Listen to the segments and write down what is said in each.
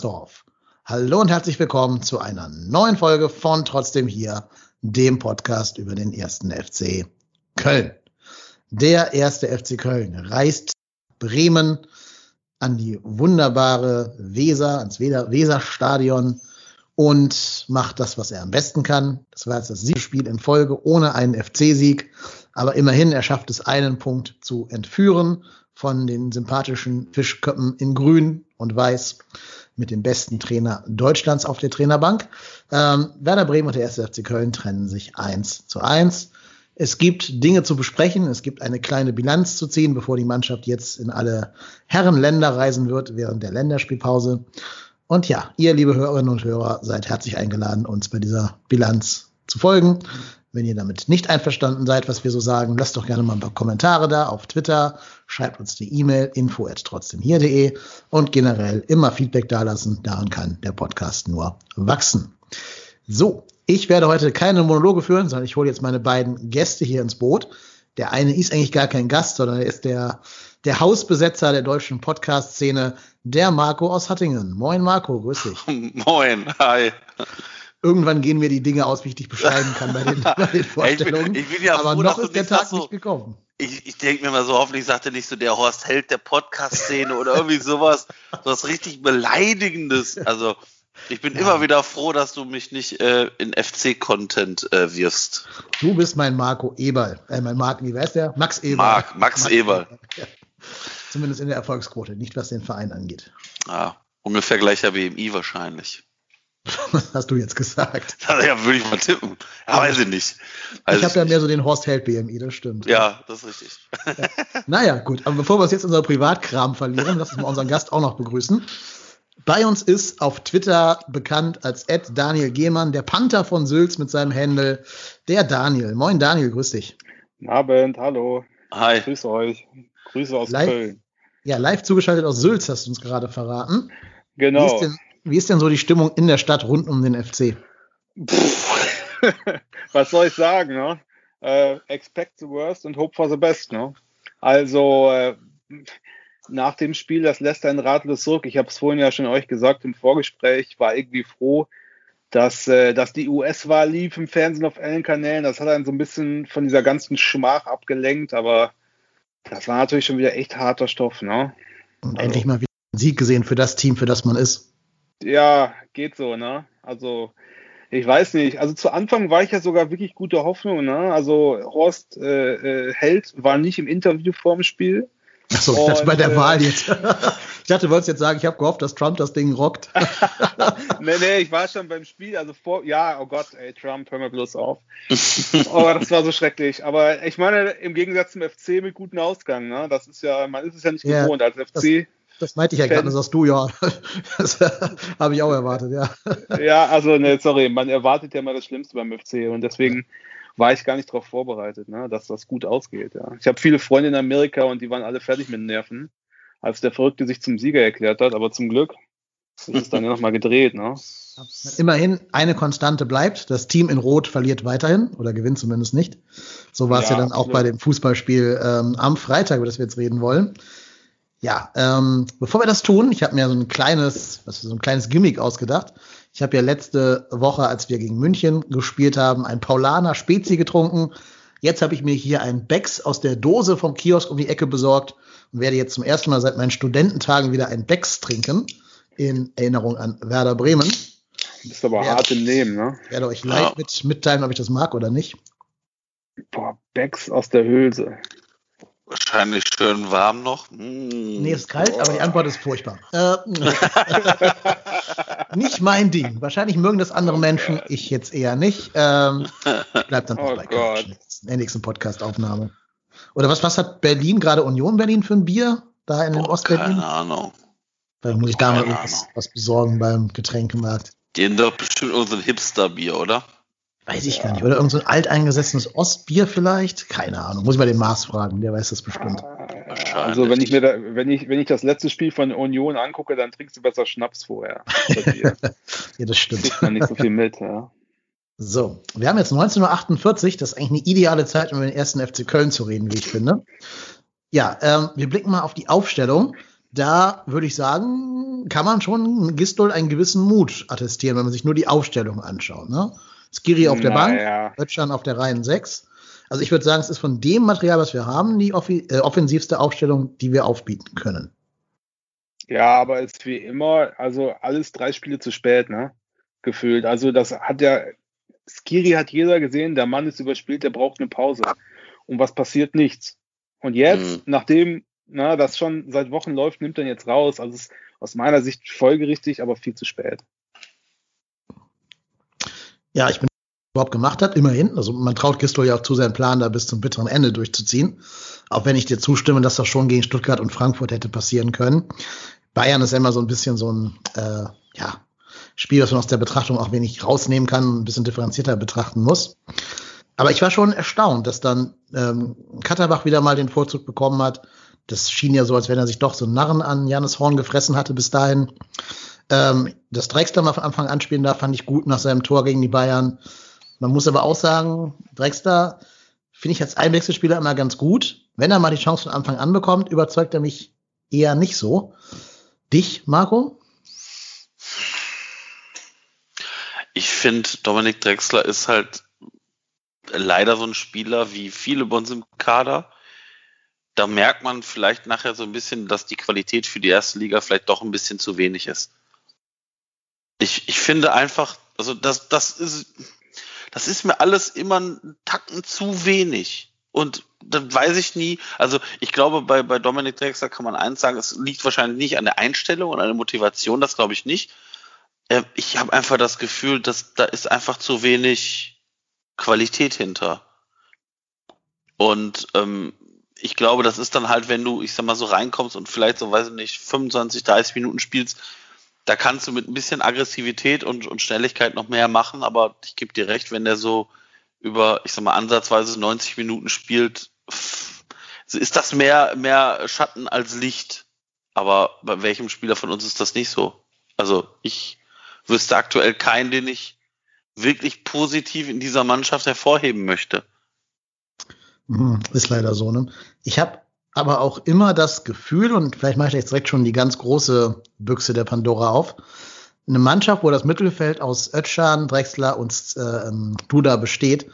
Müngersdorf. Hallo und herzlich willkommen zu einer neuen Folge von Trotzdem hier, dem Podcast über den ersten FC Köln. Der erste FC Köln reist Bremen an die wunderbare Weser, ans Weserstadion und macht das, was er am besten kann. Das war jetzt das Siegspiel in Folge ohne einen FC-Sieg. Aber immerhin, er schafft es, einen Punkt zu entführen von den sympathischen Fischköppen in Grün und Weiß mit dem besten Trainer Deutschlands auf der Trainerbank. Ähm, Werder Bremen und der 1. FC Köln trennen sich eins zu eins. Es gibt Dinge zu besprechen, es gibt eine kleine Bilanz zu ziehen, bevor die Mannschaft jetzt in alle Herrenländer reisen wird während der Länderspielpause. Und ja, ihr, liebe Hörerinnen und Hörer, seid herzlich eingeladen, uns bei dieser Bilanz zu folgen. Wenn ihr damit nicht einverstanden seid, was wir so sagen, lasst doch gerne mal ein paar Kommentare da auf Twitter, schreibt uns die E-Mail info at trotzdem hier.de und generell immer Feedback dalassen. Daran kann der Podcast nur wachsen. So, ich werde heute keine Monologe führen, sondern ich hole jetzt meine beiden Gäste hier ins Boot. Der eine ist eigentlich gar kein Gast, sondern er ist der, der Hausbesetzer der deutschen Podcast-Szene, der Marco aus Hattingen. Moin Marco, grüß dich. Moin, hi irgendwann gehen mir die Dinge aus, wie ich dich beschreiben kann bei den, bei den Vorstellungen. ich, bin, ich bin ja Aber froh, noch ist der Tag so, nicht gekommen. Ich, ich denke mir mal so, hoffentlich sagt er nicht so der Horst Held der Podcast-Szene oder irgendwie sowas, was richtig Beleidigendes. Also ich bin ja. immer wieder froh, dass du mich nicht äh, in FC-Content äh, wirfst. Du bist mein Marco Eberl. Äh, mein Marco, wie heißt der? Max Eberl. Mark, Max, Max Eberl. Ja. Zumindest in der Erfolgsquote, nicht was den Verein angeht. Ja, ungefähr gleicher BMI wahrscheinlich. Was hast du jetzt gesagt? Ja, würde ich mal tippen. Ja, weiß ich nicht. Weiß ich habe ja mehr so den Horst Held BMI, das stimmt. Ja, das ist richtig. Ja. Naja, gut. Aber bevor wir uns jetzt unser Privatkram verlieren, lass uns mal unseren Gast auch noch begrüßen. Bei uns ist auf Twitter bekannt als Ed Daniel Gehmann, der Panther von Sülz mit seinem Händel, der Daniel. Moin Daniel, grüß dich. Guten Abend, hallo. Hi. Grüße euch. Grüße aus live, Köln. Ja, live zugeschaltet aus Sülz hast du uns gerade verraten. Genau. Wie ist denn, wie ist denn so die Stimmung in der Stadt rund um den FC? Was soll ich sagen? Ne? Uh, expect the worst and hope for the best. Ne? Also äh, nach dem Spiel, das lässt einen ratlos zurück. Ich habe es vorhin ja schon euch gesagt im Vorgespräch, war irgendwie froh, dass, äh, dass die US-Wahl lief im Fernsehen auf allen Kanälen. Das hat einen so ein bisschen von dieser ganzen Schmach abgelenkt, aber das war natürlich schon wieder echt harter Stoff. Ne? Und also, endlich mal wieder einen Sieg gesehen für das Team, für das man ist. Ja, geht so, ne? Also, ich weiß nicht. Also zu Anfang war ich ja sogar wirklich gute Hoffnung, ne? Also Horst äh, äh, Held war nicht im Interview vorm Spiel. Achso, ich dachte bei der äh, Wahl jetzt. ich dachte, du wolltest jetzt sagen, ich habe gehofft, dass Trump das Ding rockt. nee, nee, ich war schon beim Spiel, also vor, ja, oh Gott, ey, Trump, hör mal bloß auf. oh, das war so schrecklich. Aber ich meine, im Gegensatz zum FC mit gutem Ausgang, ne? Das ist ja, man ist es ja nicht ja, gewohnt als FC. Das meinte ich ja gerade, das sagst du ja. Das habe ich auch erwartet, ja. Ja, also, ne, sorry, man erwartet ja mal das Schlimmste beim FC und deswegen war ich gar nicht darauf vorbereitet, ne, dass das gut ausgeht. Ja. Ich habe viele Freunde in Amerika und die waren alle fertig mit den Nerven, als der Verrückte sich zum Sieger erklärt hat, aber zum Glück ist es dann ja nochmal gedreht. Ne. Immerhin eine Konstante bleibt. Das Team in Rot verliert weiterhin oder gewinnt zumindest nicht. So war es ja, ja, dann auch bei dem Fußballspiel ähm, am Freitag, über das wir jetzt reden wollen. Ja, ähm, bevor wir das tun, ich habe mir so ein kleines, was so ein kleines Gimmick ausgedacht. Ich habe ja letzte Woche, als wir gegen München gespielt haben, ein Paulaner Spezi getrunken. Jetzt habe ich mir hier ein Becks aus der Dose vom Kiosk um die Ecke besorgt und werde jetzt zum ersten Mal seit meinen Studententagen wieder ein Becks trinken in Erinnerung an Werder Bremen. Du bist aber werde, hart im Nehmen, ne? Werde euch live ja. mit, mitteilen, ob ich das mag oder nicht. Boah, Becks aus der Hülse. Wahrscheinlich schön warm noch. Mm. Nee, ist kalt, oh. aber die Antwort ist furchtbar. Äh, nicht mein Ding. Wahrscheinlich mögen das andere Menschen, ich jetzt eher nicht. Ähm, bleibt dann oh bei Gott. in der nächsten Podcast-Aufnahme. Oder was, was hat Berlin, gerade Union Berlin für ein Bier? Da in den Ostberlin? Keine Ahnung. Da muss ich da mal was, was besorgen beim Getränkemarkt. Die haben doch bestimmt irgendein Hipster-Bier, oder? Weiß ich ja. gar nicht. Oder irgendein so alteingesessenes Ostbier vielleicht? Keine Ahnung. Muss ich mal den Mars fragen, der weiß das bestimmt. Also wenn ich mir da, wenn ich, wenn ich das letzte Spiel von Union angucke, dann trinkst du besser Schnaps vorher. ja, das stimmt. Kriegt man nicht so viel mit, ja. So, wir haben jetzt 19.48 Uhr, das ist eigentlich eine ideale Zeit, um über den ersten FC Köln zu reden, wie ich finde. Ja, ähm, wir blicken mal auf die Aufstellung. da würde ich sagen, kann man schon Gistol einen gewissen Mut attestieren, wenn man sich nur die Aufstellung anschaut. Ne? Skiri auf der Bank, Naja. Ötschan auf der Reihen 6. Also ich würde sagen, es ist von dem Material, was wir haben, die offi äh, offensivste Aufstellung, die wir aufbieten können. Ja, aber ist wie immer, also alles drei Spiele zu spät, ne? Gefühlt. Also das hat ja, Skiri hat jeder gesehen, der Mann ist überspielt, der braucht eine Pause. Und was passiert? Nichts. Und jetzt, Mhm. nachdem na, das schon seit Wochen läuft, nimmt er jetzt raus. Also es ist aus meiner Sicht folgerichtig, aber viel zu spät. Ja, ich bin überhaupt gemacht hat, immerhin. Also man traut Gistol ja auch zu, seinen Plan da bis zum bitteren Ende durchzuziehen. Auch wenn ich dir zustimme, dass das schon gegen Stuttgart und Frankfurt hätte passieren können. Bayern ist ja immer so ein bisschen so ein äh, ja, Spiel, was man aus der Betrachtung auch wenig rausnehmen kann, ein bisschen differenzierter betrachten muss. Aber ich war schon erstaunt, dass dann ähm, Katterbach wieder mal den Vorzug bekommen hat. Das schien ja so, als wenn er sich doch so einen Narren an Janis Horn gefressen hatte bis dahin. Ähm, dass Drexler mal von Anfang an spielen darf, fand ich gut nach seinem Tor gegen die Bayern. Man muss aber auch sagen, Drexler finde ich als Einwechselspieler immer ganz gut. Wenn er mal die Chance von Anfang an bekommt, überzeugt er mich eher nicht so. Dich, Marco? Ich finde, Dominik Drexler ist halt leider so ein Spieler wie viele bei uns im Kader. Da merkt man vielleicht nachher so ein bisschen, dass die Qualität für die erste Liga vielleicht doch ein bisschen zu wenig ist. Ich, ich finde einfach, also das, das ist, das ist mir alles immer einen Tacken zu wenig. Und dann weiß ich nie, also ich glaube, bei, bei Dominik Drexler kann man eins sagen, es liegt wahrscheinlich nicht an der Einstellung und an der Motivation, das glaube ich nicht. Äh, Ich habe einfach das Gefühl, dass da ist einfach zu wenig Qualität hinter. Und ähm, ich glaube, das ist dann halt, wenn du, ich sag mal, so reinkommst und vielleicht so, weiß ich nicht, 25, 30 Minuten spielst, da kannst du mit ein bisschen Aggressivität und, und Schnelligkeit noch mehr machen, aber ich gebe dir recht, wenn der so über, ich sag mal, ansatzweise 90 Minuten spielt, ist das mehr, mehr Schatten als Licht. Aber bei welchem Spieler von uns ist das nicht so? Also ich wüsste aktuell keinen, den ich wirklich positiv in dieser Mannschaft hervorheben möchte. Hm, Ist leider so, ne? Ich habe aber auch immer das Gefühl, und vielleicht mache ich jetzt direkt schon die ganz große Büchse der Pandora auf, eine Mannschaft, wo das Mittelfeld aus Özcan, Drexler und äh, ähm, Duda besteht,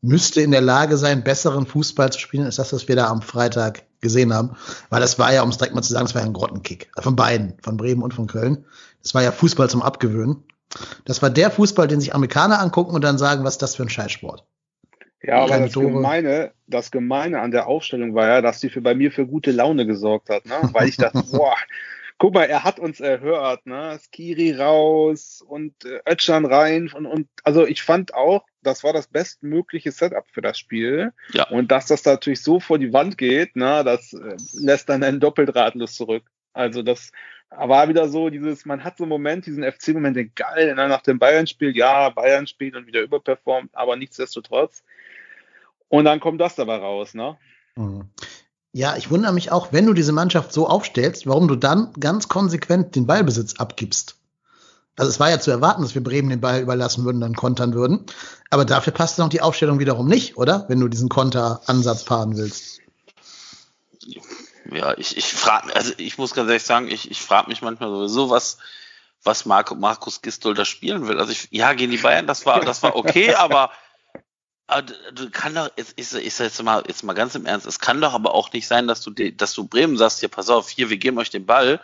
müsste in der Lage sein, besseren Fußball zu spielen, als das, was wir da am Freitag gesehen haben. Weil das war ja, um es direkt mal zu sagen, das war ja ein Grottenkick. Von beiden, von Bremen und von Köln. Das war ja Fußball zum Abgewöhnen. Das war der Fußball, den sich Amerikaner angucken und dann sagen, was ist das für ein Scheißsport. Ja, aber das Tore. Gemeine, das Gemeine an der Aufstellung war ja, dass die für bei mir für gute Laune gesorgt hat, ne? Weil ich dachte, boah, guck mal, er hat uns erhört, ne? Skiri raus und äh, Özcan rein und, und also ich fand auch, das war das bestmögliche Setup für das Spiel. Ja. Und dass das natürlich so vor die Wand geht, ne, das äh, lässt dann einen doppelt ratlos zurück. Also das war wieder so dieses, man hat so einen Moment, diesen FC-Moment, geil, ne, nach dem Bayern-Spiel, ja, Bayern spielt und wieder überperformt, aber nichtsdestotrotz. Und dann kommt das dabei raus, ne? Mhm. Ja, ich wundere mich auch, wenn du diese Mannschaft so aufstellst, warum du dann ganz konsequent den Ballbesitz abgibst. Also es war ja zu erwarten, dass wir Bremen den Ball überlassen würden, dann kontern würden. Aber dafür passt dann auch die Aufstellung wiederum nicht, oder? Wenn du diesen Konteransatz fahren willst. Ja, ich, ich frage, also ich muss ganz ehrlich sagen, ich, ich frage mich manchmal sowieso, was, was Marco, Markus Gistol da spielen will. Also ich, ja, gegen die Bayern, das war, das war okay, aber, aber du, kann doch, ich, ich, sag jetzt mal, jetzt mal ganz im Ernst, es kann doch aber auch nicht sein, dass du, dass du Bremen sagst, hier, pass auf, hier, wir geben euch den Ball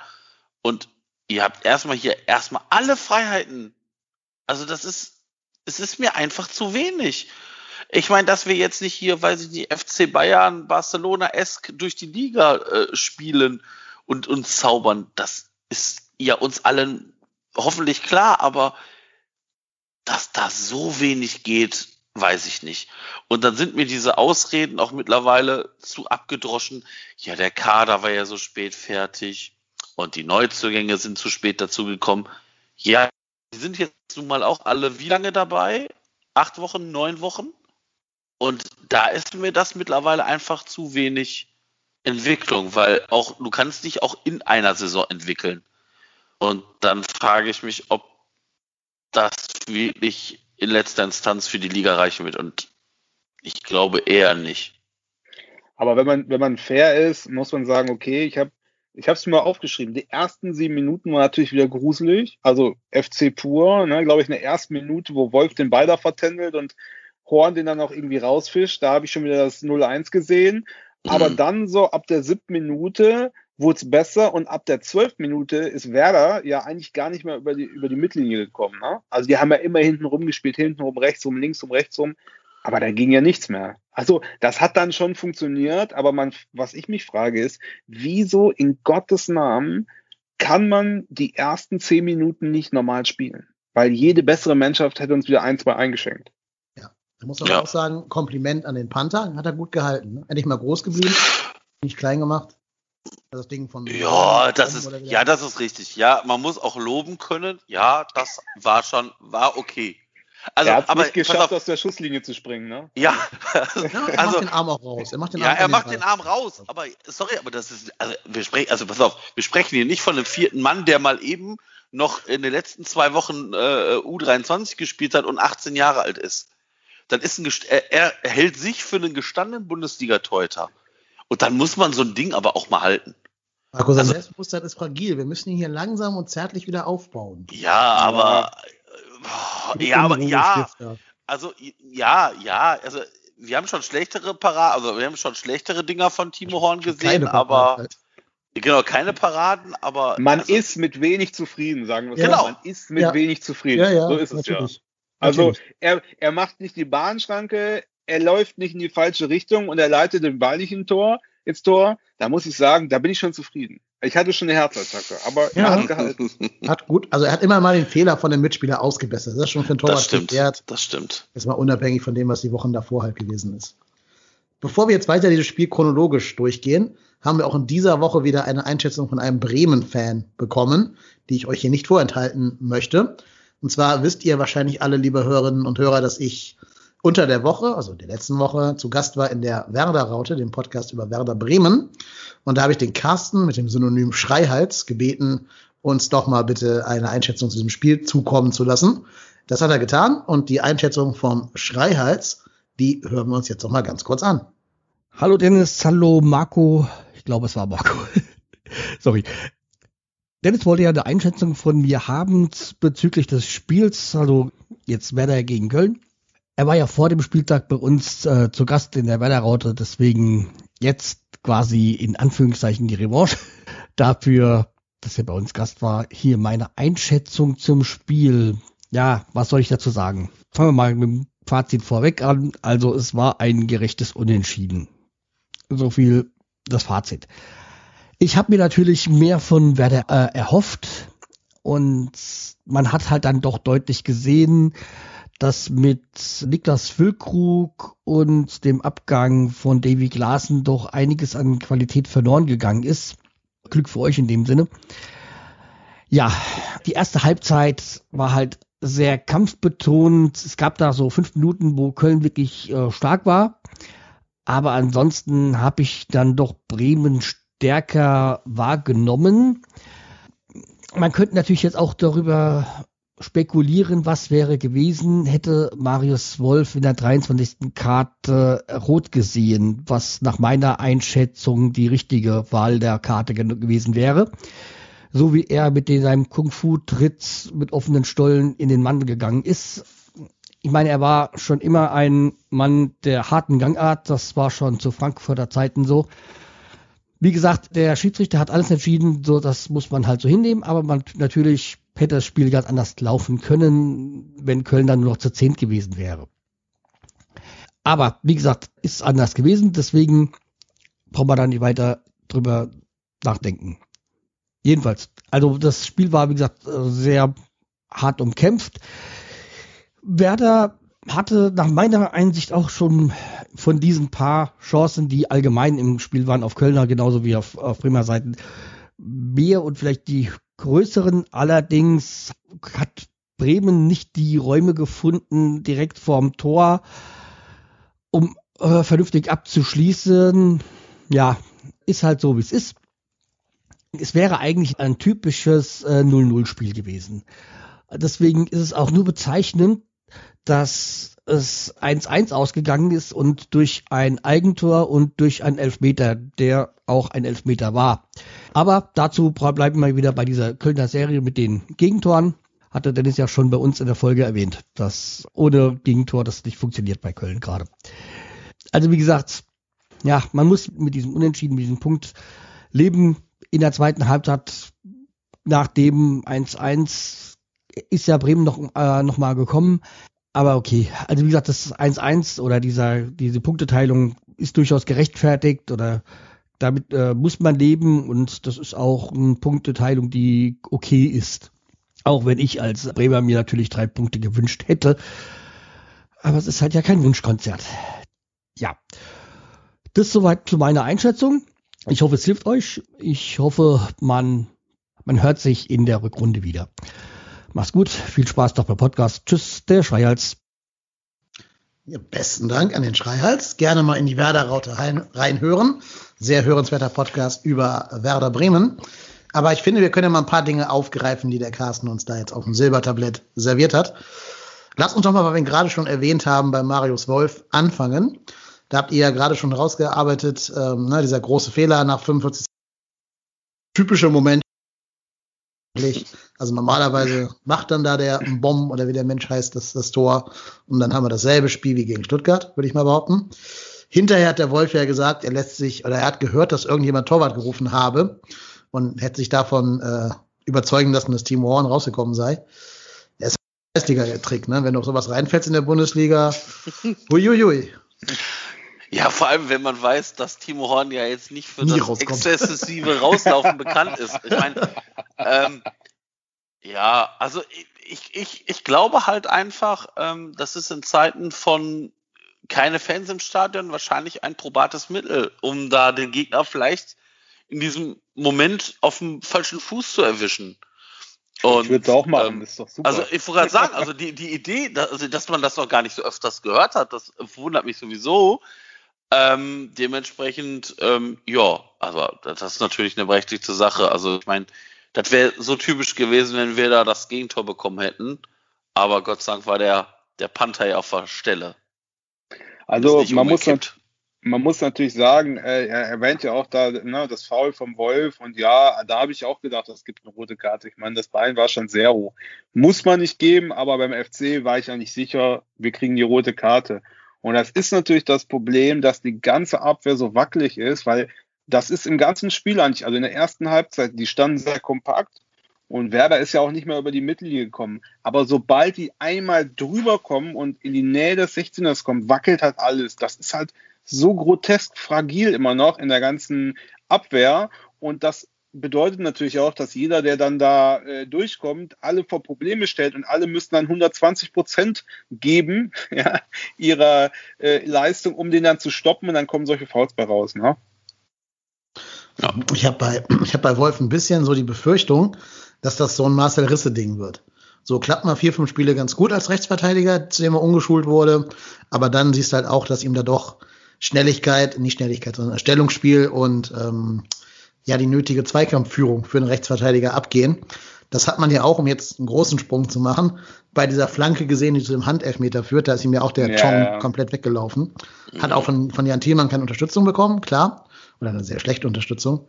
und ihr habt erstmal hier erstmal alle Freiheiten. Also das ist, es ist mir einfach zu wenig. Ich meine, dass wir jetzt nicht hier, weiß ich nicht, FC Bayern, Barcelona-esk durch die Liga äh, spielen und uns zaubern, das ist ja uns allen hoffentlich klar, aber dass da so wenig geht, weiß ich nicht. Und dann sind mir diese Ausreden auch mittlerweile zu abgedroschen. Ja, der Kader war ja so spät fertig und die Neuzugänge sind zu spät dazu gekommen. Ja, die sind jetzt nun mal auch alle wie lange dabei? Acht Wochen, neun Wochen? Und da ist mir das mittlerweile einfach zu wenig Entwicklung, weil auch du kannst dich auch in einer Saison entwickeln. Und dann frage ich mich, ob das wirklich in letzter Instanz für die Liga reichen wird. Und ich glaube eher nicht. Aber wenn man, wenn man fair ist, muss man sagen, okay, ich habe Ich habe es mir mal aufgeschrieben. Die ersten sieben Minuten waren natürlich wieder gruselig. Also FC pur, ne, glaube ich, in der ersten Minute, wo Wolf den Ball da vertändelt und Horn den dann auch irgendwie rausfischt. Da habe ich schon wieder das 0-1 gesehen. Aber mhm. dann so ab der siebten Minute wurde es besser und ab der zwölften Minute ist Werder ja eigentlich gar nicht mehr über die, über die Mittellinie gekommen. Ne? Also die haben ja immer hinten rumgespielt, hinten rum, rechts rum, links rum, rechts rum. Aber da ging ja nichts mehr. Also das hat dann schon funktioniert, aber man, was ich mich frage ist, wieso in Gottes Namen kann man die ersten zehn Minuten nicht normal spielen? Weil jede bessere Mannschaft hätte uns wieder ein, zwei eingeschenkt. Ja, da muss man ja. auch sagen, Kompliment an den Panther, hat er gut gehalten. Ne? Endlich mal groß geblieben, nicht klein gemacht. Das Ding von ja, das ist ja, das ist richtig. Ja, man muss auch loben können. Ja, das war schon war okay. Also, er hat aber nicht geschafft, auf, aus der Schusslinie zu springen, ne? Ja, also, ja er also, macht den Arm auch raus. Er macht den ja, Arm er macht den Arm raus. Aber sorry, aber das ist, also wir sprechen, also pass auf, wir sprechen hier nicht von einem vierten Mann, der mal eben noch in den letzten zwei Wochen äh, U23 gespielt hat und 18 Jahre alt ist. Dann ist ein, er, er hält sich für einen gestandenen Bundesliga-Torhüter. Und dann muss man so ein Ding aber auch mal halten. Marco, sein also, Selbstbewusstsein ist fragil. Wir müssen ihn hier langsam und zärtlich wieder aufbauen. Ja, aber ja, aber ja, also ja, ja, also wir haben schon schlechtere Paraden, also wir haben schon schlechtere Dinger von Timo Horn gesehen, aber halt. genau, keine Paraden, aber man also, ist mit wenig zufrieden, sagen wir ja, genau. Man ist mit ja. wenig zufrieden. Ja, ja, so ist natürlich. es ja. Also er, er macht nicht die Bahnschranke, er läuft nicht in die falsche Richtung und er leitet den Ball nicht ins Tor, ins Tor. Da muss ich sagen, da bin ich schon zufrieden. Ich hatte schon eine Herzattacke, aber ja. er hat gehalten. Hat gut, also er hat immer mal den Fehler von dem Mitspieler ausgebessert. Das ist schon für ein Torwart das stimmt, wert. Das stimmt. Ist mal unabhängig von dem, was die Wochen davor halt gewesen ist. Bevor wir jetzt weiter dieses Spiel chronologisch durchgehen, haben wir auch in dieser Woche wieder eine Einschätzung von einem Bremen-Fan bekommen, die ich euch hier nicht vorenthalten möchte. Und zwar wisst ihr wahrscheinlich alle, liebe Hörerinnen und Hörer, dass ich unter der Woche, also der letzten Woche, zu Gast war in der Werder-Raute, dem Podcast über Werder Bremen. Und da habe ich den Carsten mit dem Synonym Schreihals gebeten, uns doch mal bitte eine Einschätzung zu diesem Spiel zukommen zu lassen. Das hat er getan und die Einschätzung vom Schreihals, die hören wir uns jetzt noch mal ganz kurz an. Hallo Dennis, hallo Marco. Ich glaube, es war Marco. Sorry. Dennis wollte ja eine Einschätzung von mir haben bezüglich des Spiels, also jetzt Werder gegen Köln. Er war ja vor dem Spieltag bei uns äh, zu Gast in der Werder-Raute, deswegen jetzt quasi in Anführungszeichen die Revanche dafür, dass er bei uns Gast war. Hier meine Einschätzung zum Spiel. Ja, was soll ich dazu sagen? Fangen wir mal mit dem Fazit vorweg an. Also es war ein gerechtes Unentschieden. So viel das Fazit. Ich habe mir natürlich mehr von Werder äh, erhofft und man hat halt dann doch deutlich gesehen, dass mit Niklas Füllkrug und dem Abgang von Davy Glasen doch einiges an Qualität verloren gegangen ist. Glück für euch in dem Sinne. Ja, die erste Halbzeit war halt sehr kampfbetont. Es gab da so fünf Minuten, wo Köln wirklich äh, stark war. Aber ansonsten habe ich dann doch Bremen stärker wahrgenommen. Man könnte natürlich jetzt auch darüber spekulieren, was wäre gewesen, hätte Marius Wolf in der 23. Karte rot gesehen, was nach meiner Einschätzung die richtige Wahl der Karte gewesen wäre. So wie er mit seinem Kung-Fu-Tritt mit offenen Stollen in den Mann gegangen ist. Ich meine, er war schon immer ein Mann der harten Gangart. Das war schon zu Frankfurter Zeiten so. Wie gesagt, der Schiedsrichter hat alles entschieden, so das muss man halt so hinnehmen, aber man natürlich hätte das Spiel ganz anders laufen können, wenn Köln dann nur noch zu zehn gewesen wäre. Aber wie gesagt, ist anders gewesen, deswegen brauchen wir dann nicht weiter drüber nachdenken. Jedenfalls, also das Spiel war, wie gesagt, sehr hart umkämpft. Werder hatte nach meiner Einsicht auch schon von diesen paar Chancen, die allgemein im Spiel waren, auf Kölner genauso wie auf, auf Bremer Seiten, mehr und vielleicht die größeren. Allerdings hat Bremen nicht die Räume gefunden direkt vorm Tor, um äh, vernünftig abzuschließen. Ja, ist halt so, wie es ist. Es wäre eigentlich ein typisches äh, 0-0-Spiel gewesen. Deswegen ist es auch nur bezeichnend, dass es 1-1 ausgegangen ist und durch ein Eigentor und durch ein Elfmeter, der auch ein Elfmeter war. Aber dazu bleiben wir wieder bei dieser Kölner Serie mit den Gegentoren. Hatte Dennis ja schon bei uns in der Folge erwähnt, dass ohne Gegentor das nicht funktioniert bei Köln gerade. Also wie gesagt, ja, man muss mit diesem Unentschieden, mit diesem Punkt leben. In der zweiten Halbzeit nach dem 1-1 ist ja Bremen noch, äh, noch mal gekommen. Aber okay, also wie gesagt, das 1-1 oder dieser, diese Punkteteilung ist durchaus gerechtfertigt oder damit äh, muss man leben und das ist auch eine Punkteteilung, die okay ist. Auch wenn ich als Bremer mir natürlich drei Punkte gewünscht hätte. Aber es ist halt ja kein Wunschkonzert. Ja. Das soweit zu meiner Einschätzung. Ich hoffe, es hilft euch. Ich hoffe, man, man hört sich in der Rückrunde wieder. Mach's gut. Viel Spaß doch beim Podcast. Tschüss, der Schreihals. Ja, besten Dank an den Schreihals. Gerne mal in die Werder-Raute reinhören. Sehr hörenswerter Podcast über Werder Bremen. Aber ich finde, wir können ja mal ein paar Dinge aufgreifen, die der Carsten uns da jetzt auf dem Silbertablett serviert hat. Lass uns doch mal, weil wir ihn gerade schon erwähnt haben, bei Marius Wolf anfangen. Da habt ihr ja gerade schon rausgearbeitet, ähm, ne, dieser große Fehler nach 45 typische Moment. Also normalerweise macht dann da der Bomb oder wie der Mensch heißt, das, das Tor. Und dann haben wir dasselbe Spiel wie gegen Stuttgart, würde ich mal behaupten. Hinterher hat der Wolf ja gesagt, er lässt sich oder er hat gehört, dass irgendjemand Torwart gerufen habe und hätte sich davon äh, überzeugen lassen, dass Timo Horn rausgekommen sei. Er ist ein geistiger Trick, ne? Wenn du auf sowas reinfällst in der Bundesliga. Huiuiui. Ja, vor allem, wenn man weiß, dass Timo Horn ja jetzt nicht für Nie das rauskommt. exzessive Rauslaufen bekannt ist. Ich meine, ähm, ja, also ich, ich, ich glaube halt einfach, ähm, das ist in Zeiten von keine Fans im Stadion wahrscheinlich ein probates Mittel, um da den Gegner vielleicht in diesem Moment auf dem falschen Fuß zu erwischen. Und, ich würde es auch machen, ähm, ist doch super. Also ich wollte gerade sagen, also die, die Idee, dass, also, dass man das noch gar nicht so öfters gehört hat, das wundert mich sowieso. Ähm, dementsprechend, ähm, ja, also das ist natürlich eine berechtigte Sache. Also ich meine, das wäre so typisch gewesen, wenn wir da das Gegentor bekommen hätten. Aber Gott sei Dank war der, der Panther ja auf der Stelle. Also man muss, man muss natürlich sagen, äh, er erwähnt ja auch da ne, das Foul vom Wolf und ja, da habe ich auch gedacht, es gibt eine rote Karte. Ich meine, das Bein war schon sehr hoch. Muss man nicht geben, aber beim FC war ich ja nicht sicher, wir kriegen die rote Karte. Und das ist natürlich das Problem, dass die ganze Abwehr so wackelig ist, weil das ist im ganzen Spiel eigentlich, also in der ersten Halbzeit, die standen sehr kompakt und Werder ist ja auch nicht mehr über die Mittellinie gekommen. Aber sobald die einmal drüber kommen und in die Nähe des 16ers kommen, wackelt halt alles. Das ist halt so grotesk fragil immer noch in der ganzen Abwehr. Und das bedeutet natürlich auch, dass jeder, der dann da äh, durchkommt, alle vor Probleme stellt und alle müssen dann 120 Prozent geben ja, ihrer äh, Leistung, um den dann zu stoppen und dann kommen solche Fouls bei raus. Ne? Ja. Ich habe bei, hab bei Wolf ein bisschen so die Befürchtung, dass das so ein Marcel Risse-Ding wird. So klappt mal vier, fünf Spiele ganz gut als Rechtsverteidiger, zu dem er umgeschult wurde. Aber dann siehst du halt auch, dass ihm da doch Schnelligkeit, nicht Schnelligkeit, sondern Stellungsspiel und ähm, ja die nötige Zweikampfführung für einen Rechtsverteidiger abgehen. Das hat man ja auch, um jetzt einen großen Sprung zu machen, bei dieser Flanke gesehen, die zu dem Handelfmeter führt. Da ist ihm ja auch der ja, Chong ja. komplett weggelaufen. Hat auch von, von Jan Thielmann keine Unterstützung bekommen, klar. Oder eine sehr schlechte Unterstützung.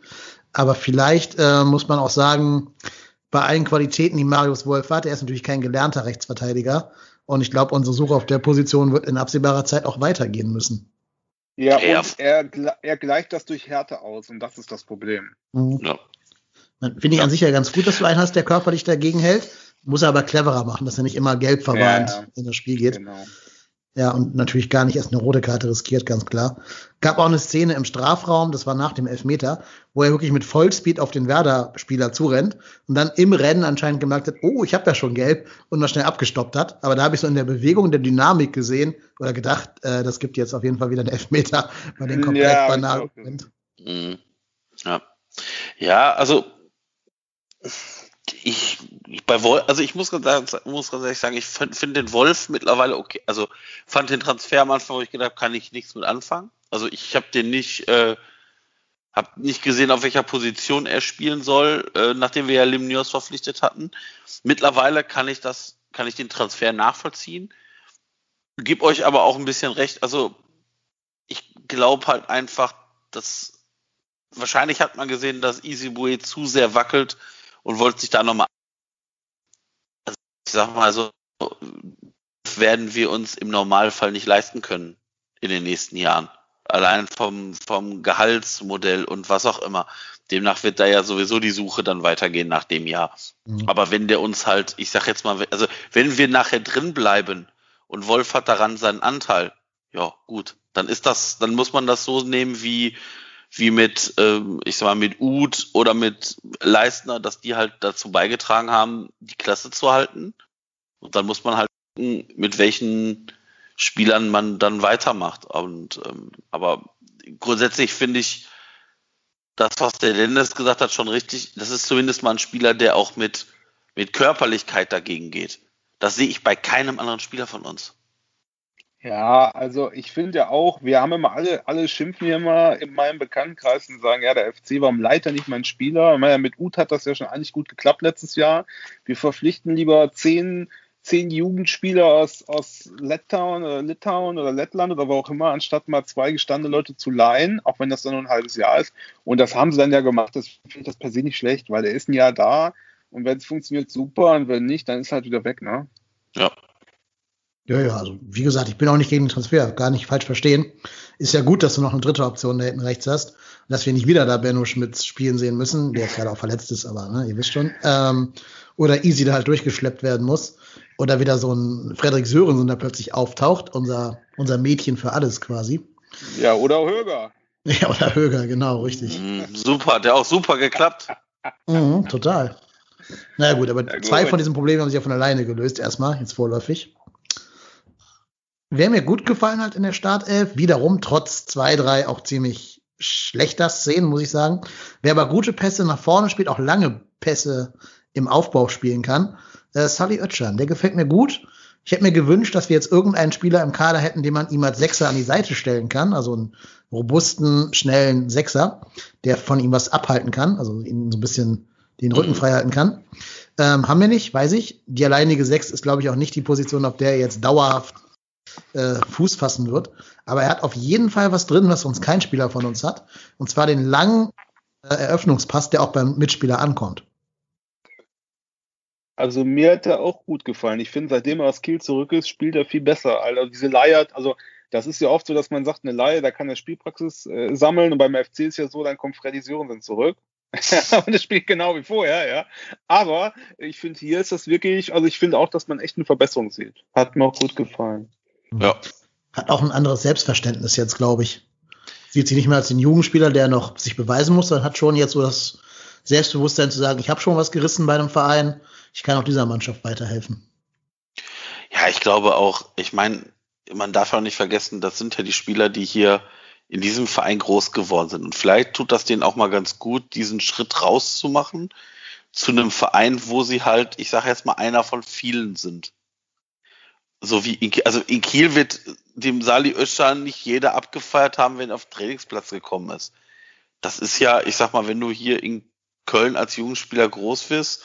Aber vielleicht äh, muss man auch sagen, bei allen Qualitäten, die Marius Wolf hat, er ist natürlich kein gelernter Rechtsverteidiger. Und ich glaube, unsere Suche auf der Position wird in absehbarer Zeit auch weitergehen müssen. Ja, er, und er, er gleicht das durch Härte aus und das ist das Problem. Mhm. Ja. Finde ich ja. an sich ja ganz gut, dass du einen hast, der körperlich dagegen hält. Muss er aber cleverer machen, dass er nicht immer gelb verwarnt ja, in das Spiel geht. Genau. Ja, und natürlich gar nicht erst eine rote Karte riskiert, ganz klar. Gab auch eine Szene im Strafraum, das war nach dem Elfmeter, wo er wirklich mit Vollspeed auf den Werder-Spieler zurennt und dann im Rennen anscheinend gemerkt hat, oh, ich habe ja schon gelb und noch schnell abgestoppt hat. Aber da habe ich so in der Bewegung, der Dynamik gesehen oder gedacht, äh, das gibt jetzt auf jeden Fall wieder einen Elfmeter, weil den komplett ja, banal mhm. Ja. ja, also ich, ich bei Wolf, also ich muss ganz, muss ganz ehrlich sagen, ich finde den Wolf mittlerweile okay. Also fand den Transfer am Anfang, wo ich gedacht, kann ich nichts mit anfangen. Also ich habe den nicht, äh, habe nicht gesehen, auf welcher Position er spielen soll, äh, nachdem wir ja Limnios verpflichtet hatten. Mittlerweile kann ich das, kann ich den Transfer nachvollziehen. Gib euch aber auch ein bisschen recht. Also ich glaube halt einfach, dass wahrscheinlich hat man gesehen, dass Easy zu sehr wackelt und wollte sich da nochmal. Also ich sag mal so, werden wir uns im Normalfall nicht leisten können in den nächsten Jahren. Allein vom, vom Gehaltsmodell und was auch immer. Demnach wird da ja sowieso die Suche dann weitergehen nach dem Jahr. Mhm. Aber wenn der uns halt, ich sag jetzt mal, also wenn wir nachher drin bleiben und Wolf hat daran seinen Anteil, ja gut, dann ist das, dann muss man das so nehmen wie wie mit, ähm, ich sag mal, mit Uth oder mit Leistner, dass die halt dazu beigetragen haben, die Klasse zu halten. Und dann muss man halt gucken, mit welchen Spielern man dann weitermacht. Und ähm, aber grundsätzlich finde ich das, was der Dennis gesagt hat, schon richtig. Das ist zumindest mal ein Spieler, der auch mit, mit Körperlichkeit dagegen geht. Das sehe ich bei keinem anderen Spieler von uns. Ja, also ich finde ja auch, wir haben immer alle, alle schimpfen hier immer in meinem Bekanntenkreis und sagen, ja, der FC, warum leitet nicht mein Spieler? Ja, mit Ut hat das ja schon eigentlich gut geklappt letztes Jahr. Wir verpflichten lieber zehn, zehn Jugendspieler aus, aus Litauen oder Litauen oder Lettland oder wo auch immer, anstatt mal zwei gestandene Leute zu leihen, auch wenn das dann nur ein halbes Jahr ist. Und das haben sie dann ja gemacht. Das finde ich das per se nicht schlecht, weil er ist ein Jahr da und wenn es funktioniert, super und wenn nicht, dann ist er halt wieder weg, ne? Ja, ja, ja, also wie gesagt, ich bin auch nicht gegen den Transfer, gar nicht falsch verstehen. Ist ja gut, dass du noch eine dritte Option da hinten rechts hast und dass wir nicht wieder da Benno Schmitz spielen sehen müssen, der gerade auch verletzt ist, aber ne, ihr wisst schon. Ähm, oder Easy da halt durchgeschleppt werden muss. Oder wieder so ein Frederik Sörensen, der plötzlich auftaucht, unser, unser Mädchen für alles quasi. Ja, oder Höger. Ja, oder Höger, genau, richtig. Mhm, super, der auch super geklappt. Mhm, total. Naja gut, aber ja, gut. zwei von diesen Problemen haben sich ja von alleine gelöst, erstmal, jetzt vorläufig. Wer mir gut gefallen hat in der Startelf, wiederum trotz zwei, drei auch ziemlich schlechter Szenen, muss ich sagen. Wer aber gute Pässe nach vorne spielt, auch lange Pässe im Aufbau spielen kann, äh, Sally Oetschan. Der gefällt mir gut. Ich hätte mir gewünscht, dass wir jetzt irgendeinen Spieler im Kader hätten, den man ihm als Sechser an die Seite stellen kann. Also einen robusten, schnellen Sechser, der von ihm was abhalten kann, also ihn so ein bisschen den Rücken frei halten kann. Ähm, haben wir nicht, weiß ich. Die alleinige Sechs ist, glaube ich, auch nicht die Position, auf der er jetzt dauerhaft äh, Fuß fassen wird. Aber er hat auf jeden Fall was drin, was sonst kein Spieler von uns hat. Und zwar den langen äh, Eröffnungspass, der auch beim Mitspieler ankommt. Also mir hat er auch gut gefallen. Ich finde, seitdem er aus Kiel zurück ist, spielt er viel besser. Also diese Leihe, also das ist ja oft so, dass man sagt, eine Leihe, da kann er Spielpraxis äh, sammeln und beim FC ist ja so, dann kommt Freddy Sörensen zurück. und es spielt genau wie vorher, ja. Aber ich finde, hier ist das wirklich, also ich finde auch, dass man echt eine Verbesserung sieht. Hat mir auch gut gefallen. Ja. Hat auch ein anderes Selbstverständnis jetzt, glaube ich. Sieht sich nicht mehr als den Jugendspieler, der noch sich beweisen muss, sondern hat schon jetzt so das Selbstbewusstsein zu sagen, ich habe schon was gerissen bei einem Verein, ich kann auch dieser Mannschaft weiterhelfen. Ja, ich glaube auch, ich meine, man darf auch nicht vergessen, das sind ja die Spieler, die hier in diesem Verein groß geworden sind. Und vielleicht tut das denen auch mal ganz gut, diesen Schritt rauszumachen zu einem Verein, wo sie halt, ich sage jetzt mal, einer von vielen sind so wie in, also in Kiel wird dem Sali Özcan nicht jeder abgefeiert haben, wenn er auf den Trainingsplatz gekommen ist. Das ist ja, ich sag mal, wenn du hier in Köln als Jugendspieler groß wirst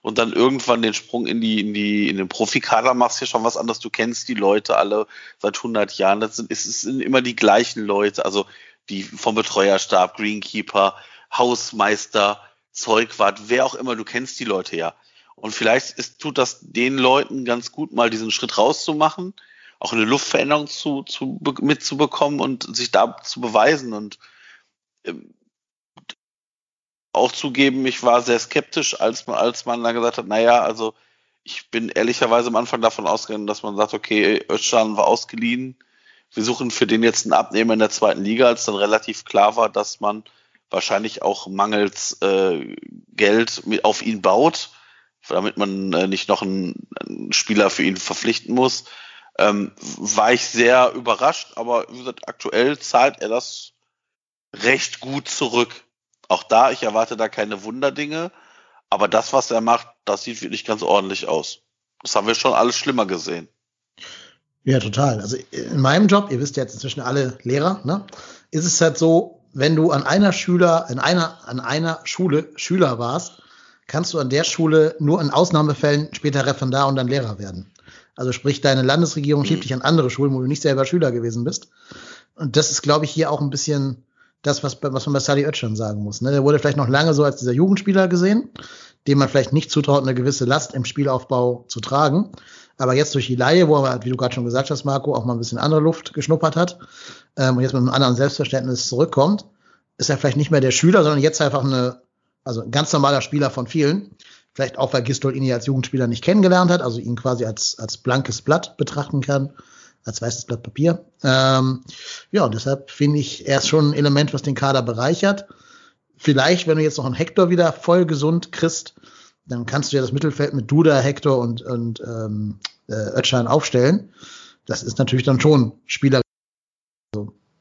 und dann irgendwann den Sprung in die, in die, in den Profikader machst, ja schon was anderes. Du kennst die Leute alle seit 100 Jahren. Das sind, es sind immer die gleichen Leute, also die vom Betreuerstab, Greenkeeper, Hausmeister, Zeugwart, wer auch immer, du kennst die Leute ja. Und vielleicht ist, tut das den Leuten ganz gut, mal diesen Schritt rauszumachen, auch eine Luftveränderung zu, zu, mitzubekommen und sich da zu beweisen und ähm, auch zugeben, ich war sehr skeptisch, als man, als man dann gesagt hat, naja, also ich bin ehrlicherweise am Anfang davon ausgegangen, dass man sagt, okay, Özcan war ausgeliehen, wir suchen für den jetzt einen Abnehmer in der zweiten Liga, als dann relativ klar war, dass man wahrscheinlich auch mangels äh, Geld mit auf ihn baut damit man äh, nicht noch einen, einen, Spieler für ihn verpflichten muss, ähm, war ich sehr überrascht. Aber wie gesagt, aktuell zahlt er das recht gut zurück. Auch da, ich erwarte da keine Wunderdinge. Aber das, was er macht, das sieht wirklich ganz ordentlich aus. Das haben wir schon alles schlimmer gesehen. Ja, total. Also in meinem Job, ihr wisst ja jetzt inzwischen alle Lehrer, ne, ist es halt so, wenn du an einer Schüler, in einer, an einer Schule Schüler warst, kannst du an der Schule nur in Ausnahmefällen später Referendar und dann Lehrer werden. Also sprich, deine Landesregierung schiebt dich an andere Schulen, wo du nicht selber Schüler gewesen bist. Und das ist, glaube ich, hier auch ein bisschen das, was, was man bei Sally Oetschan sagen muss. Ne? Der wurde vielleicht noch lange so als dieser Jugendspieler gesehen, dem man vielleicht nicht zutraut, eine gewisse Last im Spielaufbau zu tragen. Aber jetzt durch die Laie, wo er, wie du gerade schon gesagt hast, Marco, auch mal ein bisschen andere Luft geschnuppert hat ähm, und jetzt mit einem anderen Selbstverständnis zurückkommt, ist er vielleicht nicht mehr der Schüler, sondern jetzt einfach eine, also ein ganz normaler Spieler von vielen. Vielleicht auch, weil Gistol ihn ja als Jugendspieler nicht kennengelernt hat, also ihn quasi als, als blankes Blatt betrachten kann, als weißes Blatt Papier. Ähm, ja, deshalb finde ich, er ist schon ein Element, was den Kader bereichert. Vielleicht, wenn du jetzt noch einen Hector wieder voll gesund kriegst, dann kannst du ja das Mittelfeld mit Duda, Hector und, und ähm, äh, Ötschan aufstellen. Das ist natürlich dann schon Spieler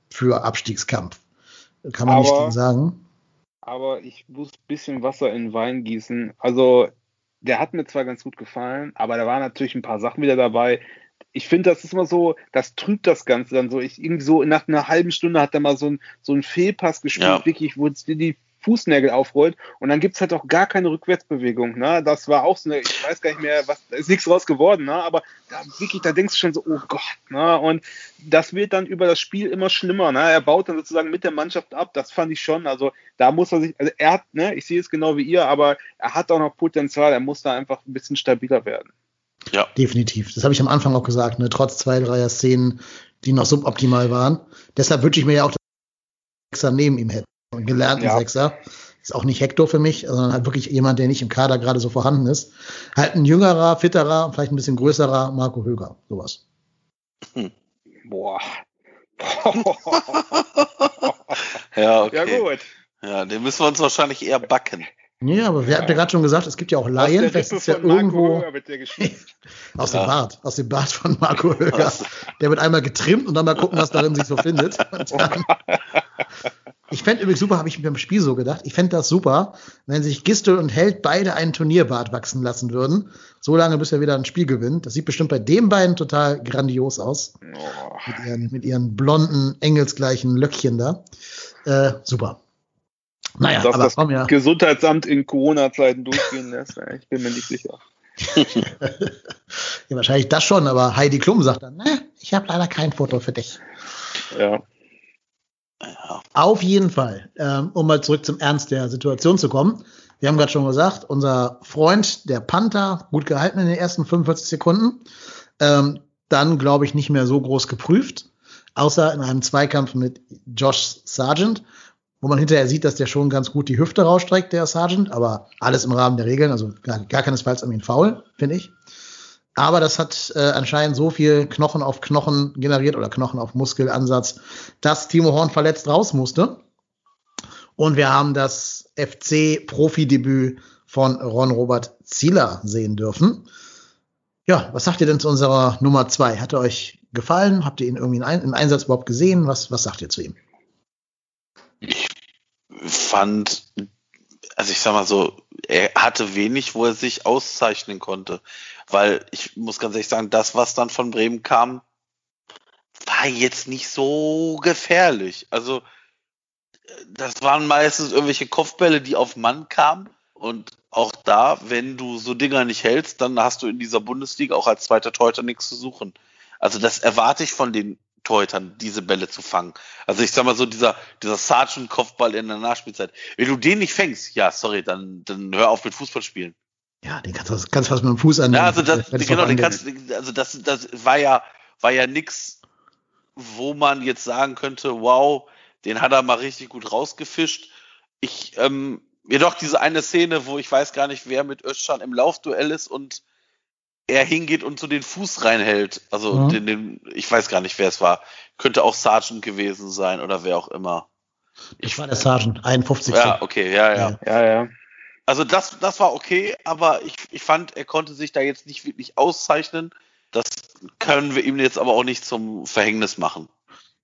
für Abstiegskampf. Kann man Aber- nicht sagen. Aber ich muss ein bisschen Wasser in den Wein gießen. Also, der hat mir zwar ganz gut gefallen, aber da waren natürlich ein paar Sachen wieder dabei. Ich finde, das ist immer so, das trübt das Ganze dann so. Ich irgendwie so nach einer halben Stunde hat er mal so ein, so ein Fehlpass gespielt, Ja. wirklich, wo die Fußnägel aufrollt und dann gibt's halt auch gar keine Rückwärtsbewegung. Ne? Das war auch so eine, ich weiß gar nicht mehr, was, da ist nichts raus geworden, ne? aber da, wirklich, da denkst du schon so, oh Gott. Ne? Und das wird dann über das Spiel immer schlimmer. Ne? Er baut dann sozusagen mit der Mannschaft ab, das fand ich schon. Also da muss er sich, also er hat, ne, ich sehe es genau wie ihr, aber er hat auch noch Potenzial, er muss da einfach ein bisschen stabiler werden. Definitiv. Das habe ich am Anfang auch gesagt, ne? trotz zwei, dreier Szenen, die noch suboptimal waren. Deshalb wünsche ich mir ja auch, dass wir neben ihm hätten. Einen gelernten Ja. Sechser. Ist auch nicht Hector für mich, sondern halt wirklich jemand, der nicht im Kader gerade so vorhanden ist. Halt ein jüngerer, fitterer, vielleicht ein bisschen größerer Marco Höger. Sowas. Boah. Ja, okay. ja, gut. Ja, den müssen wir uns wahrscheinlich eher backen. Ja, aber wir hatten ja gerade schon gesagt, es gibt ja auch Aus Laien. der Vielleicht Rippe ist ja irgendwo der geschnitten. aus Ja. dem Bart, aus dem Bart von Marco Höger. Der wird einmal getrimmt und dann mal gucken, was darin sich so findet. Und dann, ich fände übrigens super, habe ich mir beim Spiel so gedacht, ich fände das super, wenn sich Gistel und Held beide einen Turnierbart wachsen lassen würden. So lange, bis er wieder ein Spiel gewinnt. Das sieht bestimmt bei den beiden total grandios aus. Oh. Mit ihren, mit ihren blonden, engelsgleichen Löckchen da. Äh, super. Naja, Dass aber das komm ja. Gesundheitsamt in Corona-Zeiten durchgehen lässt, ich bin mir nicht sicher. ja, wahrscheinlich das schon, aber Heidi Klum sagt dann, ne, ich habe leider kein Foto für dich. Ja. Ja. Auf jeden Fall, ähm, um mal zurück zum Ernst der Situation zu kommen. Wir haben gerade schon gesagt, unser Freund, der Panther, gut gehalten in den ersten 45 Sekunden. Ähm, dann, glaube ich, nicht mehr so groß geprüft, außer in einem Zweikampf mit Josh Sargent, wo man hinterher sieht, dass der schon ganz gut die Hüfte rausstreckt, der Sargent, aber alles im Rahmen der Regeln, also gar, gar keinesfalls an ihn faul, finde ich. Aber das hat äh, anscheinend so viel Knochen auf Knochen generiert oder Knochen auf Muskelansatz, dass Timo Horn verletzt raus musste. Und wir haben das FC-Profidebüt von Ron Robert Zieler sehen dürfen. Ja, was sagt ihr denn zu unserer Nummer zwei? Hat er euch gefallen? Habt ihr ihn irgendwie im Einsatz überhaupt gesehen? Was, was sagt ihr zu ihm? fand, also ich sag mal so, er hatte wenig, wo er sich auszeichnen konnte. Weil ich muss ganz ehrlich sagen, das, was dann von Bremen kam, war jetzt nicht so gefährlich. Also, das waren meistens irgendwelche Kopfbälle, die auf Mann kamen. Und auch da, wenn du so Dinger nicht hältst, dann hast du in dieser Bundesliga auch als zweiter Torhüter nichts zu suchen. Also das erwarte ich von den Torhütern, diese Bälle zu fangen. Also ich sag mal so, dieser, dieser Sergeant-Kopfball in der Nachspielzeit. Wenn du den nicht fängst, ja, sorry, dann, dann hör auf mit Fußball spielen. Ja, den kannst du kannst fast mit dem Fuß an. Ja, also das, genau, den kannst, also das, das war ja, war ja nix, wo man jetzt sagen könnte, wow, den hat er mal richtig gut rausgefischt. Ich, ähm, jedoch diese eine Szene, wo ich weiß gar nicht, wer mit Özcan im Laufduell ist und er hingeht und so den Fuß reinhält. Also Mhm. den, den, ich weiß gar nicht, wer es war. Könnte auch Sargent gewesen sein oder wer auch immer. Ich war der Sergeant, 51. Ja, okay, ja, ja. Ja. Ja, ja. Also das, das war okay, aber ich, ich fand, er konnte sich da jetzt nicht wirklich auszeichnen. Das können wir ihm jetzt aber auch nicht zum Verhängnis machen.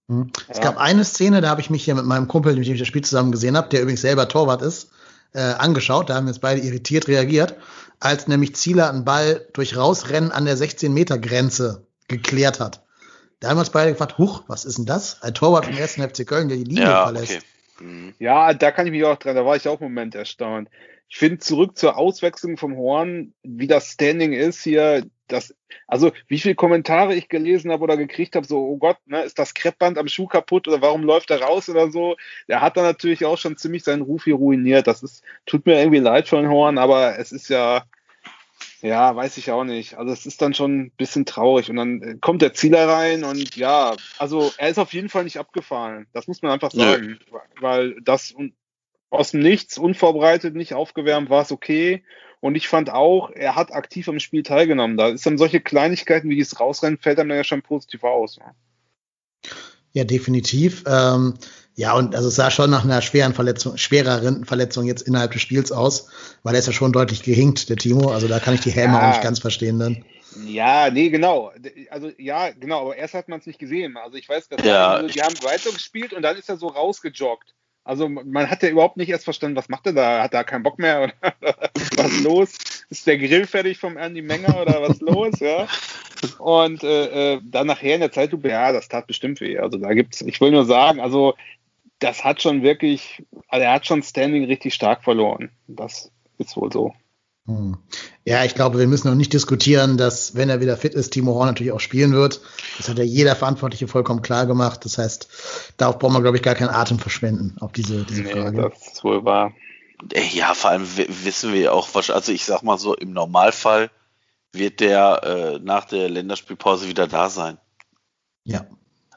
Hm. Es Ja. gab eine Szene, da habe ich mich hier mit meinem Kumpel, mit dem ich das Spiel zusammen gesehen habe, der übrigens selber Torwart ist, äh, angeschaut. Da haben wir jetzt beide irritiert reagiert, als nämlich Zieler einen Ball durch Rausrennen an der 16-Meter-Grenze geklärt hat. Da haben wir uns beide gefragt, huch, was ist denn das? Ein Torwart vom 1. FC Köln, der die Linie Ja, verlässt. okay. Mhm. Ja, da kann ich mich auch dran, da war ich auch im Moment erstaunt. Ich finde zurück zur Auswechslung vom Horn, wie das Standing ist hier, das, also wie viele Kommentare ich gelesen habe oder gekriegt habe, so, oh Gott, ne, ist das Kreppband am Schuh kaputt oder warum läuft er raus oder so. Der hat dann natürlich auch schon ziemlich seinen Ruf hier ruiniert. Das ist, tut mir irgendwie leid für den Horn, aber es ist ja, ja, weiß ich auch nicht. Also es ist dann schon ein bisschen traurig. Und dann äh, kommt der Zieler rein und ja, also er ist auf jeden Fall nicht abgefallen. Das muss man einfach sagen. Ja. Weil das aus dem Nichts, unvorbereitet, nicht aufgewärmt, war es okay. Und ich fand auch, er hat aktiv am Spiel teilgenommen. Da ist dann solche Kleinigkeiten wie dieses Rausrennen, fällt einem dann ja schon positiv aus. Ja, definitiv. Ähm, ja, und also es sah schon nach einer schweren Verletzung, schwereren Verletzung jetzt innerhalb des Spiels aus, weil er ist ja schon deutlich gehinkt, der Timo. Also da kann ich die Helme ja. auch nicht ganz verstehen dann. Ja, nee, genau. Also ja, genau, aber erst hat man es nicht gesehen. Also ich weiß, dass ja. die haben weiter gespielt und dann ist er so rausgejoggt. Also man hat ja überhaupt nicht erst verstanden, was macht er da? Hat er keinen Bock mehr? Oder was los? Ist der Grill fertig vom Andy Menger oder was los? Ja. Und äh, äh, dann nachher in der Zeitlupe, ja, das tat bestimmt weh. Also da gibt's, ich will nur sagen, also das hat schon wirklich, also er hat schon Standing richtig stark verloren. Das ist wohl so. Hm. Ja, ich glaube, wir müssen noch nicht diskutieren, dass, wenn er wieder fit ist, Timo Horn natürlich auch spielen wird. Das hat ja jeder Verantwortliche vollkommen klar gemacht. Das heißt, darauf brauchen wir, glaube ich, gar keinen Atem verschwenden, auf diese, diese nee, Frage. Das ist wohl wahr. Äh, ja, vor allem wissen wir ja auch, also ich sag mal so, im Normalfall wird der äh, nach der Länderspielpause wieder da sein. Ja.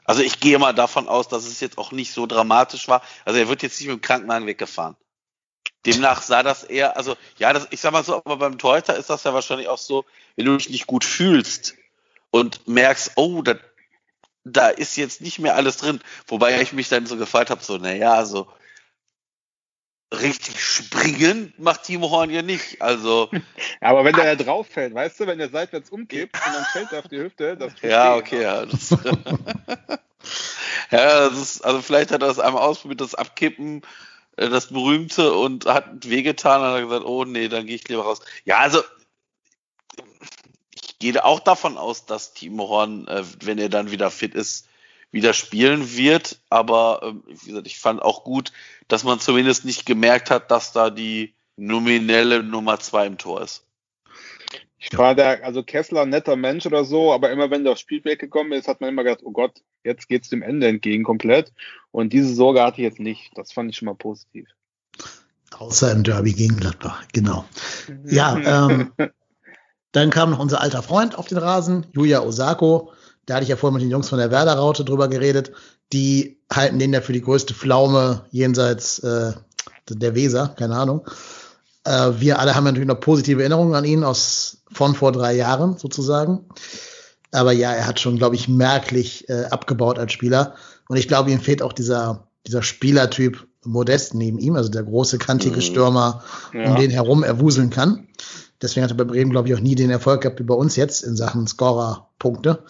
Also ich gehe mal davon aus, dass es jetzt auch nicht so dramatisch war. Also er wird jetzt nicht mit dem Krankenwagen weggefahren. Demnach sah das eher, also ja, das, ich sag mal so, aber beim Torhüter ist das ja wahrscheinlich auch so, wenn du dich nicht gut fühlst und merkst, oh, da, da ist jetzt nicht mehr alles drin. Wobei ich mich dann so gefragt habe, so, naja, also richtig springen macht Timo Horn ja nicht. Also. aber wenn der da drauf fällt, weißt du, wenn der seitwärts umkippt und dann fällt er auf die Hüfte, das Ja, okay, ja. Das, ja, das ist, also vielleicht hat er das einmal ausprobiert, das Abkippen, das berühmte und hat wehgetan und hat gesagt, oh nee, dann gehe ich lieber raus. Ja, also ich gehe auch davon aus, dass Timo Horn, äh, wenn er dann wieder fit ist, wieder spielen wird. Aber ähm, wie gesagt, ich fand auch gut, dass man zumindest nicht gemerkt hat, dass da die nominelle Nummer zwei im Tor ist. Ich war da, also Kessler netter Mensch oder so, aber immer wenn der aufs Spielfeld gekommen ist, hat man immer gedacht, oh Gott, jetzt geht's dem Ende entgegen komplett. Und diese Sorge hatte ich jetzt nicht. Das fand ich schon mal positiv. Außer im Derby gegen Gladbach, genau. Ja, ähm, dann kam noch unser alter Freund auf den Rasen, Julia Osako. Da hatte ich ja vorhin mit den Jungs von der Werder-Raute drüber geredet. Die halten den ja für die größte Pflaume jenseits äh, der Weser, keine Ahnung. Äh, wir alle haben natürlich noch positive Erinnerungen an ihn aus von vor drei Jahren sozusagen. Aber ja, er hat schon, glaube ich, merklich äh, abgebaut als Spieler. Und ich glaube, ihm fehlt auch dieser, dieser Spielertyp Modest neben ihm, also der große, kantige mhm. Stürmer, ja. um den herum er wuseln kann. Deswegen hat er bei Bremen, glaube ich, auch nie den Erfolg gehabt wie bei uns jetzt in Sachen Scorer-Punkte.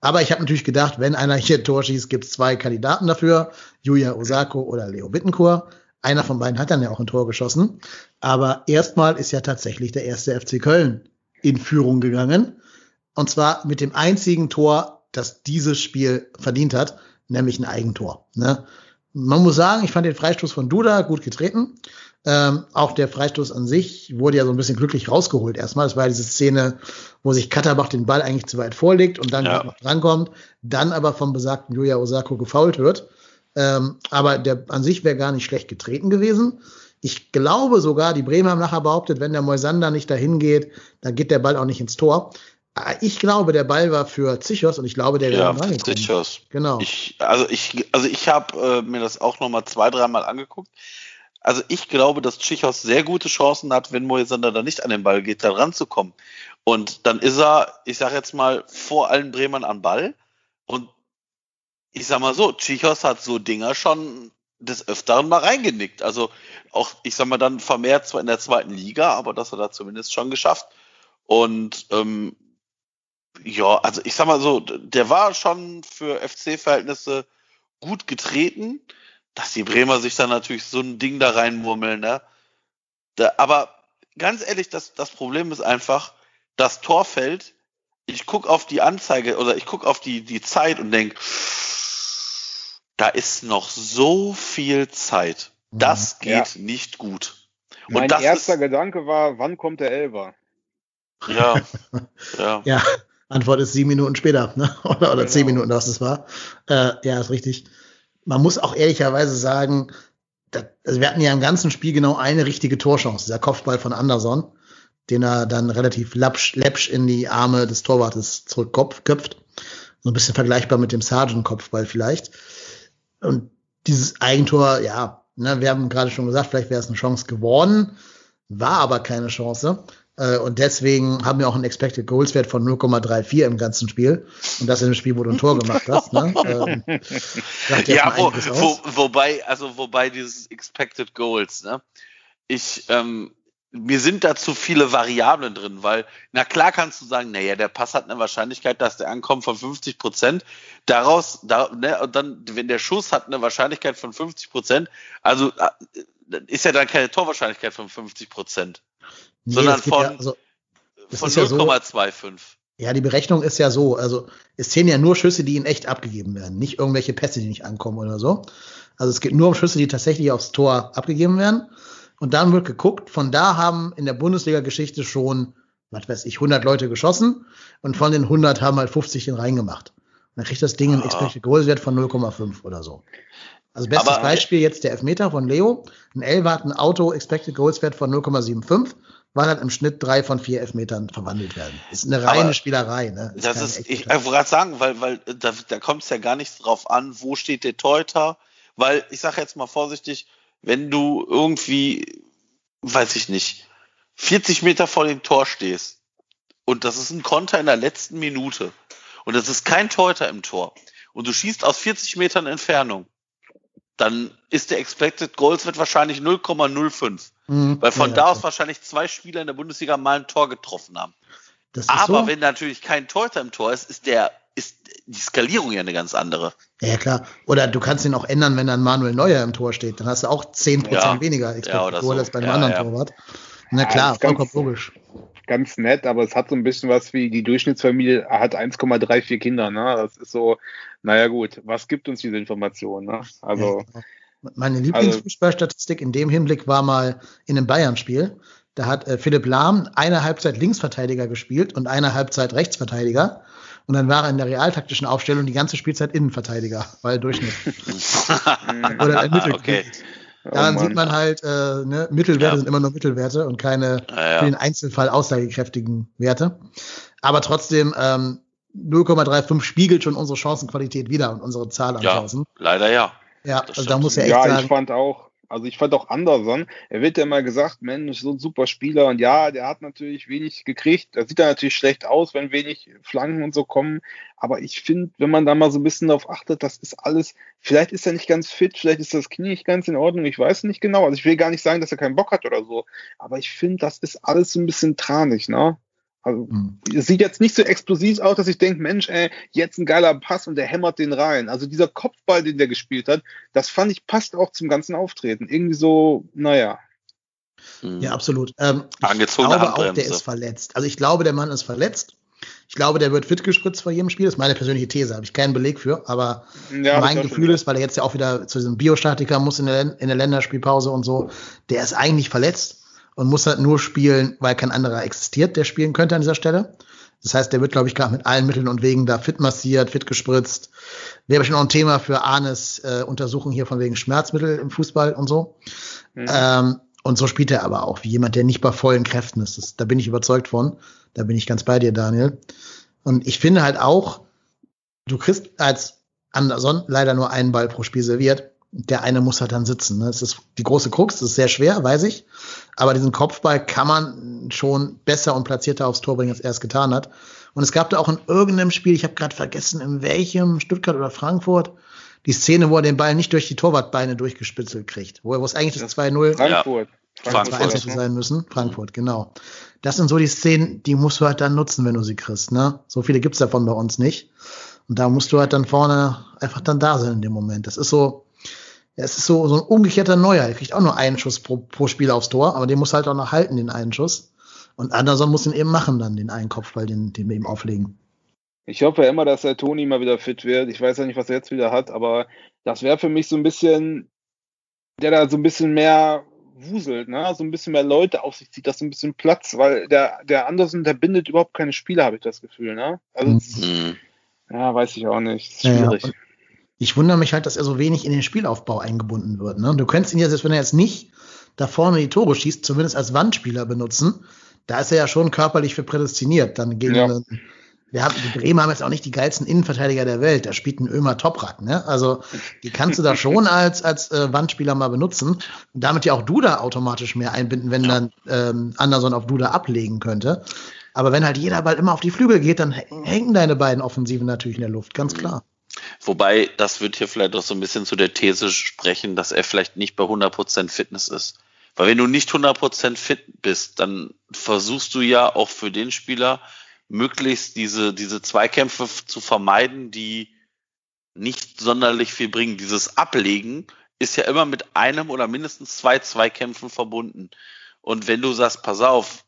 Aber ich habe natürlich gedacht, wenn einer hier Tor schießt, gibt es zwei Kandidaten dafür, Julia Osako oder Leo Wittenkur. Einer von beiden hat dann ja auch ein Tor geschossen. Aber erstmal ist ja tatsächlich der erste FC Köln in Führung gegangen. Und zwar mit dem einzigen Tor, das dieses Spiel verdient hat, nämlich ein Eigentor. Ne? Man muss sagen, ich fand den Freistoß von Duda gut getreten. Ähm, auch der Freistoß an sich wurde ja so ein bisschen glücklich rausgeholt erstmal. Das war diese Szene, wo sich Katterbach den Ball eigentlich zu weit vorlegt und dann ja. noch drankommt, dann aber vom besagten Julia Osako gefault wird. Ähm, aber der an sich wäre gar nicht schlecht getreten gewesen. Ich glaube sogar, die Bremer haben nachher behauptet, wenn der Moisander nicht dahin geht, dann geht der Ball auch nicht ins Tor. Äh, ich glaube, der Ball war für Zichos und ich glaube, der wäre ja, reingekommen. Zichos. Genau. Ich, also ich, also ich habe äh, mir das auch noch mal zwei, dreimal angeguckt. Also ich glaube, dass Tschichos sehr gute Chancen hat, wenn Moisander da nicht an den Ball geht, da ranzukommen. Und dann ist er, ich sage jetzt mal, vor allen Bremern an Ball. Und ich sag mal so, Tschichos hat so Dinger schon des Öfteren mal reingenickt. Also auch, ich sag mal, dann vermehrt zwar in der zweiten Liga, aber das hat er zumindest schon geschafft. Und ähm, ja, also ich sag mal so, der war schon für FC-Verhältnisse gut getreten dass die Bremer sich dann natürlich so ein Ding da reinmurmeln, ne? Da, aber ganz ehrlich, das, das Problem ist einfach, das Tor fällt, ich guck auf die Anzeige oder ich guck auf die, die Zeit und denk, da ist noch so viel Zeit. Das Mhm. Ja. geht nicht gut. Und Mein das erster ist, Gedanke war, wann kommt der Elber? ja, ja. Ja, Antwort ist sieben Minuten später, ne? oder, oder zehn Genau. Minuten, was es war. Äh, ja, ist richtig. Man muss auch ehrlicherweise sagen, das, also wir hatten ja im ganzen Spiel genau eine richtige Torchance, dieser Kopfball von Anderson, den er dann relativ lapsch, läppsch in die Arme des Torwartes zurückköpft. So ein bisschen vergleichbar mit dem Sargent-Kopfball vielleicht. Und dieses Eigentor, ja, ne, wir haben gerade schon gesagt, vielleicht wäre es eine Chance geworden, war aber keine Chance. Äh, Und deswegen haben wir auch einen Expected Goals Wert von 0,34 im ganzen Spiel. Und das in dem Spiel, wo du ein Tor gemacht hast. Ne? Ähm, Ja, wo, wo, wobei, also wobei dieses Expected Goals, ne? Ich, ähm, mir sind da zu viele Variablen drin, weil, na klar kannst du sagen, naja, der Pass hat eine Wahrscheinlichkeit, dass der ankommt von 50 Prozent. Daraus, da, ne, und dann, wenn der Schuss hat eine Wahrscheinlichkeit von 50 Prozent, also äh, ist ja dann keine Torwahrscheinlichkeit von 50 Prozent, Nee, sondern von- ja, also, von ist ja so, 0,25. Ja, die Berechnung ist ja so, also es zählen ja nur Schüsse, die in echt abgegeben werden, nicht irgendwelche Pässe, die nicht ankommen oder so. Also es geht nur um Schüsse, die tatsächlich aufs Tor abgegeben werden. Und dann wird geguckt, von da haben in der Bundesliga-Geschichte schon, was weiß ich, 100 Leute geschossen und von den 100 haben halt 50 den reingemacht. Und dann kriegt das Ding einen Ah. Expected Goals Wert von 0,5 oder so. Also bestes Aber- Beispiel jetzt der Elfmeter von Leo. Ein Elfer hat ein Auto Expected Goals Wert von 0,75, weil halt im Schnitt drei von vier Elfmetern verwandelt werden. Ist eine reine Aber Spielerei, ne? Das keine ist, ich, wollte gerade sagen, weil, weil da, da kommt es ja gar nicht drauf an, wo steht der Torhüter, weil ich sage jetzt mal vorsichtig, wenn du irgendwie, weiß ich nicht, 40 Meter vor dem Tor stehst und das ist ein Konter in der letzten Minute und es ist kein Torhüter im Tor und du schießt aus 40 Metern Entfernung, dann ist der Expected Goals wird wahrscheinlich 0,05, Mhm. weil von Ja, da ja, aus wahrscheinlich zwei Spieler in der Bundesliga mal ein Tor getroffen haben. Aber so. wenn natürlich kein Torhüter im Tor ist, ist der, ist die Skalierung ja eine ganz andere. Ja, ja, klar. Oder du kannst ihn auch ändern, wenn dann Manuel Neuer im Tor steht. Dann hast du auch 10% Ja. weniger Ja, Expected oder Goal so. als bei einem Ja, anderen ja. Torwart. Na Ja, klar, das ist ganz- vollkommen logisch. Ganz nett, aber es hat so ein bisschen was wie die Durchschnittsfamilie hat 1,34 Kinder. Ne? Das ist so, naja gut, was gibt uns diese Information? Ne? Also, Ja, genau. Meine Lieblingsfußballstatistik in dem Hinblick war mal in einem Bayern-Spiel. Da hat äh, Philipp Lahm eine Halbzeit Linksverteidiger gespielt und eine Halbzeit Rechtsverteidiger. Und dann war er in der realtaktischen Aufstellung die ganze Spielzeit Innenverteidiger, weil Durchschnitt. Oder ein Mittel. okay. Daran oh sieht man halt, äh, ne, Mittelwerte Ja. sind immer nur Mittelwerte und keine Ja, ja. für den Einzelfall aussagekräftigen Werte. Aber trotzdem, ähm, 0,35 spiegelt schon unsere Chancenqualität wieder und unsere Zahl an Ja, Chancen. leider ja. Ja, das also da muss ja echt ja, sagen, ich fand auch, also ich fand auch Anderson, er wird ja immer gesagt, Mensch, so ein super Spieler und ja, der hat natürlich wenig gekriegt, da sieht er natürlich schlecht aus, wenn wenig Flanken und so kommen, aber ich finde, wenn man da mal so ein bisschen darauf achtet, das ist alles, vielleicht ist er nicht ganz fit, vielleicht ist das Knie nicht ganz in Ordnung, ich weiß nicht genau, also ich will gar nicht sagen, dass er keinen Bock hat oder so, aber ich finde, das ist alles so ein bisschen tranig, ne? Also, Hm. es sieht jetzt nicht so explosiv aus, dass ich denke, Mensch, ey, jetzt ein geiler Pass und der hämmert den rein. Also dieser Kopfball, den der gespielt hat, das fand ich passt auch zum ganzen Auftreten. Irgendwie so, naja. Hm. Ja, absolut. Ähm, ich glaube auch, der ist verletzt. Also ich glaube, der Mann ist verletzt. Ich glaube, der wird fit gespritzt vor jedem Spiel. Das ist meine persönliche These, habe ich keinen Beleg für. Aber Ja, mein Gefühl ist, weil er jetzt ja auch wieder zu diesem Biostatiker muss in der, in der Länderspielpause und so, der ist eigentlich verletzt und muss halt nur spielen, weil kein anderer existiert, der spielen könnte an dieser Stelle. Das heißt, der wird, glaube ich, gerade mit allen Mitteln und Wegen da fit massiert, fit gespritzt. Wäre bestimmt noch ein Thema für Arnes äh, Untersuchung hier von wegen Schmerzmittel im Fußball und so. Mhm. Ähm, und so spielt er aber auch, wie jemand, der nicht bei vollen Kräften ist. Das, da bin ich überzeugt von. Da bin ich ganz bei dir, Daniel. Und ich finde halt auch, du kriegst als Anderson leider nur einen Ball pro Spiel serviert. Der eine muss halt dann sitzen. Ne? Das ist die große Krux, das ist sehr schwer, weiß ich. Aber diesen Kopfball kann man schon besser und platzierter aufs Tor bringen, als er es getan hat. Und es gab da auch in irgendeinem Spiel, ich habe gerade vergessen, in welchem, Stuttgart oder Frankfurt, die Szene, wo er den Ball nicht durch die Torwartbeine durchgespitzelt kriegt, wo er wo es eigentlich das 2-0 Frankfurt. Frankfurt. ne? sein müssen. Frankfurt, genau. Das sind so die Szenen, die musst du halt dann nutzen, wenn du sie kriegst. Ne? So viele gibt's davon bei uns nicht. Und da musst du halt dann vorne einfach dann da sein in dem Moment. Das ist so, es ist so, so ein umgekehrter Neuer. Er kriegt auch nur einen Schuss pro, pro Spiel aufs Tor, aber den muss halt auch noch halten, den einen Schuss. Und Anderson muss ihn eben machen, dann den einen Kopfball, den, den wir ihm auflegen. Ich hoffe immer, dass der Toni mal wieder fit wird. Ich weiß ja nicht, was er jetzt wieder hat, aber das wäre für mich so ein bisschen, der da so ein bisschen mehr wuselt, ne? so ein bisschen mehr Leute auf sich zieht, das so ein bisschen Platz, weil der, der Andersen, der bindet überhaupt keine Spieler, habe ich das Gefühl. Ne? Also, Mhm. ja, weiß ich auch nicht. Ist Ja, ja. Ich wundere mich halt, dass er so wenig in den Spielaufbau eingebunden wird. Ne? Du könntest ihn ja, selbst wenn er jetzt nicht da vorne die Tore schießt, zumindest als Wandspieler benutzen. Da ist er ja schon körperlich für prädestiniert. Dann gegen Ja. einen- wir haben, die Bremer haben jetzt auch nicht die geilsten Innenverteidiger der Welt. Da spielt ein Ömer Toprak, ne? Also, die kannst du da schon als, als äh, Wandspieler mal benutzen. Und damit ja auch Duda automatisch mehr einbinden, wenn dann ähm, Anderson auf Duda ablegen könnte. Aber wenn halt jeder Ball immer auf die Flügel geht, dann hängen hängen deine beiden Offensiven natürlich in der Luft, ganz klar. Wobei, das wird hier vielleicht auch so ein bisschen zu der These sprechen, dass er vielleicht nicht bei 100% Fitness ist. Weil wenn du nicht 100% fit bist, dann versuchst du ja auch für den Spieler möglichst diese, diese Zweikämpfe zu vermeiden, die nicht sonderlich viel bringen. Dieses Ablegen ist ja immer mit einem oder mindestens zwei Zweikämpfen verbunden. Und wenn du sagst, pass auf,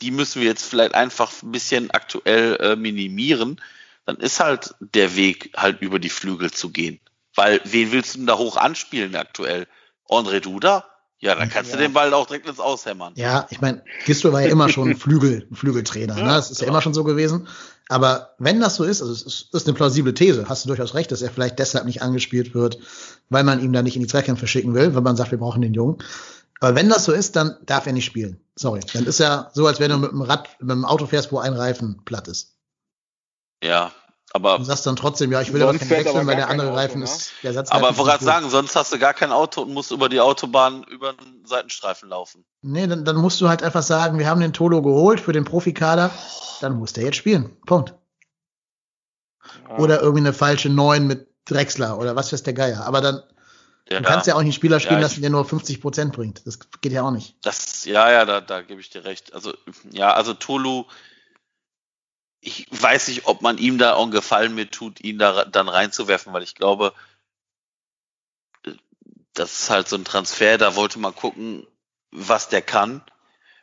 die müssen wir jetzt vielleicht einfach ein bisschen aktuell äh, minimieren, dann ist halt der Weg halt über die Flügel zu gehen. Weil wen willst du denn da hoch anspielen aktuell? André Duda? Ja, dann kannst Ja. du den Ball auch direkt ins Aushämmern. Ja, ich meine, Gisto war ja immer schon Flügel, Flügeltrainer. Ne? Ja, Das ist ja genau. immer schon so gewesen. Aber wenn das so ist, also es ist, eine plausible These, hast du durchaus recht, dass er vielleicht deshalb nicht angespielt wird, weil man ihm da nicht in die Zweikämpfe schicken will, weil man sagt, wir brauchen den Jungen. Aber wenn das so ist, dann darf er nicht spielen. Sorry. Dann ist er so, als wenn du mit dem Rad, mit dem Auto fährst, wo ein Reifen platt ist. Ja, aber, Du sagst dann trotzdem, ja, ich will aber keinen wechseln, weil der andere Auto, Reifen ne? ist, der Satz. aber ich wollte gerade sagen, sonst hast du gar kein Auto und musst über die Autobahn über einen Seitenstreifen laufen. Nee, dann, dann musst du halt einfach sagen, wir haben den Tolo geholt für den Profikader, dann muss der jetzt spielen. Punkt. Ja. Oder irgendwie eine falsche Neun mit Drexler oder was weiß der Geier. Aber dann Ja, du kannst ja auch nicht einen Spieler spielen Ja, lassen, der nur 50 Prozent bringt. Das geht ja auch nicht. Das, ja, ja, da, da gebe ich dir recht. Also, ja, also Tolu, ich weiß nicht, ob man ihm da auch einen Gefallen mit tut, ihn da dann reinzuwerfen, weil ich glaube, das ist halt so ein Transfer, da wollte man gucken, was der kann.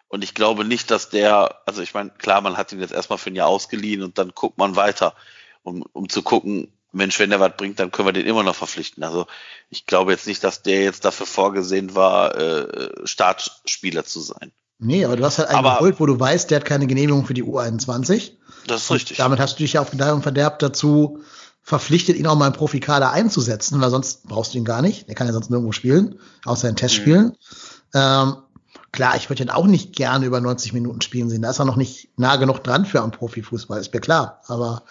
Und ich glaube nicht, dass der, also ich meine, klar, man hat ihn jetzt erstmal für ein Jahr ausgeliehen und dann guckt man weiter, um, um zu gucken, Mensch, wenn der was bringt, dann können wir den immer noch verpflichten. Also ich glaube jetzt nicht, dass der jetzt dafür vorgesehen war, äh, Startspieler zu sein. Nee, aber du hast halt einen Aber- geholt, wo du weißt, der hat keine Genehmigung für die U21. Das ist Und richtig. Damit hast du dich ja auf Gedeih und Verderb dazu verpflichtet, ihn auch mal im Profikader einzusetzen, weil sonst brauchst du ihn gar nicht. Der kann ja sonst nirgendwo spielen, außer in Testspielen. Ähm, klar, ich würde ihn auch nicht gerne über 90 Minuten spielen sehen. Da ist er noch nicht nah genug dran für einen Profifußball, ist mir klar. Aber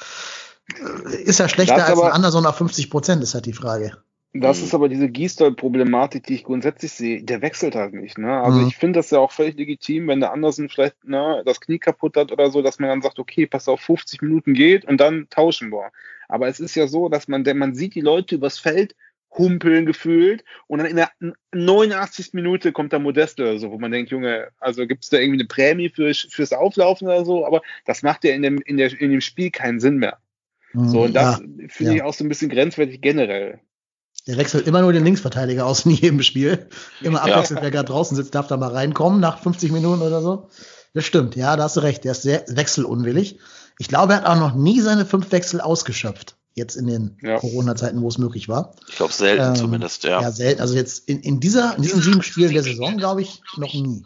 äh, ist er schlechter als ein Anderson auf 50 Prozent, ist halt die Frage. Das Mhm. ist aber diese Gisdol-Problematik, die ich grundsätzlich sehe. Der wechselt halt nicht. Ne? Also Mhm. ich finde das ja auch völlig legitim, wenn der Andersen vielleicht ne, das Knie kaputt hat oder so, dass man dann sagt, okay, pass auf, 50 Minuten geht und dann tauschen wir. Aber es ist ja so, dass man, denn man sieht die Leute übers Feld humpeln gefühlt und dann in der 89. Minute kommt der Modest oder so, wo man denkt, Junge, also gibt es da irgendwie eine Prämie für, fürs Auflaufen oder so, aber das macht ja in dem, in der, in dem Spiel keinen Sinn mehr. So, und das. Ja, finde ja. ich auch so ein bisschen grenzwertig generell. Der wechselt immer nur den Linksverteidiger aus in jedem Spiel. Immer Ja. abwechselnd, wer gerade draußen sitzt, darf da mal reinkommen nach 50 Minuten oder so. Das stimmt, ja, da hast du recht. Der ist sehr wechselunwillig. Ich glaube, er hat auch noch nie seine fünf Wechsel ausgeschöpft. Jetzt in den Ja. Corona-Zeiten, wo es möglich war. Ich glaube selten Ähm, zumindest, ja. Ja, selten. Also jetzt in, in dieser, in diesen sieben Spielen der Saison, glaube ich, noch nie.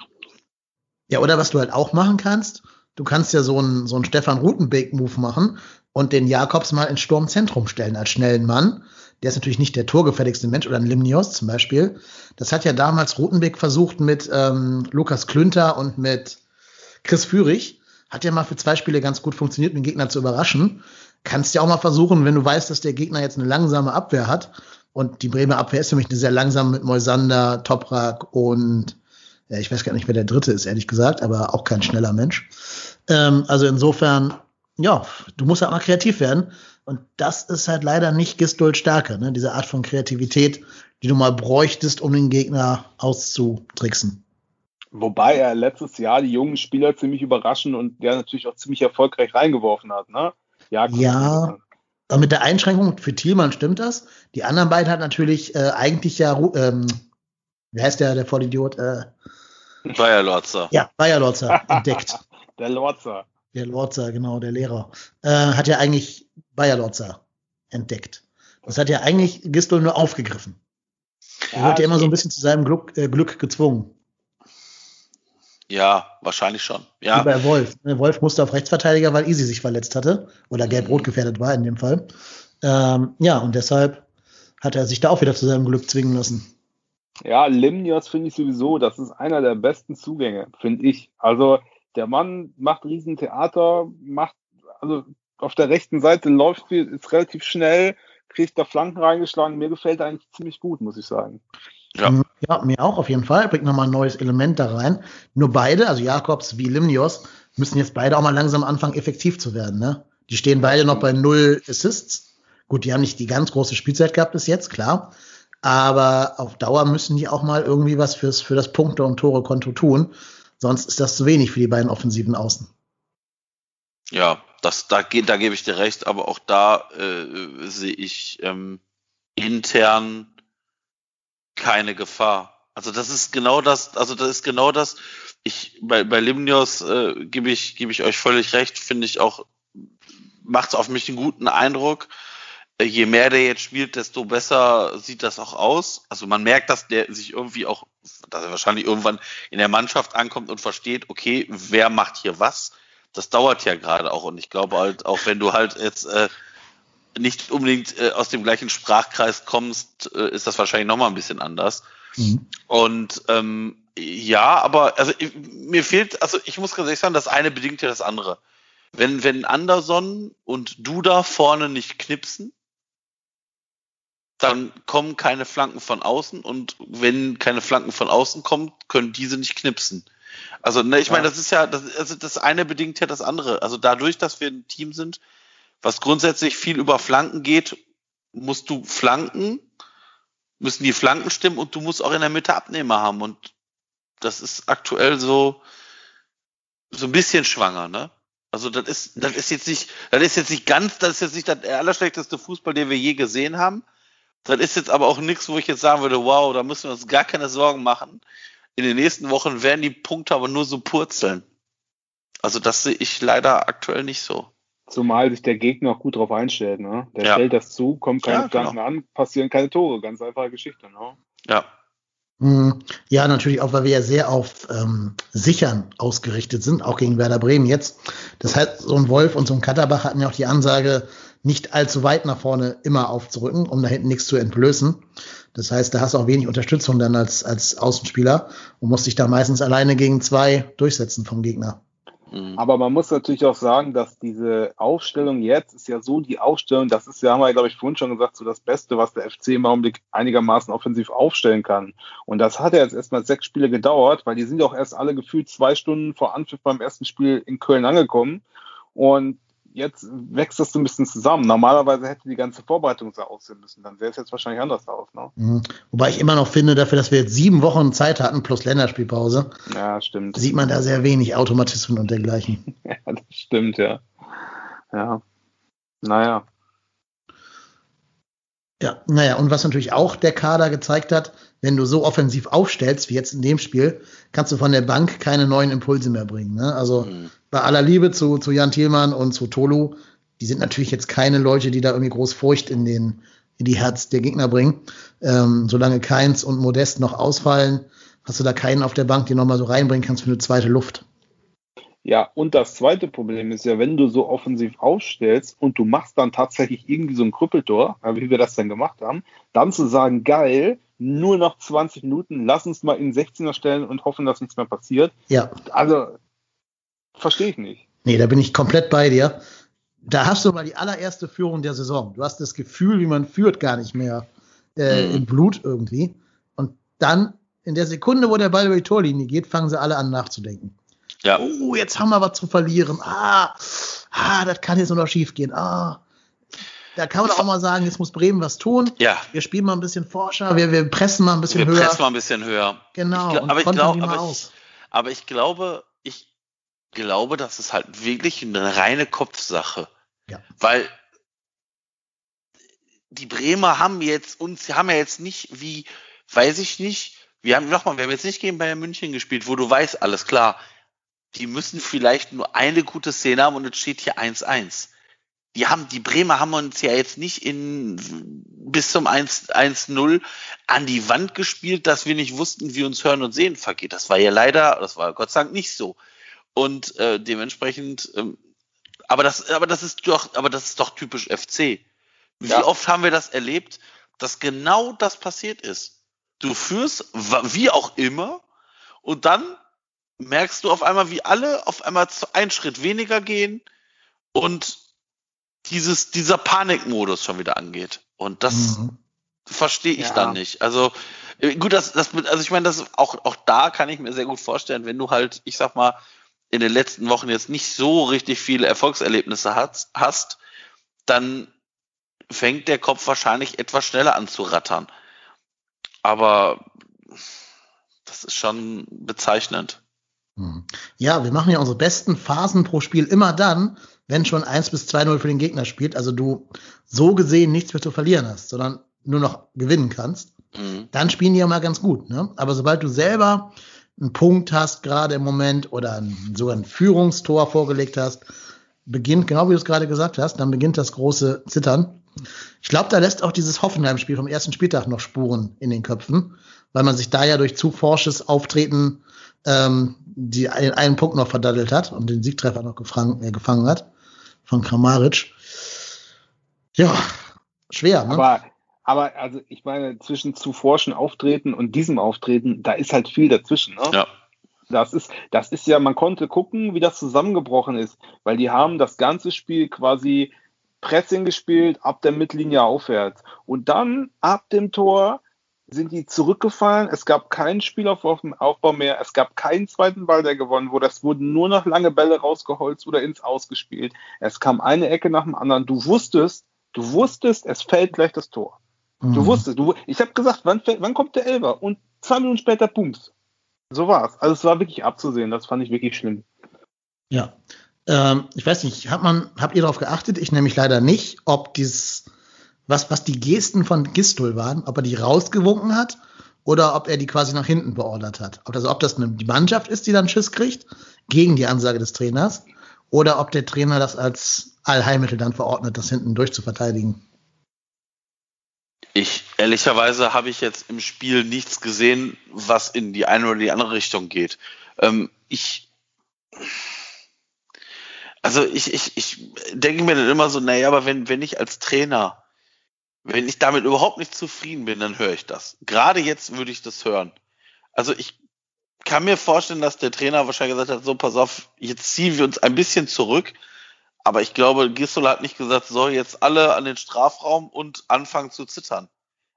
Ja, oder was du halt auch machen kannst, du kannst ja so einen, so einen Stefan Rutenbeek-Move machen und den Jakobs mal ins Sturmzentrum stellen als schnellen Mann. Der ist natürlich nicht der torgefährlichste Mensch oder ein Limnios zum Beispiel. Das hat ja damals Rutenbeek versucht mit ähm, Lukas Klünter und mit Chris Führig. Hat ja mal für zwei Spiele ganz gut funktioniert, den Gegner zu überraschen. Kannst ja auch mal versuchen, wenn du weißt, dass der Gegner jetzt eine langsame Abwehr hat. Und die Bremer Abwehr ist für mich eine sehr langsame mit Moisander, Toprak und ja, ich weiß gar nicht, wer der dritte ist, ehrlich gesagt, aber auch kein schneller Mensch. Ähm, also insofern, ja, du musst halt mal kreativ werden. Und das ist halt leider nicht Gistol Stärke, ne? diese Art von Kreativität, die du mal bräuchtest, um den Gegner auszutricksen. Wobei er letztes Jahr die jungen Spieler ziemlich überraschend und der natürlich auch ziemlich erfolgreich reingeworfen hat, ne? Ja, Ja. Aber mit der Einschränkung für Thielmann stimmt das. Die anderen beiden hat natürlich äh, eigentlich ja, ähm, wie heißt der, der Vollidiot? Äh, Bayer Lorzer. ja, Bayer Lotzer entdeckt. Der Lorzer. Der Lorzer, genau, der Lehrer. Äh, hat ja eigentlich Bayer Lorzer entdeckt. Das hat ja eigentlich Gistol nur aufgegriffen. Er Ja, wird ja immer so ein bisschen zu seinem Glück, äh, Glück gezwungen. Ja, wahrscheinlich schon. Wie Ja, bei Wolf. Ne, Wolf musste auf Rechtsverteidiger, weil Easy sich verletzt hatte. Oder Mhm. gelb-rot gefährdet war in dem Fall. Ähm, ja, und deshalb hat er sich da auch wieder zu seinem Glück zwingen lassen. Ja, Limnios finde ich sowieso, das ist einer der besten Zugänge, finde ich. Also der Mann macht Riesentheater, macht, also auf der rechten Seite läuft ist relativ schnell, kriegt da Flanken reingeschlagen. Mir gefällt er eigentlich ziemlich gut, muss ich sagen. Ja. Ja, mir auch auf jeden Fall. Bringt nochmal ein neues Element da rein. Nur beide, also Jakobs wie Limnios, müssen jetzt beide auch mal langsam anfangen, effektiv zu werden. Ne? Die stehen beide noch bei null Assists. Gut, die haben nicht die ganz große Spielzeit gehabt bis jetzt, klar. Aber auf Dauer müssen die auch mal irgendwie was fürs, für das Punkte- und Tore-Konto tun. Sonst ist das zu wenig für die beiden offensiven Außen. ja, das, da, da gebe ich dir recht, aber auch da äh, sehe ich ähm, intern keine Gefahr. Also das ist genau das, also das ist genau das. Ich bei, bei Limnios äh, gebe ich gebe ich euch völlig recht, finde ich auch macht es auf mich einen guten Eindruck. Äh, Je mehr der jetzt spielt, desto besser sieht das auch aus. Also man merkt, dass der sich irgendwie auch, dass er wahrscheinlich irgendwann in der Mannschaft ankommt und versteht, okay, wer macht hier was? Das dauert ja gerade auch. Und ich glaube halt, auch wenn du halt jetzt äh, nicht unbedingt äh, aus dem gleichen Sprachkreis kommst, äh, ist das wahrscheinlich nochmal ein bisschen anders. Mhm. Und ähm, ja, aber also ich- mir fehlt, also ich muss ganz ehrlich sagen, das eine bedingt ja das andere. Wenn, wenn Anderson und Duda vorne nicht knipsen, dann kommen keine Flanken von außen und wenn keine Flanken von außen kommen, können diese nicht knipsen. Also, ne, ich Ja. meine, das ist ja, das, also das eine bedingt ja das andere. Also dadurch, dass wir ein Team sind, was grundsätzlich viel über Flanken geht, musst du Flanken, müssen die Flanken stimmen und du musst auch in der Mitte Abnehmer haben und das ist aktuell so, so ein bisschen schwanger, ne? Also das ist, das ist jetzt nicht, das ist jetzt nicht ganz, das ist jetzt nicht der allerschlechteste Fußball, den wir je gesehen haben. Das ist jetzt aber auch nichts, wo ich jetzt sagen würde, wow, da müssen wir uns gar keine Sorgen machen. In den nächsten Wochen werden die Punkte aber nur so purzeln. Also das sehe ich leider aktuell nicht so. Zumal sich der Gegner auch gut drauf einstellt. Ne? Der Ja. stellt das zu, kommt keine Ja, Flanken an, passieren keine Tore. Ganz einfache Geschichte. Ne? Ja. Mhm. Ja, natürlich auch, weil wir ja sehr auf ähm, Sichern ausgerichtet sind, auch gegen Werder Bremen jetzt. Das heißt, so ein Wolf und so ein Katterbach hatten ja auch die Ansage, nicht allzu weit nach vorne immer aufzurücken, um da hinten nichts zu entblößen. Das heißt, da hast du auch wenig Unterstützung dann als, als Außenspieler und musst dich da meistens alleine gegen zwei durchsetzen vom Gegner. Mhm. Aber man muss natürlich auch sagen, dass diese Aufstellung jetzt ist ja so die Aufstellung, das ist ja, haben wir, glaube ich, vorhin schon gesagt, so das Beste, was der FC im Augenblick einigermaßen offensiv aufstellen kann. Und das hat ja jetzt erstmal sechs Spiele gedauert, weil die sind ja auch erst alle gefühlt zwei Stunden vor Anpfiff beim ersten Spiel in Köln angekommen. Und jetzt wächst das so ein bisschen zusammen. Normalerweise hätte die ganze Vorbereitung so aussehen müssen. Dann sähe es jetzt wahrscheinlich anders aus. Ne? Mhm. Wobei ich immer noch finde, dafür, dass wir jetzt sieben Wochen Zeit hatten plus Länderspielpause, Ja, stimmt. sieht man da sehr wenig Automatismen und dergleichen. Ja, das stimmt, ja. Ja. Naja. Ja, naja, und was natürlich auch der Kader gezeigt hat, wenn du so offensiv aufstellst, wie jetzt in dem Spiel, kannst du von der Bank keine neuen Impulse mehr bringen. Ne? Also Mhm. Bei aller Liebe zu, zu Jan Thielmann und zu Tolu, die sind natürlich jetzt keine Leute, die da irgendwie groß Furcht in den in die Herz der Gegner bringen. Ähm, solange Keins und Modest noch ausfallen, hast du da keinen auf der Bank, den nochmal so reinbringen kannst für eine zweite Luft. Ja, und das zweite Problem ist ja, wenn du so offensiv aufstellst und du machst dann tatsächlich irgendwie so ein Krüppeltor, wie wir das dann gemacht haben, dann zu sagen, geil, nur noch 20 Minuten, lass uns mal in 16er stellen und hoffen, dass nichts mehr passiert. Ja, Also, verstehe ich nicht. Nee, da bin ich komplett bei dir. Da hast du mal die allererste Führung der Saison. Du hast das Gefühl, wie man führt, gar nicht mehr äh, Mhm. im Blut irgendwie. Und dann, in der Sekunde, wo der Ball über die Torlinie geht, fangen sie alle an nachzudenken. Ja. Oh, jetzt haben wir was zu verlieren. Ah, ah das kann jetzt nur noch schief gehen. Ah. Da kann man auch mal sagen, jetzt muss Bremen was tun. Ja. Wir spielen mal ein bisschen forscher, wir, wir pressen mal ein bisschen Wir höher. pressen mal ein bisschen höher. genau, Ich aber ich glaub- aber ich-. Aber ich glaube, glaube, das ist halt wirklich eine reine Kopfsache. Ja. Weil die Bremer haben jetzt uns, haben ja jetzt nicht wie, weiß ich nicht, wir haben nochmal, wir haben jetzt nicht gegen Bayern München gespielt, wo du weißt, alles klar, die müssen vielleicht nur eine gute Szene haben und es steht hier 1-1. Die haben, die Bremer haben uns ja jetzt nicht in bis zum 1-0 an die Wand gespielt, dass wir nicht wussten, wie uns Hören und Sehen vergeht. Das war ja leider, das war Gott sei Dank nicht so. Und äh, dementsprechend, ähm, aber das, aber das ist doch, aber das ist doch typisch FC. Wie Ja. oft haben wir das erlebt, dass genau das passiert ist? Du führst, wie auch immer, und dann merkst du auf einmal, wie alle auf einmal zu- einen Schritt weniger gehen und dieses, dieser Panikmodus schon wieder angeht. Und das Mhm. verstehe ich Ja. dann nicht. Also äh, gut, das, das, also ich meine, das auch, auch da kann ich mir sehr gut vorstellen, wenn du halt, ich sag mal, in den letzten Wochen jetzt nicht so richtig viele Erfolgserlebnisse hast, hast dann fängt der Kopf wahrscheinlich etwas schneller an zu rattern. Aber das ist schon bezeichnend. Mhm. Ja, wir machen ja unsere besten Phasen pro Spiel immer dann, wenn schon 1 bis 2-0 für den Gegner spielt. Also du so gesehen nichts mehr zu verlieren hast, sondern nur noch gewinnen kannst. Mhm. Dann spielen die ja mal ganz gut. Ne? Aber sobald du selber einen Punkt hast, gerade im Moment, oder ein, sogar ein Führungstor vorgelegt hast, beginnt, genau wie du es gerade gesagt hast, dann beginnt das große Zittern. Ich glaube, da lässt auch dieses Hoffenheim-Spiel vom ersten Spieltag noch Spuren in den Köpfen, weil man sich da ja durch zu forsches Auftreten ähm, die einen, einen Punkt noch verdaddelt hat und den Siegtreffer noch gefangen, äh, gefangen hat von Kramaric. Ja, schwer, ne? Aber, aber also ich meine, zwischen zu forschen Auftreten und diesem Auftreten, da ist halt viel dazwischen. Ne? Ja. Das ist, das ist ja, man konnte gucken, wie das zusammengebrochen ist, weil die haben das ganze Spiel quasi Pressing gespielt, ab der Mittellinie aufwärts. Und dann, ab dem Tor, sind die zurückgefallen. Es gab keinen Spielaufbau mehr. Es gab keinen zweiten Ball, der gewonnen wurde. Es wurden nur noch lange Bälle rausgeholzt oder ins Ausgespielt. Es kam eine Ecke nach dem anderen. Du wusstest, du wusstest, es fällt gleich das Tor. Du Mhm. wusstest, du, ich habe gesagt, wann, wann kommt der Elfer? Und zwei Minuten später, bums. So war's. Also es war wirklich abzusehen. Das fand ich wirklich schlimm. Ja. Ähm, ich weiß nicht, hat man, habt ihr darauf geachtet? Ich nämlich leider nicht, ob dieses, was, was die Gesten von Gistol waren, ob er die rausgewunken hat oder ob er die quasi nach hinten beordert hat. Also ob das eine, die Mannschaft ist, die dann Schiss kriegt, gegen die Ansage des Trainers, oder ob der Trainer das als Allheilmittel dann verordnet, das hinten durchzuverteidigen. Ich, ehrlicherweise habe ich jetzt im Spiel nichts gesehen, was in die eine oder die andere Richtung geht. Ähm, ich, also ich, ich, ich denke mir dann immer so, naja, aber wenn, wenn ich als Trainer, wenn ich damit überhaupt nicht zufrieden bin, dann höre ich das. Gerade jetzt würde ich das hören. Also ich kann mir vorstellen, dass der Trainer wahrscheinlich gesagt hat, so pass auf, jetzt ziehen wir uns ein bisschen zurück. Aber ich glaube, Gisdol hat nicht gesagt, so jetzt alle an den Strafraum und anfangen zu zittern.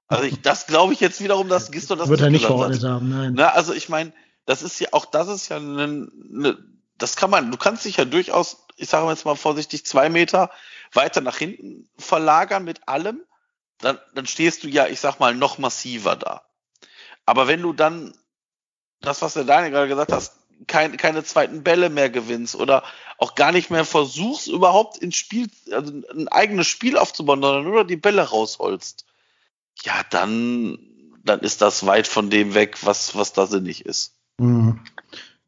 Also ich, das glaube ich jetzt wiederum, dass Gisdol das Wird er nicht gesagt verordnet hat. haben, nein. Na, also ich meine, das ist ja auch das ist ja eine, eine, das kann man, du kannst dich ja durchaus, ich sage jetzt mal vorsichtig, zwei Meter weiter nach hinten verlagern mit allem, dann, dann stehst du ja, ich sag mal, noch massiver da. Aber wenn du dann das, was der Daniel gerade gesagt hast, kein, keine zweiten Bälle mehr gewinnst oder auch gar nicht mehr versuchst, überhaupt ins Spiel, also ein eigenes Spiel aufzubauen, sondern nur die Bälle rausholst, ja, dann, dann ist das weit von dem weg, was, was da sinnig ist. Mhm.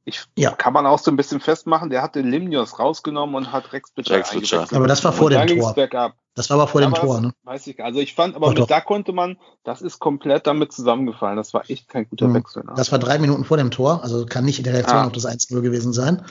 Ich, Ja. Kann man auch so ein bisschen festmachen, der hatte Limnios rausgenommen und hat Rex Bitcher. Aber das war vor und dem Tor. Das war aber vor dem Aber Tor, das ne? Weiß ich gar nicht. Also ich fand, aber Doch, mit, doch. da konnte man, das ist komplett damit zusammengefallen. Das war echt kein guter Mhm. Wechsel. Ne? Das war drei Minuten vor dem Tor, also kann nicht in der Reaktion Ah. auf das 1-0 gewesen sein.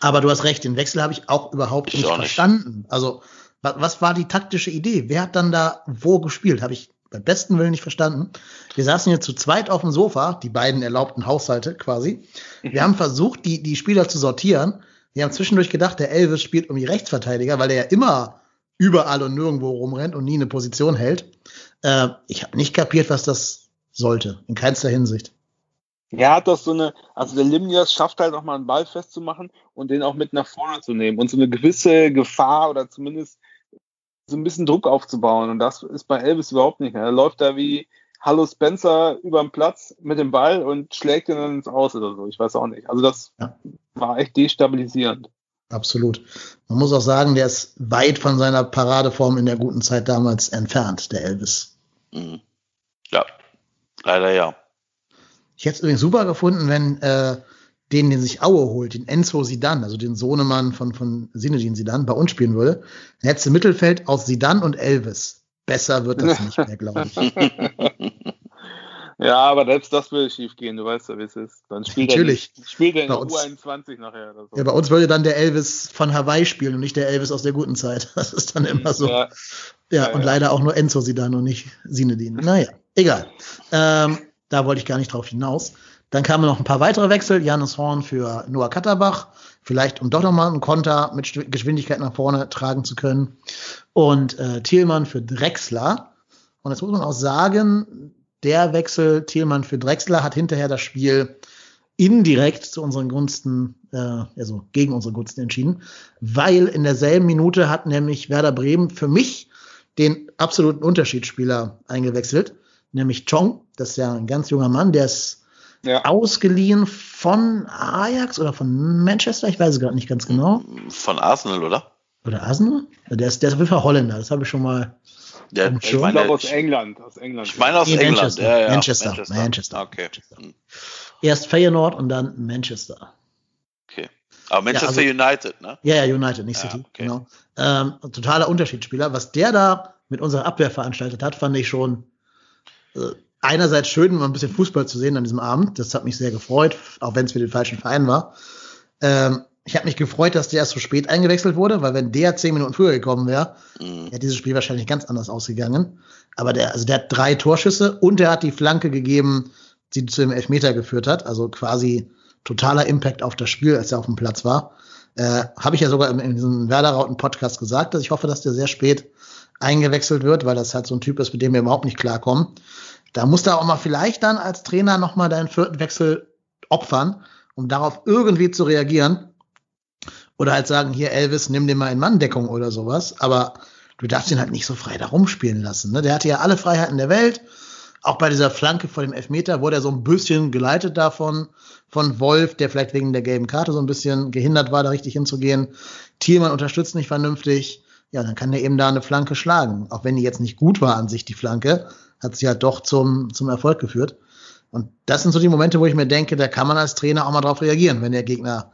Aber du hast recht, den Wechsel habe ich auch überhaupt Ich nicht auch nicht. verstanden. Also, wa- was war die taktische Idee? Wer hat dann da wo gespielt? Habe ich beim besten Willen nicht verstanden. Wir saßen hier zu zweit auf dem Sofa, die beiden erlaubten Haushalte quasi. Wir haben versucht, die, die Spieler zu sortieren. Wir haben zwischendurch gedacht, der Elvis spielt um die Rechtsverteidiger, weil der ja immer überall und nirgendwo rumrennt und nie eine Position hält. Äh, ich habe nicht kapiert, was das sollte, in keinster Hinsicht. Er hat doch so eine, also der Limnios schafft halt auch mal einen Ball festzumachen und den auch mit nach vorne zu nehmen und so eine gewisse Gefahr oder zumindest so ein bisschen Druck aufzubauen. Und das ist bei Elvis überhaupt nicht. Er läuft da wie Hallo Spencer über den Platz mit dem Ball und schlägt ihn dann ins Aus oder so. Ich weiß auch nicht. Also das Ja. war echt destabilisierend. Absolut. Man muss auch sagen, der ist weit von seiner Paradeform in der guten Zeit damals entfernt, der Elvis. Mhm. Ja, leider ja. Ich hätte es übrigens super gefunden, wenn äh, den, den sich Aue holt, den Enzo Sidan, also den Sohnemann von, von Sinedin Sidan, bei uns spielen würde, dann hättest du Mittelfeld aus Sidan und Elvis. Besser wird das nicht mehr, glaube ich. Ja, aber selbst das würde schief gehen, du weißt ja, wie es ist. Dann spielt Natürlich. er, spielt er in Bei der uns- U21 nachher so. Ja, bei uns würde dann der Elvis von Hawaii spielen und nicht der Elvis aus der guten Zeit. Das ist dann immer so. Ja, Ja, und ja. leider auch nur Enzo Sidan und nicht Sinedin. Naja, egal. Ähm, da wollte ich gar nicht drauf hinaus. Dann kamen noch ein paar weitere Wechsel. Janis Horn für Noah Katterbach. Vielleicht, um doch nochmal einen Konter mit Geschwindigkeit nach vorne tragen zu können. Und äh, Thielmann für Drexler. Und jetzt muss man auch sagen, der Wechsel Thielmann für Drexler hat hinterher das Spiel indirekt zu unseren Gunsten, äh, also gegen unsere Gunsten entschieden, weil in derselben Minute hat nämlich Werder Bremen für mich den absoluten Unterschiedsspieler eingewechselt, nämlich Chong. Das ist ja ein ganz junger Mann, der ist ja. ausgeliehen von Ajax oder von Manchester, ich weiß es gerade nicht ganz genau. Von Arsenal, oder? Oder Arsenal? Der ist, der ist auf jeden Fall Holländer, das habe ich schon mal. Ja, Komm ich schon. Ich meine, glaube aus ich, England. Aus England. ich meine aus Nee, England. Manchester. Ja, ja, Manchester. Manchester. Okay. Manchester. Erst Feyenoord und dann Manchester. okay. Aber Manchester also- United, ne? Ja, ja, United, nicht Ja, City. okay. Genau. Ähm, totaler Unterschiedsspieler. Was der da mit unserer Abwehr veranstaltet hat, fand ich schon äh, einerseits schön, mal ein bisschen Fußball zu sehen an diesem Abend. Das hat mich sehr gefreut, auch wenn es für den falschen Verein war. Ähm, ich habe mich gefreut, dass der erst so spät eingewechselt wurde, weil wenn der zehn Minuten früher gekommen wäre, Mhm. wäre dieses Spiel wahrscheinlich ganz anders ausgegangen. Aber der, also der hat drei Torschüsse und er hat die Flanke gegeben, die zu dem Elfmeter geführt hat. Also quasi totaler Impact auf das Spiel, als er auf dem Platz war. Äh, Habe ich ja sogar in, in diesem Werder-Rauten-Podcast gesagt, dass ich hoffe, dass der sehr spät eingewechselt wird, weil das halt so ein Typ ist, mit dem wir überhaupt nicht klarkommen. Da musst du auch mal vielleicht dann als Trainer noch mal deinen vierten Wechsel opfern, um darauf irgendwie zu reagieren. Oder halt sagen, hier Elvis, nimm den mal in Manndeckung oder sowas. Aber du darfst ihn halt nicht so frei da rumspielen lassen. Ne? Der hatte ja alle Freiheiten der Welt. Auch bei dieser Flanke vor dem Elfmeter wurde er so ein bisschen geleitet davon, von Wolf, der vielleicht wegen der gelben Karte so ein bisschen gehindert war, da richtig hinzugehen. Thielmann unterstützt nicht vernünftig. Ja, dann kann der eben da eine Flanke schlagen. Auch wenn die jetzt nicht gut war an sich, die Flanke, hat sie ja doch zum, zum Erfolg geführt. Und das sind so die Momente, wo ich mir denke, da kann man als Trainer auch mal drauf reagieren, wenn der Gegner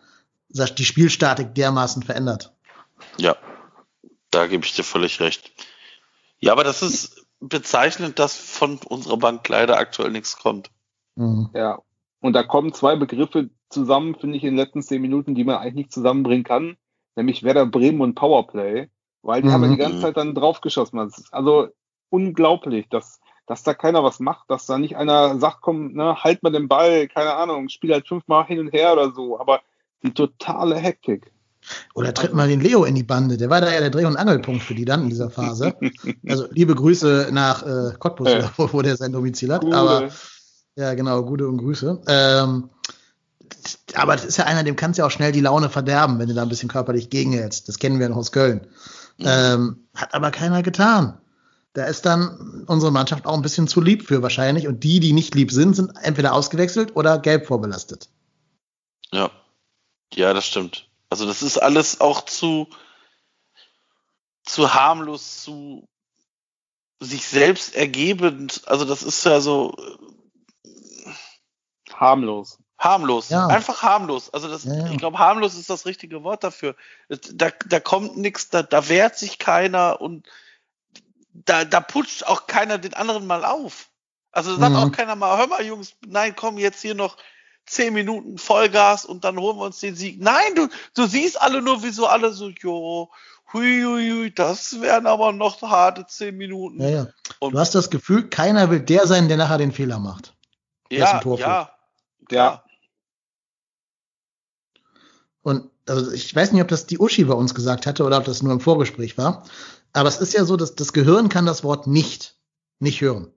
die Spielstatik dermaßen verändert. Ja, da gebe ich dir völlig recht. Ja, aber das ist bezeichnend, dass von unserer Bank leider aktuell nichts kommt. Mhm. Ja. Und da kommen zwei Begriffe zusammen, finde ich, in den letzten zehn Minuten, die man eigentlich nicht zusammenbringen kann, nämlich Werder Bremen und Powerplay, weil die Mhm. haben ja die ganze Zeit dann draufgeschossen. Das ist also unglaublich, dass, dass da keiner was macht, dass da nicht einer sagt, komm, ne, halt mal den Ball, keine Ahnung, spiel halt fünfmal hin und her oder so, aber die totale Hektik. Oder tritt mal den Leo in die Bande. Der war da ja der Dreh- und Angelpunkt für die dann in dieser Phase. Also liebe Grüße nach äh, Cottbus, Ja. wo, wo der sein Domizil hat. Coole- Aber ja, genau, gute und Grüße. Ähm, aber das ist ja einer, dem kannst du ja auch schnell die Laune verderben, wenn du da ein bisschen körperlich gegenhältst. Das kennen wir noch aus Köln. Ähm, hat aber keiner getan. Da ist dann unsere Mannschaft auch ein bisschen zu lieb für wahrscheinlich. Und die, die nicht lieb sind, sind entweder ausgewechselt oder gelb vorbelastet. Ja. Ja, das stimmt. Also das ist alles auch zu, zu harmlos, zu sich selbst ergebend. Also das ist ja so äh, harmlos. harmlos. Ja. Einfach harmlos. Also das, Ja, ja. ich glaube, harmlos ist das richtige Wort dafür. Da, da kommt nichts, da, da wehrt sich keiner und da, da putscht auch keiner den anderen mal auf. Also sagt Mhm. auch keiner mal, hör mal, Jungs, nein, komm jetzt hier noch zehn Minuten Vollgas und dann holen wir uns den Sieg. Nein, du, du siehst alle nur, wie so alle so, jo, hui, hui, hui, das wären aber noch harte zehn Minuten. Ja, ja. Und Du hast das Gefühl, keiner will der sein, der nachher den Fehler macht. ja, ja, Ja. Und also ich weiß nicht, ob das die Uschi bei uns gesagt hatte oder ob das nur im Vorgespräch war. Aber es ist ja so, dass das Gehirn kann das Wort nicht, nicht hören.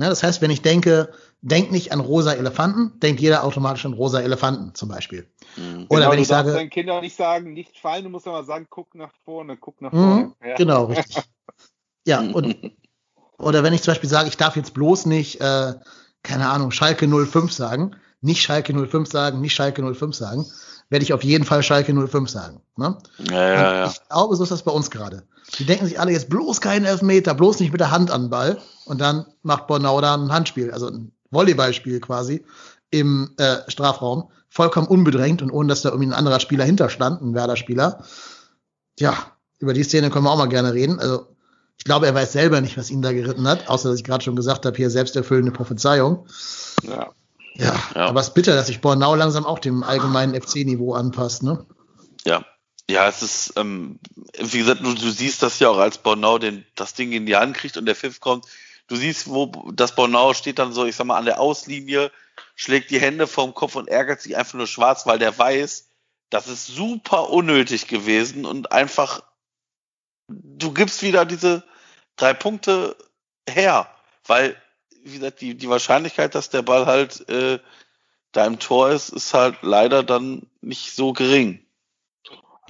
Ne, das heißt, wenn ich denke, denk nicht an rosa Elefanten, denkt jeder automatisch an rosa Elefanten zum Beispiel. Mhm. Oder genau, wenn ich du darfst sage, deinen Kindern nicht sagen, nicht fallen, du musst aber sagen, guck nach vorne, guck nach Mhm, vorne. Ja. Genau, richtig. Ja, und oder wenn ich zum Beispiel sage, ich darf jetzt bloß nicht, äh, keine Ahnung, Schalke 05 sagen, nicht Schalke 05 sagen, nicht Schalke 05 sagen, werde ich auf jeden Fall Schalke 05 sagen. Ne? Ja, ja, ja. Ich glaube, so ist das bei uns gerade. Die denken sich alle jetzt bloß keinen Elfmeter, bloß nicht mit der Hand an den Ball. Und dann macht Bornau da ein Handspiel, also ein Volleyballspiel quasi im äh, Strafraum. vollkommen unbedrängt und ohne dass da irgendwie ein anderer Spieler hinterstand, ein Werder-Spieler. Ja, über die Szene können wir auch mal gerne reden. Also ich glaube, er weiß selber nicht, was ihn da geritten hat, außer dass ich gerade schon gesagt habe, hier selbsterfüllende Prophezeiung. Ja. Ja, ja. aber es ist bitter, dass sich Bornau langsam auch dem allgemeinen FC-Niveau anpasst, ne? Ja, ja, es ist, ähm, wie gesagt, du, du siehst das ja auch, als Bornau den, das Ding in die Hand kriegt und der Pfiff kommt. Du siehst, wo das Bornau steht dann so, ich sag mal, an der Auslinie, schlägt die Hände vorm Kopf und ärgert sich einfach nur schwarz, weil der weiß, das ist super unnötig gewesen und einfach, du gibst wieder diese drei Punkte her, weil, wie gesagt, die, die Wahrscheinlichkeit, dass der Ball halt äh, da im Tor ist, ist halt leider dann nicht so gering.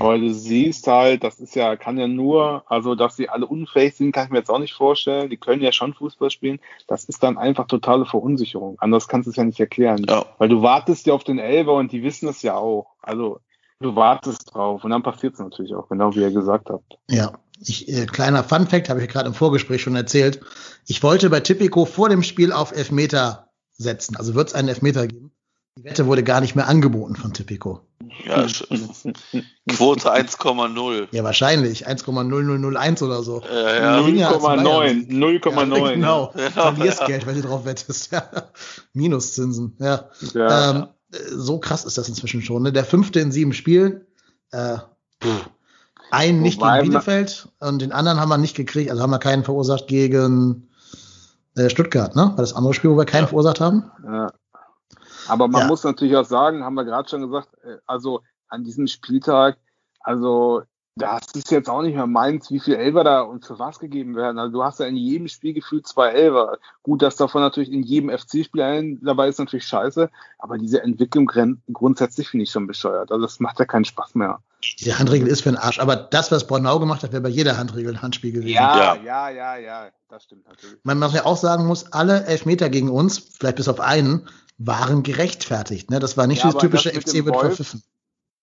Aber du siehst halt, das ist ja, kann ja nur, also dass sie alle unfähig sind, kann ich mir jetzt auch nicht vorstellen. Die können ja schon Fußball spielen. Das ist dann einfach totale Verunsicherung. Anders kannst du es ja nicht erklären. Ja. Weil du wartest ja auf den Elber und die wissen es ja auch. Also du wartest drauf und dann passiert es natürlich auch, genau wie ihr gesagt habt. Ja, ich, äh, kleiner Fun Fact habe ich gerade im Vorgespräch schon erzählt. Ich wollte bei Tipico vor dem Spiel auf Elfmeter setzen. Also wird es einen Elfmeter geben. Die Wette wurde gar nicht mehr angeboten von Tipico. Ja, Quote 1,0. Ja, wahrscheinlich. 1,0001 oder so. Ja, ja. 0,9. 0,9. Ja, genau. Ja, Verlierst ja. Geld, wenn du drauf wettest. Ja. Minuszinsen. Ja. ja. Ähm, so krass ist das inzwischen schon. Ne? Der fünfte in sieben Spielen. Äh, einen nicht gegen Bielefeld und den anderen haben wir nicht gekriegt. Also haben wir keinen verursacht gegen äh, Stuttgart, ne? War das andere Spiel, wo wir keinen verursacht haben? Ja. Aber man ja. muss natürlich auch sagen, haben wir gerade schon gesagt, äh, also an diesem Spieltag, also das ist jetzt auch nicht mehr meins, wie viel Elfer da und für was gegeben werden. Also du hast ja in jedem Spiel gefühlt zwei Elfer. Gut, dass davon natürlich in jedem FC-Spiel ein dabei ist, natürlich scheiße, aber diese Entwicklung grundsätzlich finde ich schon bescheuert. Also das macht ja keinen Spaß mehr. Die Handregel ist für den Arsch, aber das, was Bornau gemacht hat, wäre bei jeder Handregel ein Handspiel gewesen. Ja, ja, ja, ja, das stimmt natürlich. Man muss ja auch sagen muss, alle Elfmeter gegen uns, vielleicht bis auf einen, waren gerechtfertigt. Ne? Das war nicht ja, das typische das FC wird verpfiffen.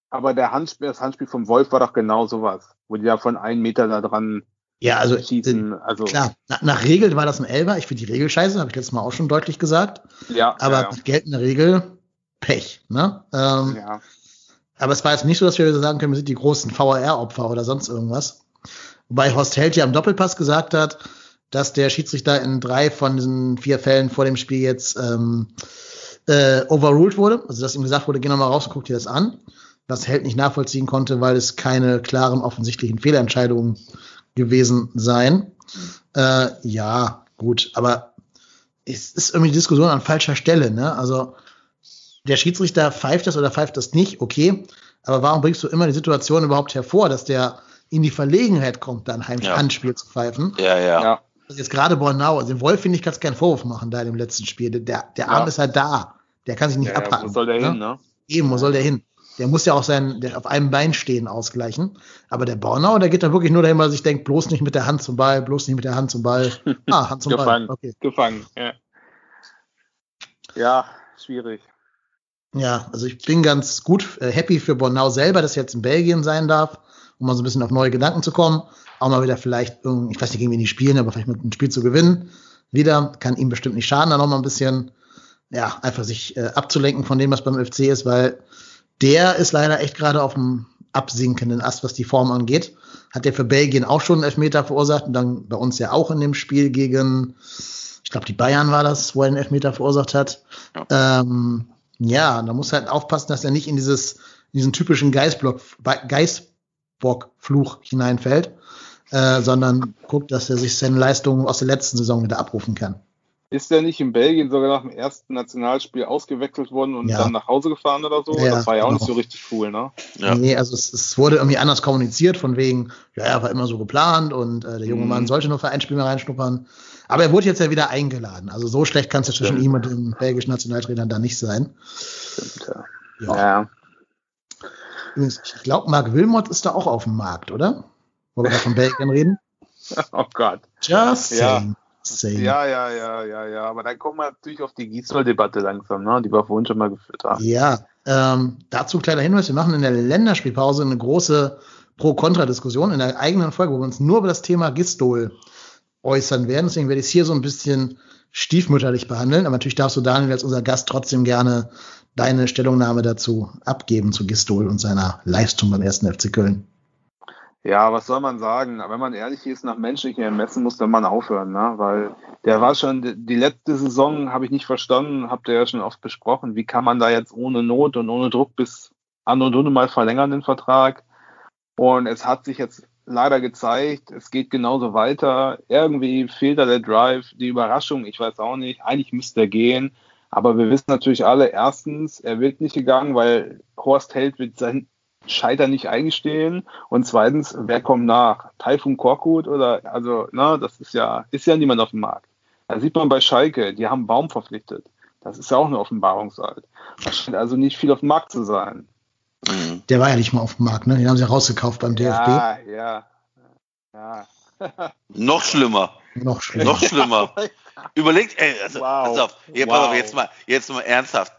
Aber der Handspiel, das Handspiel vom Wolf war doch genau sowas, wo die ja von einem Meter da dran ja, also, schießen. Äh, also klar, nach, nach Regel war das ein Elber. Ich finde die Regel scheiße, habe ich letztes Mal auch schon deutlich gesagt. Ja. Aber ja, ja. geltende Regel, Pech. Ne? Ähm, ja. Aber es war jetzt nicht so, dass wir sagen können, wir sind die großen VAR-Opfer oder sonst irgendwas. Wobei Horst Held ja im Doppelpass gesagt hat, dass der Schiedsrichter in drei von diesen vier Fällen vor dem Spiel jetzt ähm, äh, overruled wurde. Also dass ihm gesagt wurde, geh nochmal raus und guck dir das an. Was Held nicht nachvollziehen konnte, weil es keine klaren, offensichtlichen Fehlentscheidungen gewesen seien. Äh, ja, gut, aber es ist irgendwie die Diskussion an falscher Stelle. Ne? Also der Schiedsrichter pfeift das oder pfeift das nicht, okay. Aber warum bringst du immer die Situation überhaupt hervor, dass der in die Verlegenheit kommt, dann ein ja. Handspiel zu pfeifen? Ja, ja. ja. Also jetzt gerade Bornau, also den Wolf finde ich, kannst keinen Vorwurf machen da in dem letzten Spiel. Der, der Arm ja. ist halt da. Der kann sich nicht ja, abhaken. Wo soll der ne? hin, ne? Eben, wo soll der hin? Der muss ja auch sein, der auf einem Bein stehen ausgleichen. Aber der Bornau, der geht da wirklich nur dahin, weil er sich denkt, bloß nicht mit der Hand zum Ball, bloß nicht mit der Hand zum Ball. Ah, Hand zum Gefangen. Ball. Okay. Gefangen, ja. Ja, schwierig. Ja, also ich bin ganz gut äh, happy für Bornau selber, dass er jetzt in Belgien sein darf, um mal so ein bisschen auf neue Gedanken zu kommen. Auch mal wieder vielleicht, ich weiß nicht, gegen wen die spielen, aber vielleicht mit einem Spiel zu gewinnen. Wieder, kann ihm bestimmt nicht schaden, da noch mal ein bisschen ja, einfach sich äh, abzulenken von dem, was beim FC ist, weil der ist leider echt gerade auf dem absinkenden Ast, was die Form angeht. Hat der für Belgien auch schon einen Elfmeter verursacht und dann bei uns ja auch in dem Spiel gegen, ich glaube, die Bayern war das, wo er einen Elfmeter verursacht hat. Ja, ähm, ja da muss halt aufpassen, dass er nicht in dieses, in diesen typischen Geistblock, Geistbock-Fluch hineinfällt, äh, sondern guckt, dass er sich seine Leistungen aus der letzten Saison wieder abrufen kann. Ist der nicht in Belgien sogar nach dem ersten Nationalspiel ausgewechselt worden und ja. dann nach Hause gefahren oder so? Ja, das war ja auch genau. nicht so richtig cool, ne? Ja. Nee, also es, es, wurde irgendwie anders kommuniziert, von wegen, ja, er war immer so geplant und äh, der junge mhm. Mann sollte nur für ein Spiel mehr reinschnuppern. Aber er wurde jetzt ja wieder eingeladen. Also so schlecht kann es ja zwischen ihm und dem belgischen Nationaltrainer da nicht sein. Stimmt, ja. ja. Übrigens, ich glaube, Marc Wilmot ist da auch auf dem Markt, oder? Wo wir da von Belgien reden. Oh Gott. Just saying. Same. Ja, ja, ja, ja, ja. Aber dann kommen wir natürlich auf die Gisdol-Debatte langsam, ne? die wir vorhin schon mal geführt haben. Ja, ähm, dazu ein kleiner Hinweis. Wir machen in der Länderspielpause eine große Pro-Kontra-Diskussion in der eigenen Folge, wo wir uns nur über das Thema Gistol äußern werden. Deswegen werde ich es hier so ein bisschen stiefmütterlich behandeln. Aber natürlich darfst du Daniel als unser Gast trotzdem gerne deine Stellungnahme dazu abgeben zu Gistol und seiner Leistung beim ersten FC Köln. Ja, was soll man sagen? Wenn man ehrlich ist, nach menschlichen Ermessen muss der Mann aufhören, ne? weil der war schon, die letzte Saison habe ich nicht verstanden, habt ihr ja schon oft besprochen. Wie kann man da jetzt ohne Not und ohne Druck bis an und ohne mal verlängern den Vertrag? Und es hat sich jetzt leider gezeigt, es geht genauso weiter. Irgendwie fehlt da der Drive, die Überraschung, ich weiß auch nicht. Eigentlich müsste er gehen. Aber wir wissen natürlich alle, erstens, er wird nicht gegangen, weil Horst Held wird sein Scheitern nicht eingestehen. Und zweitens, wer kommt nach? Taifun Korkut oder, also, na, das ist ja, ist ja niemand auf dem Markt. Da sieht man bei Schalke, die haben Baum verpflichtet. Das ist ja auch eine Offenbarungsalt. Da scheint also nicht viel auf dem Markt zu sein. Mhm. Der war ja nicht mal auf dem Markt, ne? Den haben sie rausgekauft beim DFB. Ja, ja. ja. Noch schlimmer. Noch schlimmer. Noch schlimmer. Überlegt, ey, also, wow. pass auf, wow. pass auf, jetzt mal, jetzt mal ernsthaft.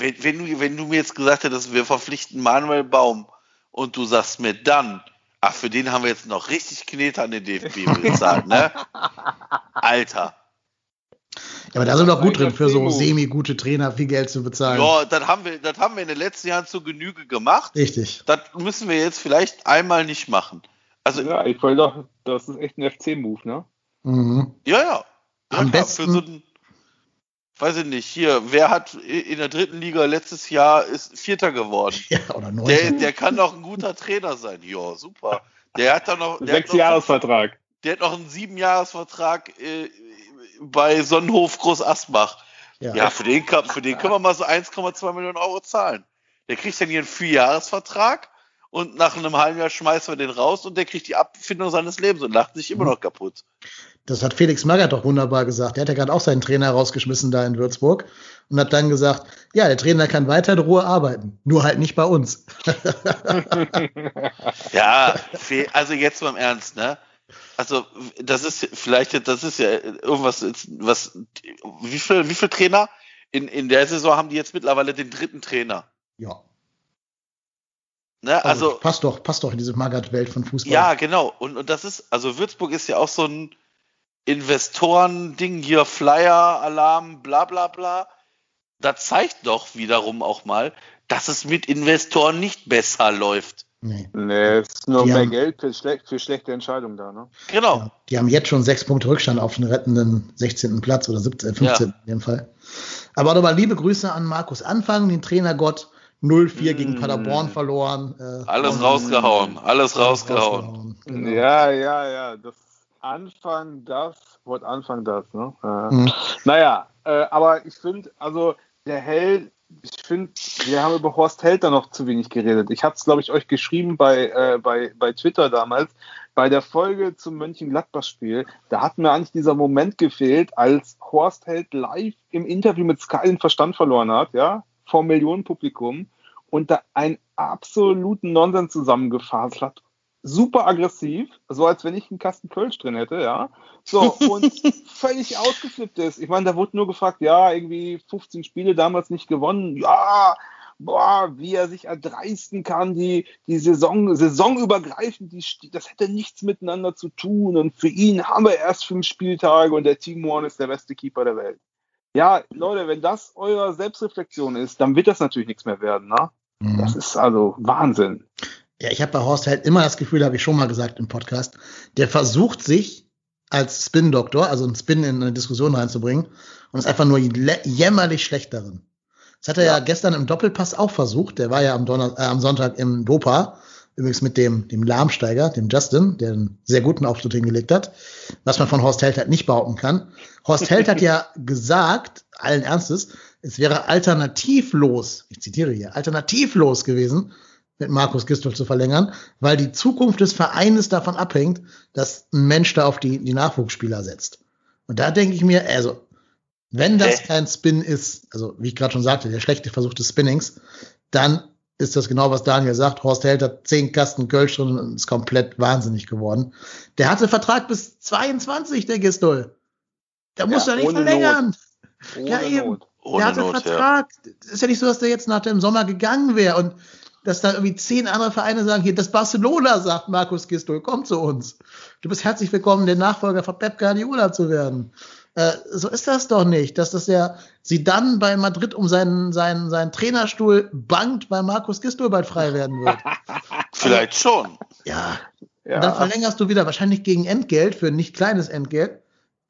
Wenn, wenn, du, wenn du mir jetzt gesagt hättest, wir verpflichten Manuel Baum und du sagst mir dann, ach, für den haben wir jetzt noch richtig Knete an den DFB bezahlt, ne? Alter. Ja, aber da sind wir doch gut drin, für so semi-gute Trainer viel Geld zu bezahlen. Ja, das haben wir, das haben wir in den letzten Jahren zur Genüge gemacht. Richtig. Das müssen wir jetzt vielleicht einmal nicht machen. Also, ja, ich wollte doch, das ist echt ein FC-Move, ne? Mhm. Ja, ja. Am ja, besten. Für so ein, weiß ich nicht, hier, wer hat in der dritten Liga letztes Jahr ist Vierter geworden? Ja, oder neun. Der, der kann doch ein guter Trainer sein. Ja, super. Der hat doch noch. Sechs Jahresvertrag. Der hat noch einen Siebenjahresvertrag äh, bei Sonnenhof Groß Asbach. Ja, ja für, den, für den können wir mal so 1,2 Millionen Euro zahlen. Der kriegt dann hier einen Vierjahresvertrag und nach einem halben Jahr schmeißen wir den raus und der kriegt die Abfindung seines Lebens und lacht sich immer mhm. noch kaputt. Das hat Felix Magath doch wunderbar gesagt. Der hat ja gerade auch seinen Trainer rausgeschmissen da in Würzburg und hat dann gesagt, ja, der Trainer kann weiter in Ruhe arbeiten, nur halt nicht bei uns. ja, also jetzt beim Ernst, ne? Also das ist vielleicht, das ist ja irgendwas, was, wie viel, wie viel Trainer? In, in der Saison haben die jetzt mittlerweile den dritten Trainer. Ja. Ne, also, also passt doch, passt doch in diese Magath-Welt von Fußball. Ja, genau. Und, und das ist, also Würzburg ist ja auch so ein, Investoren-Ding hier, Flyer, Alarm, bla bla bla. Das zeigt doch wiederum auch mal, dass es mit Investoren nicht besser läuft. Nee. Nee, es ist nur die mehr haben, Geld für, schle für, schlechte Entscheidungen da, ne? Genau. Ja, die haben jetzt schon sechs Punkte Rückstand auf den rettenden 16. Platz oder 17, 15 ja. in dem Fall. Aber nochmal liebe Grüße an Markus Anfang, den Trainergott. 0-4 mm. gegen Paderborn verloren. Äh, alles rausgehauen, alles rausgehauen. rausgehauen. Genau. Ja, ja, ja. Das Anfang das, Wort Anfang das, ne? Äh, mhm. Naja, äh, aber ich finde, also der Held, ich finde, wir haben über Horst Held da noch zu wenig geredet. Ich habe es, glaube ich, euch geschrieben bei, äh, bei, bei Twitter damals. Bei der Folge zum Mönchengladbach-Spiel, da hat mir eigentlich dieser Moment gefehlt, als Horst Held live im Interview mit Sky den Verstand verloren hat, ja, vor Millionenpublikum und da einen absoluten Nonsens zusammengefasst hat super aggressiv, so als wenn ich einen Kasten Kölsch drin hätte, ja. So, und völlig ausgeflippt ist. Ich meine, da wurde nur gefragt, ja, irgendwie 15 Spiele damals nicht gewonnen. Ja, boah, wie er sich erdreisten kann, die, die Saison, saisonübergreifend, die, das hätte nichts miteinander zu tun. Und für ihn haben wir erst fünf Spieltage und der Team One ist der beste Keeper der Welt. Ja, Leute, wenn das eure Selbstreflexion ist, dann wird das natürlich nichts mehr werden, ne? Mhm. Das ist also Wahnsinn. Ja, ich habe bei Horst halt immer das Gefühl, habe ich schon mal gesagt im Podcast, der versucht sich als Spin-Doktor, also einen Spin in eine Diskussion reinzubringen und ist einfach nur jämmerlich schlecht darin. Das hat er ja. ja, gestern im Doppelpass auch versucht. Der war ja am, Donner äh, am Sonntag im Dopa, übrigens mit dem, dem Lahmsteiger, dem Justin, der einen sehr guten Auftritt hingelegt hat, was man von Horst Held halt nicht behaupten kann. Horst Held hat ja gesagt, allen Ernstes, es wäre alternativlos, ich zitiere hier, alternativlos gewesen, mit Markus Gistol zu verlängern, weil die Zukunft des Vereines davon abhängt, dass ein Mensch da auf die, die Nachwuchsspieler setzt. Und da denke ich mir, also, wenn das kein Spin ist, also wie ich gerade schon sagte, der schlechte Versuch des Spinnings, dann ist das genau, was Daniel sagt. Horst Held hat zehn Kasten Kölsch drin und ist komplett wahnsinnig geworden. Der hatte Vertrag bis 22, der Gistol. Der muss ja, nicht verlängern. ja, eben. Not. der hatte Not, Vertrag. Ja. Ist ja nicht so, dass der jetzt nach dem Sommer gegangen wäre und dass da irgendwie zehn andere Vereine sagen, hier, das Barcelona sagt Markus Gistol, komm zu uns. Du bist herzlich willkommen, der Nachfolger von Pep Guardiola zu werden. Äh, so ist das doch nicht, dass das ja sie dann bei Madrid um seinen, seinen, seinen Trainerstuhl bangt, weil Markus Gisdol bald frei werden wird. Vielleicht schon. Ja, Ja. und dann verlängerst du wieder wahrscheinlich gegen Entgelt für ein nicht kleines Entgelt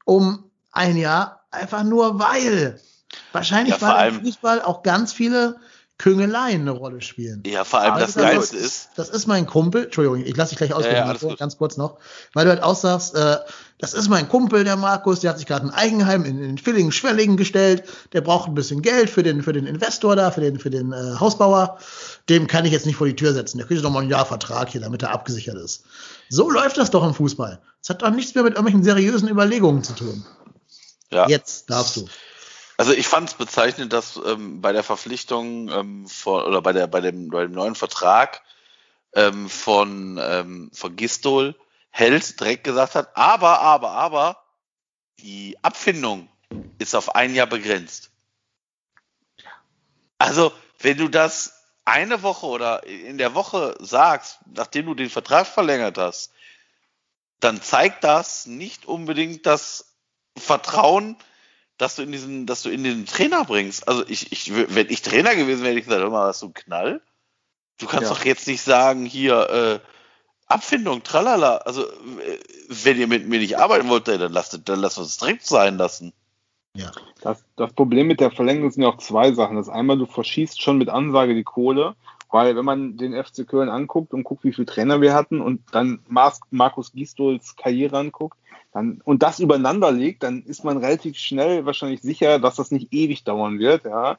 um ein Jahr, einfach nur weil. Wahrscheinlich Ja, weil im Fußball auch ganz viele Küngeleien eine Rolle spielen. Ja, vor allem das Also, Geilste ist, Das ist mein Kumpel, Entschuldigung, ich lasse dich gleich ausreden, Ja, ja, ganz kurz noch, weil du halt aussagst, äh, das ist mein Kumpel, der Markus, der hat sich gerade ein Eigenheim in, in Villingen, Schwellingen gestellt, der braucht ein bisschen Geld für den, für den Investor da, für den, für den äh, Hausbauer, dem kann ich jetzt nicht vor die Tür setzen, der kriegt doch mal einen Jahrvertrag hier, damit er abgesichert ist. So läuft das doch im Fußball. Das hat doch nichts mehr mit irgendwelchen seriösen Überlegungen zu tun. ja. Jetzt darfst du. Also ich fand es bezeichnend, dass ähm, bei der Verpflichtung ähm, von, oder bei der bei dem, bei dem neuen Vertrag ähm, von von, von Gistol Held direkt gesagt hat, aber, aber, aber, die Abfindung ist auf ein Jahr begrenzt. Also, wenn du das eine Woche oder in der Woche sagst, nachdem du den Vertrag verlängert hast, dann zeigt das nicht unbedingt das Vertrauen, dass du in diesen, dass du in den Trainer bringst. Also ich, ich, wenn ich Trainer gewesen wäre, hätte ich gesagt, hör mal, hast du einen Knall? Du kannst Ja. doch jetzt nicht sagen, hier, äh, Abfindung, tralala. Also, äh, wenn ihr mit mir nicht arbeiten wollt, dann lasst, dann lasst uns direkt sein lassen. Ja. Das, das Problem mit der Verlängerung sind ja auch zwei Sachen. Das einmal, du verschießt schon mit Ansage die Kohle, weil wenn man den FC Köln anguckt und guckt, wie viele Trainer wir hatten und dann Markus Gisdols Karriere anguckt dann, und das übereinander legt, dann ist man relativ schnell wahrscheinlich sicher, dass das nicht ewig dauern wird. Ja.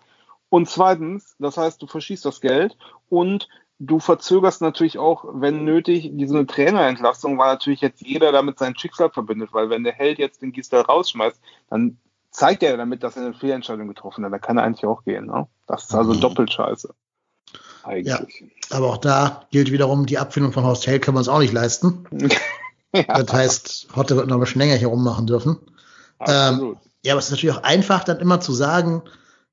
Und zweitens, das heißt, du verschießt das Geld und du verzögerst natürlich auch, wenn nötig, diese Trainerentlastung, weil natürlich jetzt jeder damit sein Schicksal verbindet, weil wenn der Held jetzt den Gisdol rausschmeißt, dann zeigt er damit, dass er eine Fehlentscheidung getroffen hat. Da kann er eigentlich auch gehen. Ne? Das ist also Mhm. doppelt scheiße. Eigentlich. Aber auch da gilt wiederum, die Abfindung von Horst Held können wir uns auch nicht leisten. Das heißt, Hotte wird noch ein bisschen länger hier rummachen dürfen. Absolut. Ja, aber es ist natürlich auch einfach, dann immer zu sagen,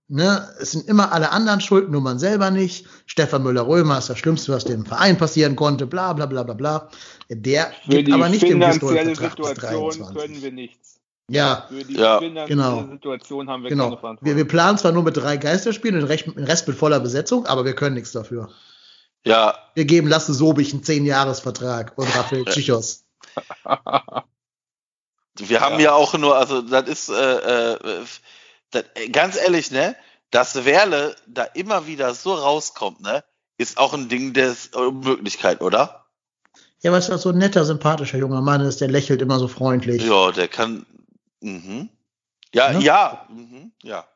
ne, es sind immer alle anderen schuld, nur man selber nicht. Stefan Müller-Römer ist das Schlimmste, was dem Verein passieren konnte, bla bla bla bla bla. Der Für gibt die aber nicht den finanzielle Pistolvertrag bis Situation 23. können wir nichts. Ja, Für die Ja, finanzielle genau. Situation haben wir genau. keine Wir, Verantwortung. wir planen zwar nur mit drei Geisterspielen, den Rest, den Rest mit voller Besetzung, aber wir können nichts dafür. Ja, Wir geben Lasse Sobich einen 10-Jahres-Vertrag und Raphael Tschichos. wir haben ja, auch nur, also das ist, äh, äh, das, äh, ganz ehrlich, ne, dass Werle da immer wieder so rauskommt, ne, ist auch ein Ding der Möglichkeit, oder? Ja, weil es so ein netter, sympathischer junger Mann ist, der lächelt immer so freundlich. Ja, der kann. Mhm. Ja, Ne? ja, mhm, ja.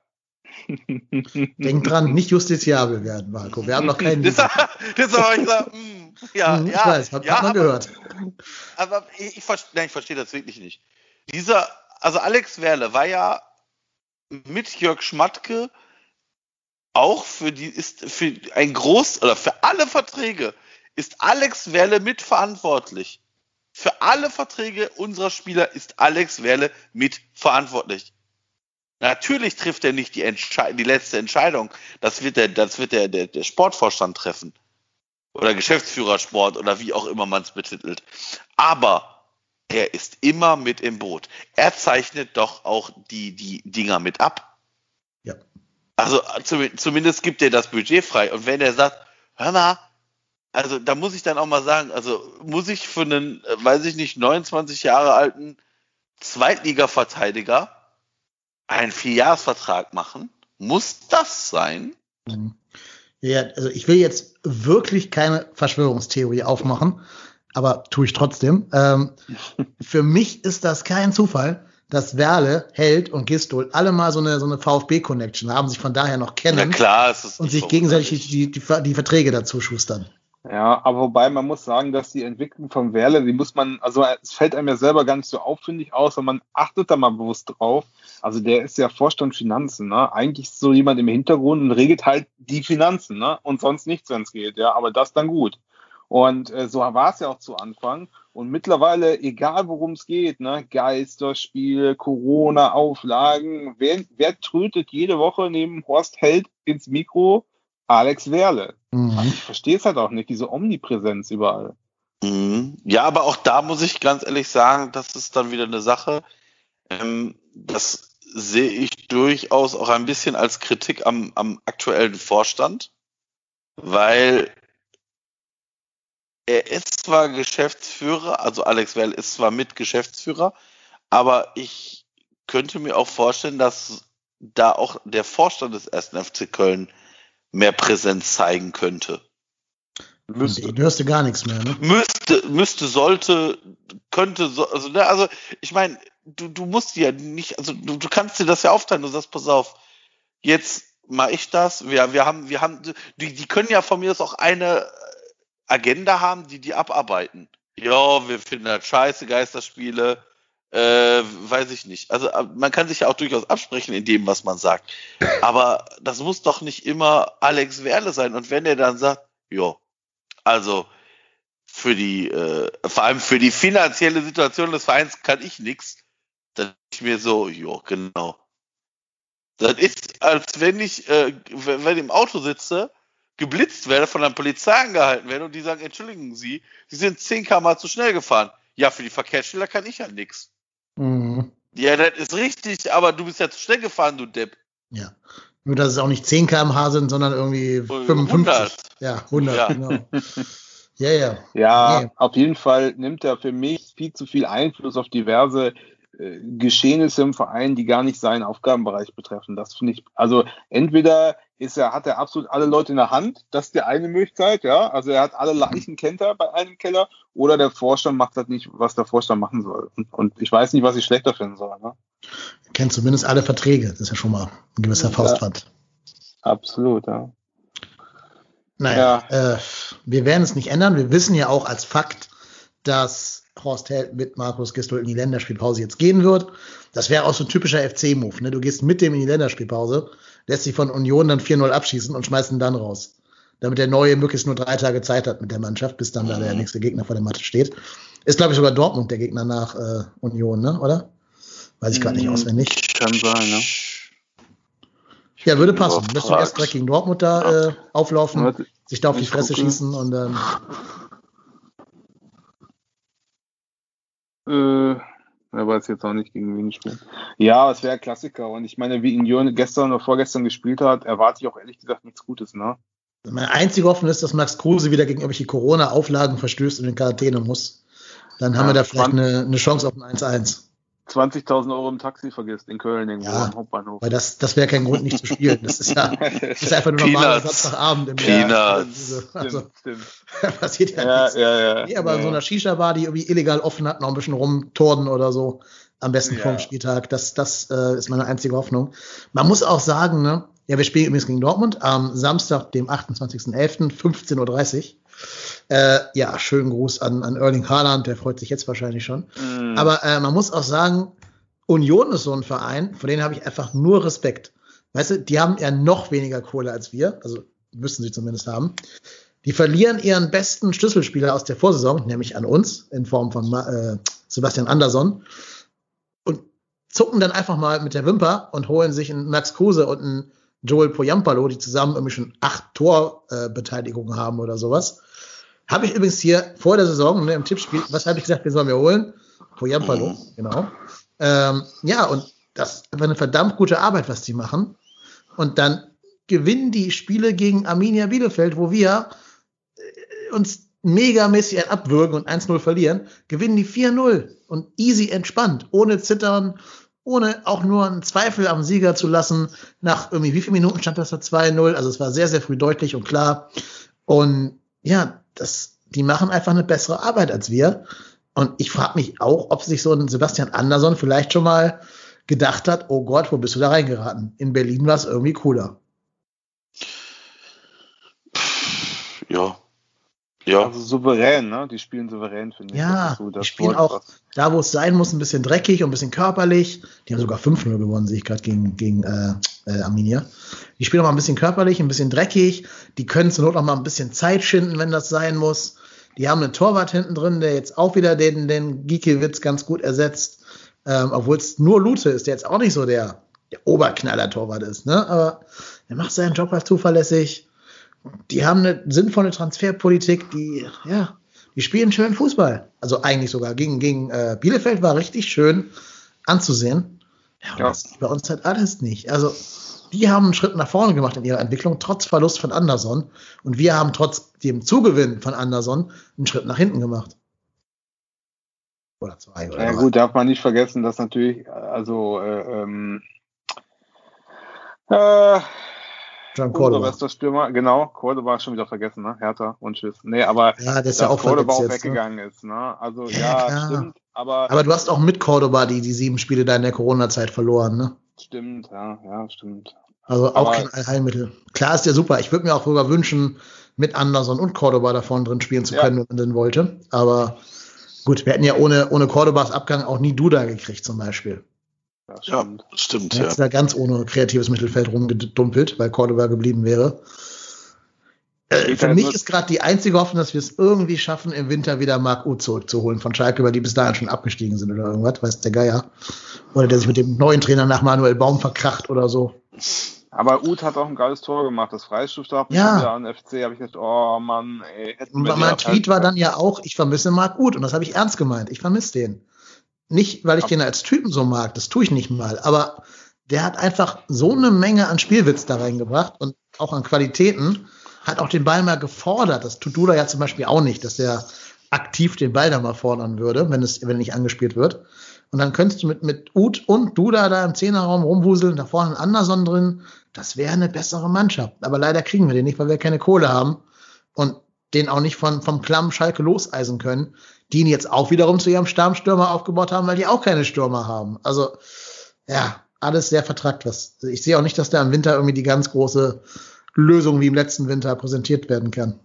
Denk dran, nicht justiziabel werden, Marco. Wir haben noch keinen. Das, das habe ich gesagt, mm, ja, Hm, ich ja, weiß, hat, ja, hat man aber, gehört. aber ich, ich, nein, ich verstehe das wirklich nicht. Dieser, also Alex Werle war ja mit Jörg Schmatke auch für die, ist für ein Groß, oder für alle Verträge ist Alex Werle mitverantwortlich. Für alle Verträge unserer Spieler ist Alex Werle mitverantwortlich. Natürlich trifft er nicht die, Entschei die letzte Entscheidung. Das wird der, das wird der, der, der Sportvorstand treffen. Oder Geschäftsführersport oder wie auch immer man es betitelt. Aber er ist immer mit im Boot. Er zeichnet doch auch die, die Dinger mit ab. Ja. Also zum, zumindest gibt er das Budget frei. Und wenn er sagt, hör mal, also da muss ich dann auch mal sagen, also muss ich für einen, weiß ich nicht, 29 Jahre alten Zweitliga-Verteidiger einen Vierjahresvertrag machen? Muss das sein? Mhm. Ja, also ich will jetzt wirklich keine Verschwörungstheorie aufmachen, aber tue ich trotzdem. Ähm, für mich ist das kein Zufall, dass Werle, Held und Gistol alle mal so eine, so eine VfB-Connection haben, sich von daher noch Na kennen klar, es ist und sich gegenseitig die, die, die Verträge dazu schustern. Ja, aber wobei man muss sagen, dass die Entwicklung von Werle, die muss man, also es fällt einem ja selber gar nicht so aufwendig aus, aber man achtet da mal bewusst drauf. Also der ist ja Vorstand Finanzen, ne? Eigentlich ist so jemand im Hintergrund und regelt halt die Finanzen, ne? Und sonst nichts, wenn es geht, ja, aber das dann gut. Und äh, so war es ja auch zu Anfang. Und mittlerweile, egal worum es geht, ne, Geisterspiel, Corona-Auflagen, wer, wer trötet jede Woche neben Horst Held ins Mikro? Alex Werle. Mhm. Ich verstehe es halt auch nicht, diese Omnipräsenz überall. Mhm. Ja, aber auch da muss ich ganz ehrlich sagen, das ist dann wieder eine Sache. Ähm, das sehe ich durchaus auch ein bisschen als Kritik am, am aktuellen Vorstand, weil er ist zwar Geschäftsführer, also Alex Well ist zwar mit Geschäftsführer, aber ich könnte mir auch vorstellen, dass da auch der Vorstand des 1. FC Köln mehr Präsenz zeigen könnte. Müsste. Du hörst gar nichts mehr, ne? Müsste, müsste, sollte, könnte, so, also, ne, also ich meine, du, du musst ja nicht, also du, du kannst dir das ja aufteilen, du sagst, pass auf, jetzt mache ich das, wir, wir haben, wir haben, die, die können ja von mir aus auch eine Agenda haben, die die abarbeiten. Ja, wir finden das scheiße, Geisterspiele, äh, weiß ich nicht. Also äh, man kann sich ja auch durchaus absprechen in dem, was man sagt. Aber das muss doch nicht immer Alex Werle sein. Und wenn er dann sagt, ja, also für die, äh, vor allem für die finanzielle Situation des Vereins kann ich nichts, dann ich mir so, ja, genau. Das ist, als wenn ich, äh, wenn ich im Auto sitze geblitzt werde, von der Polizei angehalten werde und die sagen, entschuldigen Sie, Sie sind 10 km zu schnell gefahren. Ja, für die Verkehrsschilder kann ich ja nichts. Mhm. Ja, das ist richtig, aber du bist ja zu schnell gefahren, du Depp. Ja. Nur, dass es auch nicht 10 km/h sind, sondern irgendwie 55. 100. Ja, 100, ja. genau. ja, ja. Ja, nee. auf jeden Fall nimmt er für mich viel zu viel Einfluss auf diverse äh, Geschehnisse im Verein, die gar nicht seinen Aufgabenbereich betreffen. Das finde ich, also entweder ist er, hat er absolut alle Leute in der Hand, das ist die eine Möglichkeit, ja. Also er hat alle Leichen kennt er bei einem Keller, oder der Vorstand macht halt nicht, was der Vorstand machen soll. Und, und ich weiß nicht, was ich schlechter finden soll. Ne? Er kennt zumindest alle Verträge, das ist ja schon mal ein gewisser ja, Faustpfand. Absolut, ja. Naja, ja. Äh, wir werden es nicht ändern. Wir wissen ja auch als Fakt, dass Horst Held mit Markus Gistol in die Länderspielpause jetzt gehen wird. Das wäre auch so ein typischer FC-Move. Ne? Du gehst mit dem in die Länderspielpause, lässt sich von Union dann 4-0 abschießen und schmeißt ihn dann raus. Damit der Neue möglichst nur drei Tage Zeit hat mit der Mannschaft, bis dann da der mhm. nächste Gegner vor der Matte steht. Ist, glaube ich, sogar Dortmund der Gegner nach äh, Union, ne? oder? Weiß ich gerade nicht mhm. auswendig. Kann sein, ne? Ja, würde passen. Wir erst direkt gegen Dortmund da äh, auflaufen, sich da auf die Fresse gucke. schießen und dann. Äh, er weiß jetzt auch nicht, gegen wen spielen. Ja, es wäre Klassiker. Und ich meine, wie Union gestern oder vorgestern gespielt hat, erwarte ich auch ehrlich gesagt nichts Gutes, ne? Meine einzige Hoffnung ist, dass Max Kruse wieder gegen irgendwelche Corona-Auflagen verstößt und in Quarantäne muss. Dann haben ja, wir da vielleicht eine, eine Chance auf ein 1-1. 20.000 Euro im Taxi vergisst in Köln irgendwo ja, am Hauptbahnhof. Weil das, das wäre kein Grund, nicht zu spielen. Das ist ja das ist einfach nur normaler Samstagabend im Jahr. Also, stimmt, stimmt. passiert ja, ja nichts. Ja, ja, nee, aber ja. so einer Shisha-Bar, die irgendwie illegal offen hat, noch ein bisschen rumtorden oder so, am besten ja. vom Spieltag. Das, das äh, ist meine einzige Hoffnung. Man muss auch sagen, ne, ja, wir spielen übrigens gegen Dortmund am Samstag, dem 28.11., 15.30 Uhr. Äh, ja, schönen Gruß an, an Erling Haaland, der freut sich jetzt wahrscheinlich schon. Mm. Aber äh, man muss auch sagen, Union ist so ein Verein, vor denen habe ich einfach nur Respekt. Weißt du, die haben ja noch weniger Kohle als wir, also müssen sie zumindest haben. Die verlieren ihren besten Schlüsselspieler aus der Vorsaison, nämlich an uns, in Form von äh, Sebastian Andersson, und zucken dann einfach mal mit der Wimper und holen sich einen Max Kruse und einen Joel Poyampalo, die zusammen irgendwie schon acht Torbeteiligungen äh, haben oder sowas. Habe ich übrigens hier vor der Saison ne, im Tippspiel, was habe ich gesagt, wir sollen wir holen? Poyampalo, mhm. genau. Ähm, ja, und das war eine verdammt gute Arbeit, was die machen. Und dann gewinnen die Spiele gegen Arminia Bielefeld, wo wir äh, uns megamäßig abwürgen und 1-0 verlieren, gewinnen die 4-0 und easy entspannt, ohne Zittern, ohne auch nur einen Zweifel am Sieger zu lassen. Nach irgendwie wie viele Minuten stand das da 2-0? Also es war sehr, sehr früh deutlich und klar. Und ja, das, die machen einfach eine bessere Arbeit als wir. Und ich frage mich auch, ob sich so ein Sebastian Andersson vielleicht schon mal gedacht hat, oh Gott, wo bist du da reingeraten? In Berlin war es irgendwie cooler. Ja. Ja. Also souverän, ne? Die spielen souverän, finde ich. Ja, so die spielen auch was. da, wo es sein muss, ein bisschen dreckig und ein bisschen körperlich. Die haben sogar 5-0 gewonnen, sehe ich gerade gegen, gegen äh, äh, Arminia. Die spielen auch mal ein bisschen körperlich, ein bisschen dreckig. Die können zur Not auch mal ein bisschen Zeit schinden, wenn das sein muss. Die haben einen Torwart hinten drin, der jetzt auch wieder den, den Gikiewicz ganz gut ersetzt. Ähm, Obwohl es nur Lute ist, der jetzt auch nicht so der, der Oberknaller-Torwart ist. Ne? Aber er macht seinen Job halt zuverlässig. Die haben eine sinnvolle Transferpolitik, die, ja, die spielen schön Fußball. Also eigentlich sogar gegen, gegen äh, Bielefeld war richtig schön anzusehen. Ja, Ja. das ist bei uns halt alles nicht. Also, die haben einen Schritt nach vorne gemacht in ihrer Entwicklung, trotz Verlust von Anderson. Und wir haben trotz dem Zugewinn von Anderson einen Schritt nach hinten gemacht. Oder zwei, oder Ja gut, darf man nicht vergessen, dass natürlich, also äh, ähm, äh, John unser Cordoba. bester Stürmer, genau, Cordoba schon wieder vergessen, ne? Hertha und Tschüss. Nee, aber Ja, dass ist ja auch Cordoba auch. Ne? weggegangen ist, ne? Also Ja, ja, stimmt, aber, Aber du hast auch mit Cordoba die, die sieben Spiele da in der Corona-Zeit verloren, ne? stimmt, ja, ja, stimmt. Also auch Aber- kein Allheilmittel. Klar ist der super. Ich würde mir auch sogar wünschen, mit Anderson und Cordoba da vorne drin spielen zu Ja. können, wenn man denn wollte. Aber gut, wir hätten ja ohne, ohne Cordobas Abgang auch nie Duda gekriegt zum Beispiel. Ja, stimmt. Der ja. hätte da ganz ohne kreatives Mittelfeld rumgedumpelt, weil Cordoba geblieben wäre. Äh, für halt mich ist gerade die einzige Hoffnung, dass wir es irgendwie schaffen, im Winter wieder Marc Uth zurückzuholen von Schalke, weil die bis dahin schon abgestiegen sind oder irgendwas, weiß der Geier. Oder der sich mit dem neuen Trainer nach Manuel Baum verkracht oder so. Aber Uth hat auch ein geiles Tor gemacht. Das Freistoß da Ja. an FC habe ich gedacht, oh Mann, ey, hätten Und wir mein Tweet war dann ja auch, ich vermisse Marc Uth. Und das habe ich ernst gemeint. Ich vermisse den. Nicht, weil ich den als Typen so mag, das tue ich nicht mal. Aber der hat einfach so eine Menge an Spielwitz da reingebracht und auch an Qualitäten. Hat auch den Ball mal gefordert. Das tut Duda ja zum Beispiel auch nicht, dass der aktiv den Ball da mal fordern würde, wenn es, wenn er nicht angespielt wird. Und dann könntest du mit, mit Uth und Duda da im Zehnerraum rumwuseln, da vorne ein Anderson drin. Das wäre eine bessere Mannschaft. Aber leider kriegen wir den nicht, weil wir keine Kohle haben und den auch nicht von, vom Klamm Schalke loseisen können, die ihn jetzt auch wiederum zu ihrem Stammstürmer aufgebaut haben, weil die auch keine Stürmer haben. Also, ja, alles sehr vertrackt. Was. Ich sehe auch nicht, dass da im Winter irgendwie die ganz große Lösung wie im letzten Winter präsentiert werden kann.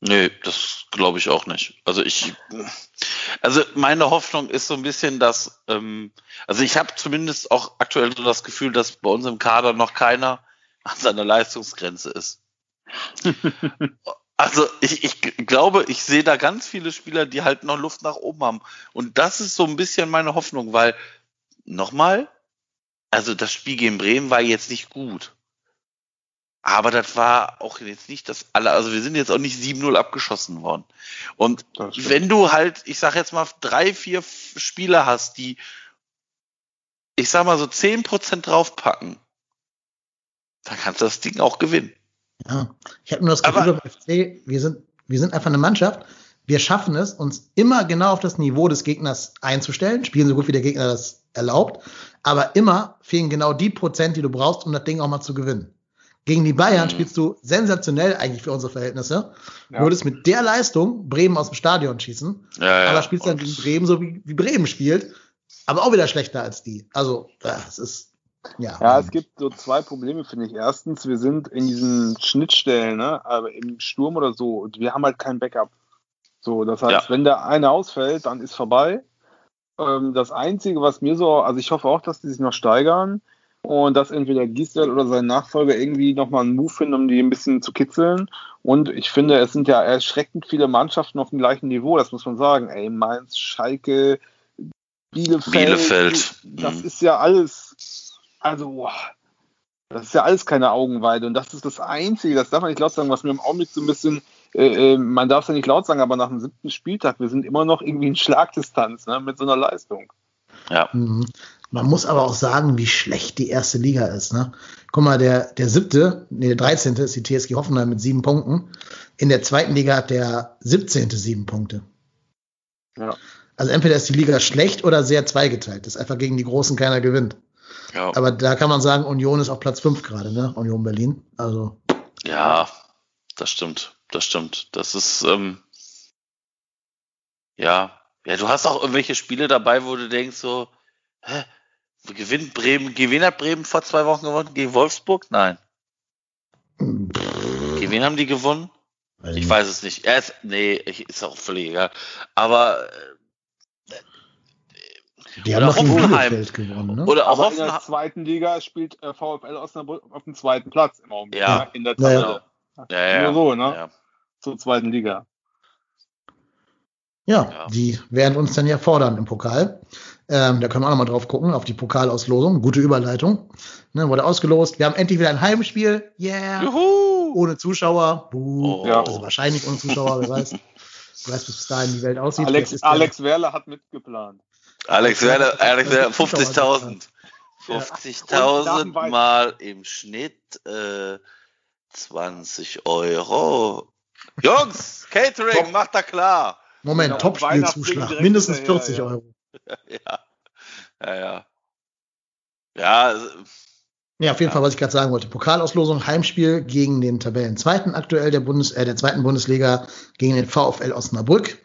Nee, das glaube ich auch nicht. Also ich, also meine Hoffnung ist so ein bisschen, dass, ähm, also ich habe zumindest auch aktuell so das Gefühl, dass bei uns im Kader noch keiner an seiner Leistungsgrenze ist. also ich, ich glaube, ich sehe da ganz viele Spieler, die halt noch Luft nach oben haben. Und das ist so ein bisschen meine Hoffnung, weil nochmal, also das Spiel gegen Bremen war jetzt nicht gut. Aber das war auch jetzt nicht das alle, also wir sind jetzt auch nicht 7-0 abgeschossen worden. Und wenn du halt, ich sag jetzt mal, drei, vier Spieler hast, die, ich sag mal so 10% draufpacken, dann kannst du das Ding auch gewinnen. Ja. Ich habe nur das Gefühl Aber- beim FC, wir sind, wir sind einfach eine Mannschaft. Wir schaffen es, uns immer genau auf das Niveau des Gegners einzustellen, spielen so gut wie der Gegner das erlaubt, aber immer fehlen genau die Prozent, die du brauchst, um das Ding auch mal zu gewinnen. Gegen die Bayern Mhm. spielst du sensationell eigentlich für unsere Verhältnnisse. Ja. Würdest mit der Leistung Bremen aus dem Stadion schießen, Ja, ja. aber spielst dann gegen Bremen so wie, wie Bremen spielt, aber auch wieder schlechter als die. Also, das ist, ja. Ja, es gibt so zwei Probleme, finde ich. Erstens, wir sind in diesen Schnittstellen, ne, aber im Sturm oder so, und wir haben halt kein Backup. So, das heißt, Ja. wenn der eine ausfällt, dann ist vorbei. Ähm, das Einzige, was mir so, also ich hoffe auch, dass die sich noch steigern und dass entweder Gisdel oder sein Nachfolger irgendwie nochmal einen Move finden, um die ein bisschen zu kitzeln. Und ich finde, es sind ja erschreckend viele Mannschaften auf dem gleichen Niveau, das muss man sagen. Ey, Mainz, Schalke, Bielefeld. Bielefeld. Das Mhm. ist ja alles, also, boah, das ist ja alles keine Augenweide. Und das ist das Einzige, das darf man nicht laut sagen, was mir im Augenblick so ein bisschen, äh, äh, man darf es ja nicht laut sagen, aber nach dem siebten Spieltag, wir sind immer noch irgendwie in Schlagdistanz ne, mit so einer Leistung. Ja. Mhm. Man muss aber auch sagen, wie schlecht die erste Liga ist. Ne? Guck mal, der, der siebte, nee, der 13. ist die TSG Hoffenheim mit sieben Punkten. In der zweiten Liga hat der 17. sieben Punkte. Ja. Also entweder ist die Liga schlecht oder sehr zweigeteilt. Das ist einfach gegen die Großen keiner gewinnt. Ja. Aber da kann man sagen, Union ist auf Platz fünf gerade, ne? Union Berlin. Also, Ja, das stimmt, das stimmt. Das ist, ähm, ja, ja, du hast auch irgendwelche Spiele dabei, wo du denkst so, hä, gewinnt Bremen, wen hat Bremen vor zwei Wochen gewonnen? Gegen Wolfsburg? Nein. Gegen wen haben die gewonnen? Ich weiß es nicht. Er ist, nee, ist auch völlig egal. Aber, äh, Die haben oder noch gegen Hoffenheim. Gewonnen, ne? oder auch Aber in der Hoffenheim. zweiten Liga spielt äh, VfL Osnabrück auf dem zweiten Platz im Augenblick. Ja. ne, In der Ja, ja. Tabelle. Ja, ja, Nur so, ne? ja. Zur zweiten Liga. Ja, Ja. die werden uns dann ja fordern im Pokal. Ähm, da können wir auch nochmal drauf gucken, auf die Pokalauslosung. Gute Überleitung. Ne, wurde ausgelost. Wir haben endlich wieder ein Heimspiel. Yeah. Juhu! Ohne Zuschauer. Buh. Oh. Ja. Also wahrscheinlich ohne Zuschauer, wer weiß. Wer weiß, bis dahin die Welt aussieht. Alex, Alex Werle hat mitgeplant. Alex Werder, Alex Werder, 50.000. Ja. 50.000 Und nach dem mal im Schnitt äh, 20 Euro. Jungs, Catering, Top. macht da klar. Moment, Ja, Top-Spielzuschlag. Mindestens direkt 40 hinterher, ja. Euro. Ja, ja, ja. Ja, also, Ja, auf jeden Ja. Fall, was ich gerade sagen wollte. Pokalauslosung, Heimspiel gegen den Tabellenzweiten aktuell der Bundes, äh, der zweiten Bundesliga gegen den VfL Osnabrück.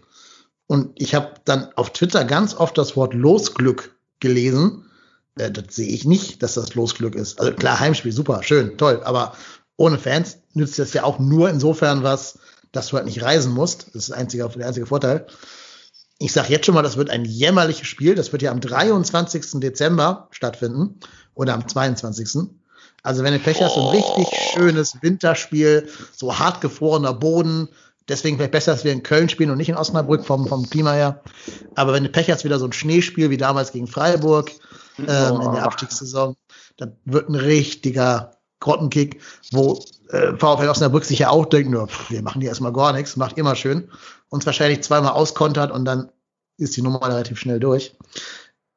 Und ich habe dann auf Twitter ganz oft das Wort Losglück gelesen. Äh, das sehe ich nicht, dass das Losglück ist. Also klar, Heimspiel, super, schön, toll. Aber ohne Fans nützt das ja auch nur insofern was, dass du halt nicht reisen musst. Das ist der einzige, der einzige Vorteil. Ich sage jetzt schon mal, das wird ein jämmerliches Spiel. Das wird ja am 23. Dezember stattfinden oder am 22. Also wenn du Pech hast, so ein richtig schönes Winterspiel, so hart gefrorener Boden. Deswegen vielleicht besser, dass wir in Köln spielen und nicht in Osnabrück vom, vom Klima her. Aber wenn du Pech hast, wieder so ein Schneespiel wie damals gegen Freiburg ähm, in der Oh. Abstiegssaison, dann wird ein richtiger Grottenkick, wo äh, VfL Osnabrück sich ja auch denkt, nur, pff, wir machen hier erstmal gar nichts, macht immer schön. Uns wahrscheinlich zweimal auskontert und dann ist die Nummer relativ schnell durch.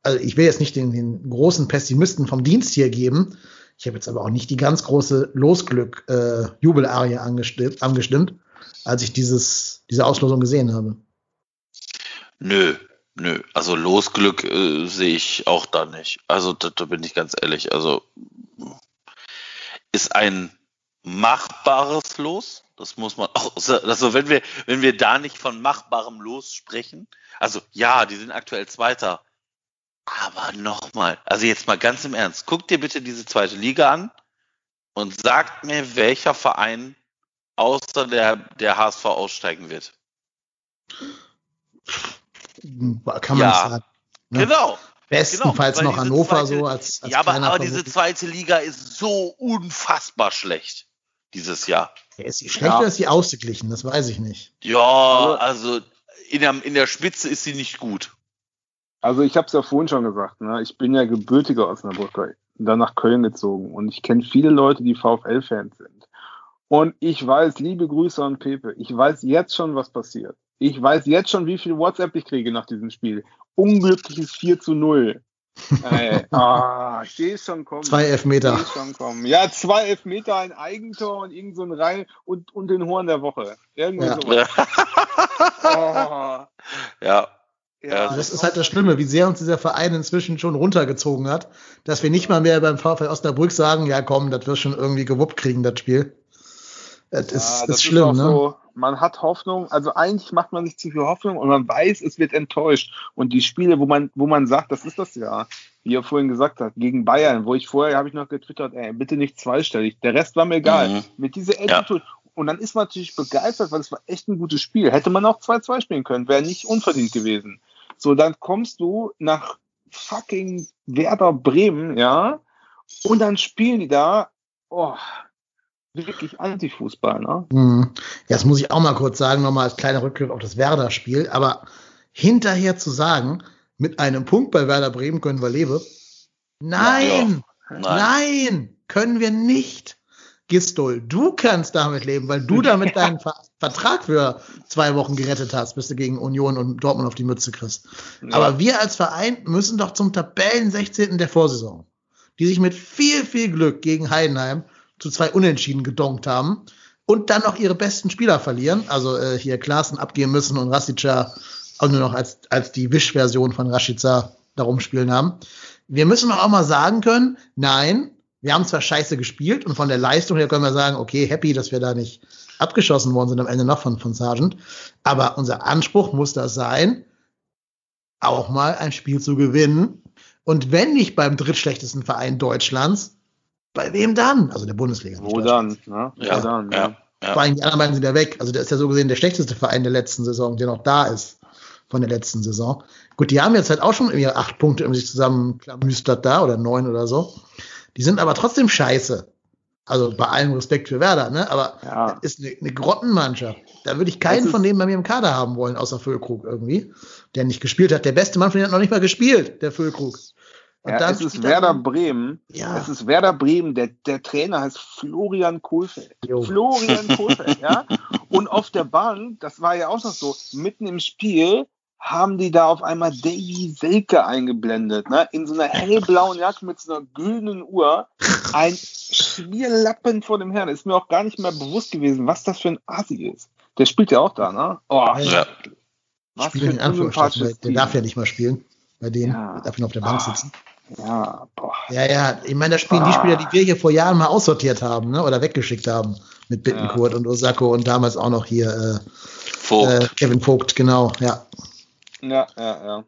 Also ich will jetzt nicht den, den großen Pessimisten vom Dienst hier geben. Ich habe jetzt aber auch nicht die ganz große Losglück äh, angestimmt, angestimmt, als ich dieses, diese Auslosung gesehen habe. nö, nö. Also Losglück äh, sehe ich auch da nicht. Also da, da bin ich ganz ehrlich. Also ist ein machbares Los. Das muss man auch, also wenn wir, wenn wir da nicht von machbarem Los sprechen, also ja, die sind aktuell Zweiter. Aber nochmal, also jetzt mal ganz im Ernst, guck dir bitte diese zweite Liga an und sag mir, welcher Verein außer der, der HSV aussteigen wird. Kann man Ja. sagen. Ne? Genau. Bestenfalls weil noch Hannover zweite- so als, als ja, aber, aber diese zweite Liga ist so unfassbar schlecht dieses Jahr. Ja, Ist die schlecht Ja. oder ist die ausgeglichen? Das weiß ich nicht. Ja, also in der, in der Spitze ist sie nicht gut. Also ich habe es ja vorhin schon gesagt, ne? ich bin ja gebürtiger Osnabrücker, dann nach Köln gezogen und ich kenne viele Leute, die VfL-Fans sind. Und ich weiß, liebe Grüße an Pepe, ich weiß jetzt schon, was passiert. Ich weiß jetzt schon, wie viel WhatsApp ich kriege nach diesem Spiel. Unglückliches 4 zu 0. Ey, ah, ich sehe es schon kommen. Zwei Elfmeter. Ich schon kommen. Ja, zwei Elfmeter, ein Eigentor und irgend so ein Rein und, und den Horn der Woche. Irgendwie Ja. sowas. ja. Oh, ja. ja, Das ist halt das Schlimme, wie sehr uns dieser Verein inzwischen schon runtergezogen hat, dass wir nicht mal mehr beim VfL Osnabrück sagen, ja komm, das wirst schon irgendwie gewuppt kriegen, das Spiel. Das ist, Ja, ist schlimm, auch ne? So, man hat Hoffnung, also eigentlich macht man sich zu viel Hoffnung und man weiß, es wird enttäuscht. Und die Spiele, wo man, wo man sagt, das ist das ja, wie er vorhin gesagt hat, gegen Bayern, wo ich vorher habe ich noch getwittert, ey, bitte nicht zweistellig. Der Rest war mir egal. Mhm. Mit dieser Attitude. Und dann ist man natürlich begeistert, weil es war echt ein gutes Spiel. Hätte man auch 2-2 spielen können, wäre nicht unverdient gewesen. So, dann kommst du nach fucking Werder Bremen, ja, und dann spielen die da, oh, wirklich Antifußball, ne? Hm. Ja, das muss ich auch mal kurz sagen, nochmal als kleiner Rückgriff auf das Werder-Spiel. Aber hinterher zu sagen, mit einem Punkt bei Werder Bremen können wir leben. Nein, Nein. nein, können wir nicht. Gistol, du kannst damit leben, weil du damit deinen Ver Vertrag für zwei Wochen gerettet hast, bis du gegen Union und Dortmund auf die Mütze kriegst. Aber wir als Verein müssen doch zum Tabellen 16. der Vorsaison, die sich mit viel, viel Glück gegen Heidenheim zu zwei Unentschieden gedonkt haben und dann noch ihre besten Spieler verlieren, also äh, hier Klaassen abgeben müssen und Rashica auch nur noch als, als die Wischversion von Rashica darum spielen haben. Wir müssen auch mal sagen können, nein, wir haben zwar scheiße gespielt und von der Leistung her können wir sagen, okay, happy, dass wir da nicht abgeschossen worden sind am Ende noch von, von Sargent. Aber unser Anspruch muss das sein, auch mal ein Spiel zu gewinnen. Und wenn nicht beim drittschlechtesten Verein Deutschlands, bei wem dann? Also der Bundesliga. Wo dann? Ne? Ja, Wo dann? ja, Ja. ja. Vor allem die anderen beiden sind ja weg. Also der ist ja so gesehen der schlechteste Verein der letzten Saison, der noch da ist von der letzten Saison. Gut, die haben jetzt halt auch schon irgendwie acht Punkte um sich zusammenklamüstert da oder neun oder so. Die sind aber trotzdem scheiße. Also bei allem Respekt für Werder, ne? Aber Ja. das ist eine, eine Grottenmannschaft. Da würde ich keinen von denen bei mir im Kader haben wollen, außer Füllkrug irgendwie, der nicht gespielt hat. Der beste Mann von denen hat noch nicht mal gespielt, der Füllkrug. Und Ja, dann es ist er- Werder Bremen. Ja. Es ist Werder Bremen. Der, der Trainer heißt Florian Kohlfeld. Jo. Florian Kohlfeld, ja. Und auf der Bank, das war ja auch noch so, mitten im Spiel haben die da auf einmal Davy Selke eingeblendet, ne? In so einer hellblauen Jacke mit so einer güldenen Uhr. Ein Schmierlappen vor dem Herrn. Ist mir auch gar nicht mehr bewusst gewesen, was das für ein Asi ist. Der spielt ja auch da, ne? Oh, Ja. was für ein Anführungsstrichen, der darf ja nicht mal spielen. Bei denen Ja. darf nur auf der Bank Ah. Ja, boah. Ja, ja, ich meine, da spielen die Ah. Spieler, die wir hier vor Jahren mal aussortiert haben, ne? Oder weggeschickt haben. Mit Bittenkurt und Osako und damals auch noch hier äh, Vogt. äh, Kevin Vogt, genau, ja. Ja, ja, ja.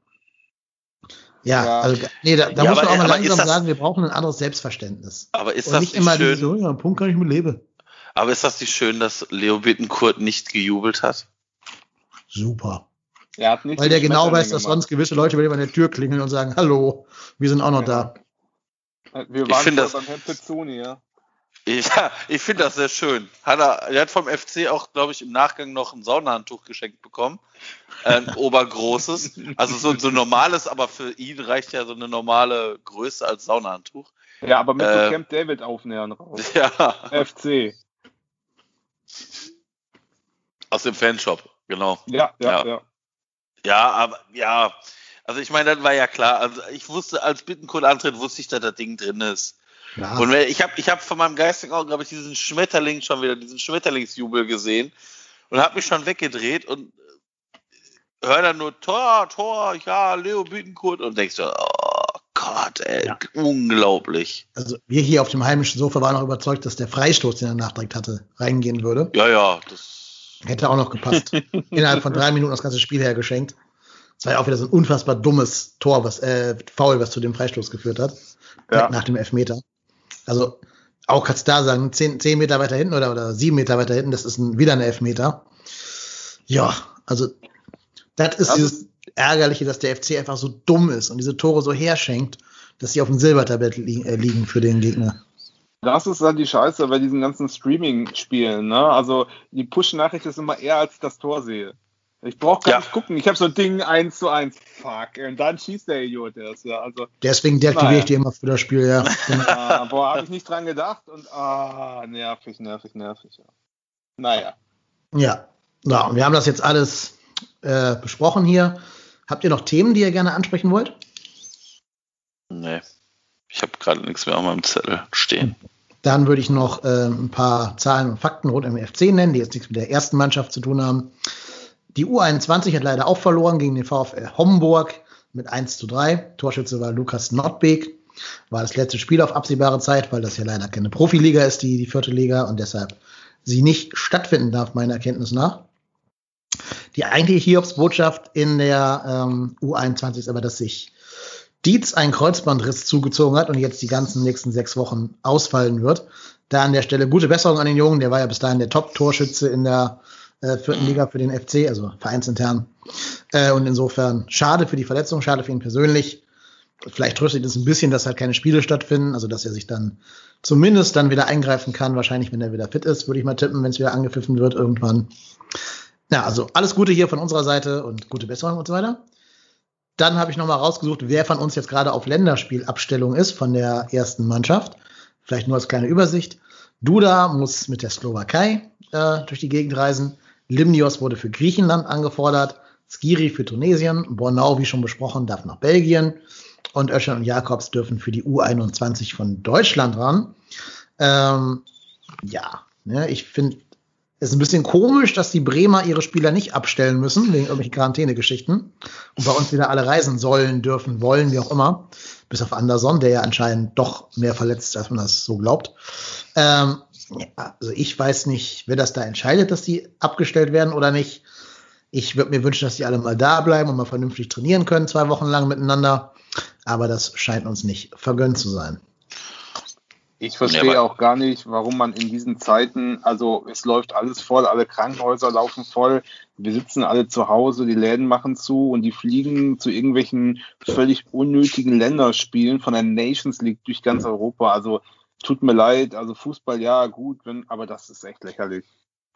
Ja, Ja. also nee, da, da Ja, muss man auch mal langsam das- sagen, wir brauchen ein anderes Selbstverständnis. aber ist Und das nicht nicht, immer schön? diese, so, ja, einen Punkt kann ich mit leben. Aber ist das nicht schön, dass Leo Bittenkurt nicht gejubelt hat? Super. Er hat nicht Weil der genau weiß, dass sonst gewisse Leute bei dem an der Tür klingeln und sagen, hallo, wir sind auch noch Ja. da. Wir Ich waren finde vorher das- beim Herrn Pezzoni, ja. Ja, ich finde das sehr schön. Hat er, er hat vom FC auch, glaube ich, im Nachgang noch ein Saunahandtuch geschenkt bekommen. Ein obergroßes. Also so, so ein normales, aber für ihn reicht ja so eine normale Größe als Saunahandtuch. Ja, aber mit Äh. so Camp David aufnähern raus. Ja, FC. aus dem Fanshop, genau. Ja, ja, Ja. ja. Ja, aber ja, also ich meine, das war ja klar. Also ich wusste, als Bittenkurt antritt, wusste ich, dass das Ding drin ist. Ja. Und wenn, ich habe ich hab von meinem geistigen Auge, glaube ich, diesen Schmetterling schon wieder, diesen Schmetterlingsjubel gesehen und habe mich schon weggedreht und höre dann nur Tor, Tor, ja, Leo Bittenkurt und denkst du, oh Gott, ey, Ja. unglaublich. Also wir hier auf dem heimischen Sofa waren auch überzeugt, dass der Freistoß, den er nachdrückt hatte, reingehen würde. Ja, ja, das. Hätte auch noch gepasst. Innerhalb von drei Minuten das ganze Spiel hergeschenkt. Es war ja auch wieder so ein unfassbar dummes Tor, was, äh, Foul, was zu dem Freistoß geführt hat. Ja. Nach dem Elfmeter. Also, auch kannst du da sagen, zehn, zehn Meter weiter hinten oder, oder sieben Meter weiter hinten, das ist ein, wieder ein Elfmeter. Ja, also, das ist Das dieses Ärgerliche, dass der FC einfach so dumm ist und diese Tore so herschenkt, dass sie auf dem Silbertablett li äh, liegen für den Gegner. Das ist halt die Scheiße bei diesen ganzen Streaming-Spielen. Ne? Also die Push-Nachricht ist immer eher, als ich das Tor sehe. Ich brauche gar Ja. nicht gucken. Ich habe so ein Ding 1 zu 1. Fuck. Und dann schießt der Idiot erst. Ja, also, Deswegen deaktiviere Naja. ich die immer für das Spiel, ja. Ah, boah, habe ich nicht dran gedacht. Und ah, nervig, nervig, nervig. Ja. Naja. Ja, ja und wir haben das jetzt alles äh, besprochen hier. Habt ihr noch Themen, die ihr gerne ansprechen wollt? Nee. Ich habe gerade nichts mehr auf meinem Zettel stehen. Dann würde ich noch äh, ein paar Zahlen und Fakten rund um den FC nennen, die jetzt nichts mit der ersten Mannschaft zu tun haben. Die U21 hat leider auch verloren gegen den VfL Homburg mit 1 zu 3. Torschütze war Lukas Nordbeek. War das letzte Spiel auf absehbare Zeit, weil das ja leider keine Profiliga ist, die, die vierte Liga, und deshalb sie nicht stattfinden darf, meiner Erkenntnis nach. Die eigentliche Hiobsbotschaft in der ähm, U21 ist aber, dass sich Dietz einen Kreuzbandriss zugezogen hat und jetzt die ganzen nächsten sechs Wochen ausfallen wird. Da an der Stelle gute Besserung an den Jungen, der war ja bis dahin der Top-Torschütze in der äh, vierten Liga für den FC, also vereinsintern. Äh, und insofern schade für die Verletzung, schade für ihn persönlich. Vielleicht tröstet es ein bisschen, dass halt keine Spiele stattfinden, also dass er sich dann zumindest dann wieder eingreifen kann, wahrscheinlich wenn er wieder fit ist, würde ich mal tippen, wenn es wieder angepfiffen wird irgendwann. Ja, also alles Gute hier von unserer Seite und gute Besserung und so weiter. Dann habe ich nochmal rausgesucht, wer von uns jetzt gerade auf Länderspielabstellung ist von der ersten Mannschaft. Vielleicht nur als kleine Übersicht. Duda muss mit der Slowakei äh, durch die Gegend reisen. Limnios wurde für Griechenland angefordert. Skiri für Tunesien. Bornau, wie schon besprochen, darf nach Belgien. Und Öschern und Jakobs dürfen für die U21 von Deutschland ran. Ähm, ja, ne, ich finde es ist ein bisschen komisch, dass die Bremer ihre Spieler nicht abstellen müssen, wegen irgendwelchen Quarantänegeschichten. Und bei uns wieder alle reisen sollen, dürfen, wollen, wie auch immer. Bis auf Anderson, der ja anscheinend doch mehr verletzt als man das so glaubt. Ähm, ja, also ich weiß nicht, wer das da entscheidet, dass die abgestellt werden oder nicht. Ich würde mir wünschen, dass die alle mal da bleiben und mal vernünftig trainieren können, zwei Wochen lang miteinander. Aber das scheint uns nicht vergönnt zu sein. Ich verstehe Ja, auch gar nicht, warum man in diesen Zeiten, also es läuft alles voll, alle Krankenhäuser laufen voll, wir sitzen alle zu Hause, die Läden machen zu und die fliegen zu irgendwelchen völlig unnötigen Länderspielen von der Nations League durch ganz Europa. Also tut mir leid, also Fußball ja gut, wenn, aber das ist echt lächerlich.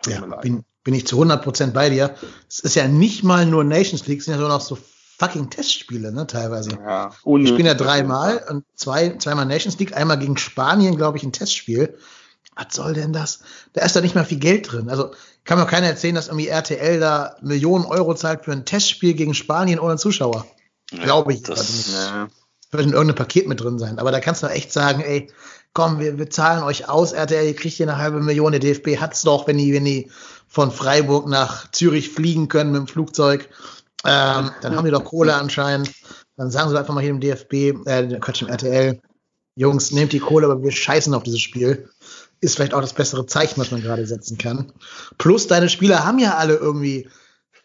Tut Ja, mir leid. bin, bin ich zu 100% bei dir. Es ist ja nicht mal nur Nations League, es sind ja nur noch so fucking Testspiele, ne, teilweise. ja, Ich bin ja dreimal und zwei, zweimal Nations League, einmal gegen Spanien, glaube ich, ein Testspiel. was soll denn das? Da ist da nicht mal viel Geld drin. Also kann mir keiner erzählen, dass irgendwie RTL da Millionen Euro zahlt für ein Testspiel gegen Spanien ohne Zuschauer. Ja, Glaube ich. Das also ja. wird in irgendeinem Paket mit drin sein. Aber da kannst du echt sagen, ey, komm, wir, wir zahlen euch aus, RTL, ihr kriegt hier eine halbe Million. Der DFB hat's doch, wenn die, wenn die von Freiburg nach Zürich fliegen können mit dem Flugzeug. Ähm, dann haben die doch Kohle anscheinend. Dann sagen sie einfach mal hier im DFB, äh, Quatsch, im RTL, Jungs, nehmt die Kohle, aber wir scheißen auf dieses Spiel ist vielleicht auch das bessere Zeichen, was man gerade setzen kann. Plus deine Spieler haben ja alle irgendwie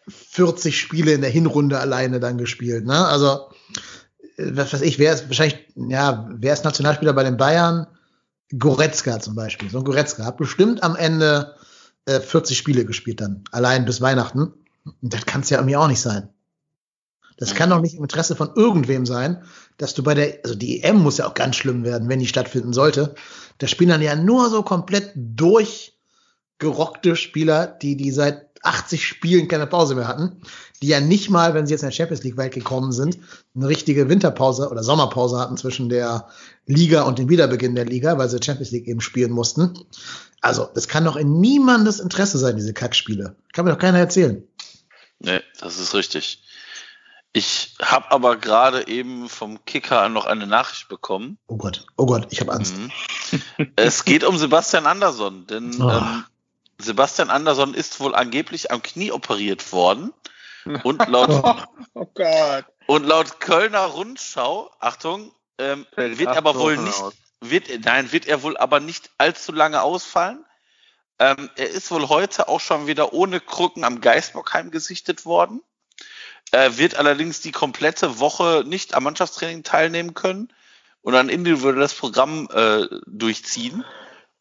40 Spiele in der Hinrunde alleine dann gespielt. Ne? Also, äh, was weiß ich, wer ist wahrscheinlich, ja, wer ist Nationalspieler bei den Bayern? Goretzka zum Beispiel. So ein Goretzka hat bestimmt am Ende äh, 40 Spiele gespielt dann, allein bis Weihnachten. Und das kann es ja irgendwie auch nicht sein. Das kann doch nicht im Interesse von irgendwem sein, dass du bei der, also die EM muss ja auch ganz schlimm werden, wenn die stattfinden sollte. Da spielen dann ja nur so komplett durchgerockte Spieler, die, die seit 80 Spielen keine Pause mehr hatten, die ja nicht mal, wenn sie jetzt in der Champions League weit gekommen sind, eine richtige Winterpause oder Sommerpause hatten zwischen der Liga und dem Wiederbeginn der Liga, weil sie Champions League eben spielen mussten. Also, das kann doch in niemandes Interesse sein, diese Kackspiele. Kann mir doch keiner erzählen. Nee, das ist richtig. Ich habe aber gerade eben vom Kicker noch eine Nachricht bekommen. Oh Gott, oh Gott, ich habe Angst. Mhm. es geht um Sebastian Andersson, denn oh. ähm, Sebastian Andersson ist wohl angeblich am Knie operiert worden. Und laut, oh Gott. Und laut Kölner Rundschau, Achtung, ähm, wird aber wohl nicht, wird, nein, wird er wohl aber nicht allzu lange ausfallen. Ähm, er ist wohl heute auch schon wieder ohne Krücken am Geisbockheim gesichtet worden. Er wird allerdings die komplette Woche nicht am Mannschaftstraining teilnehmen können und ein individuelles Programm äh, durchziehen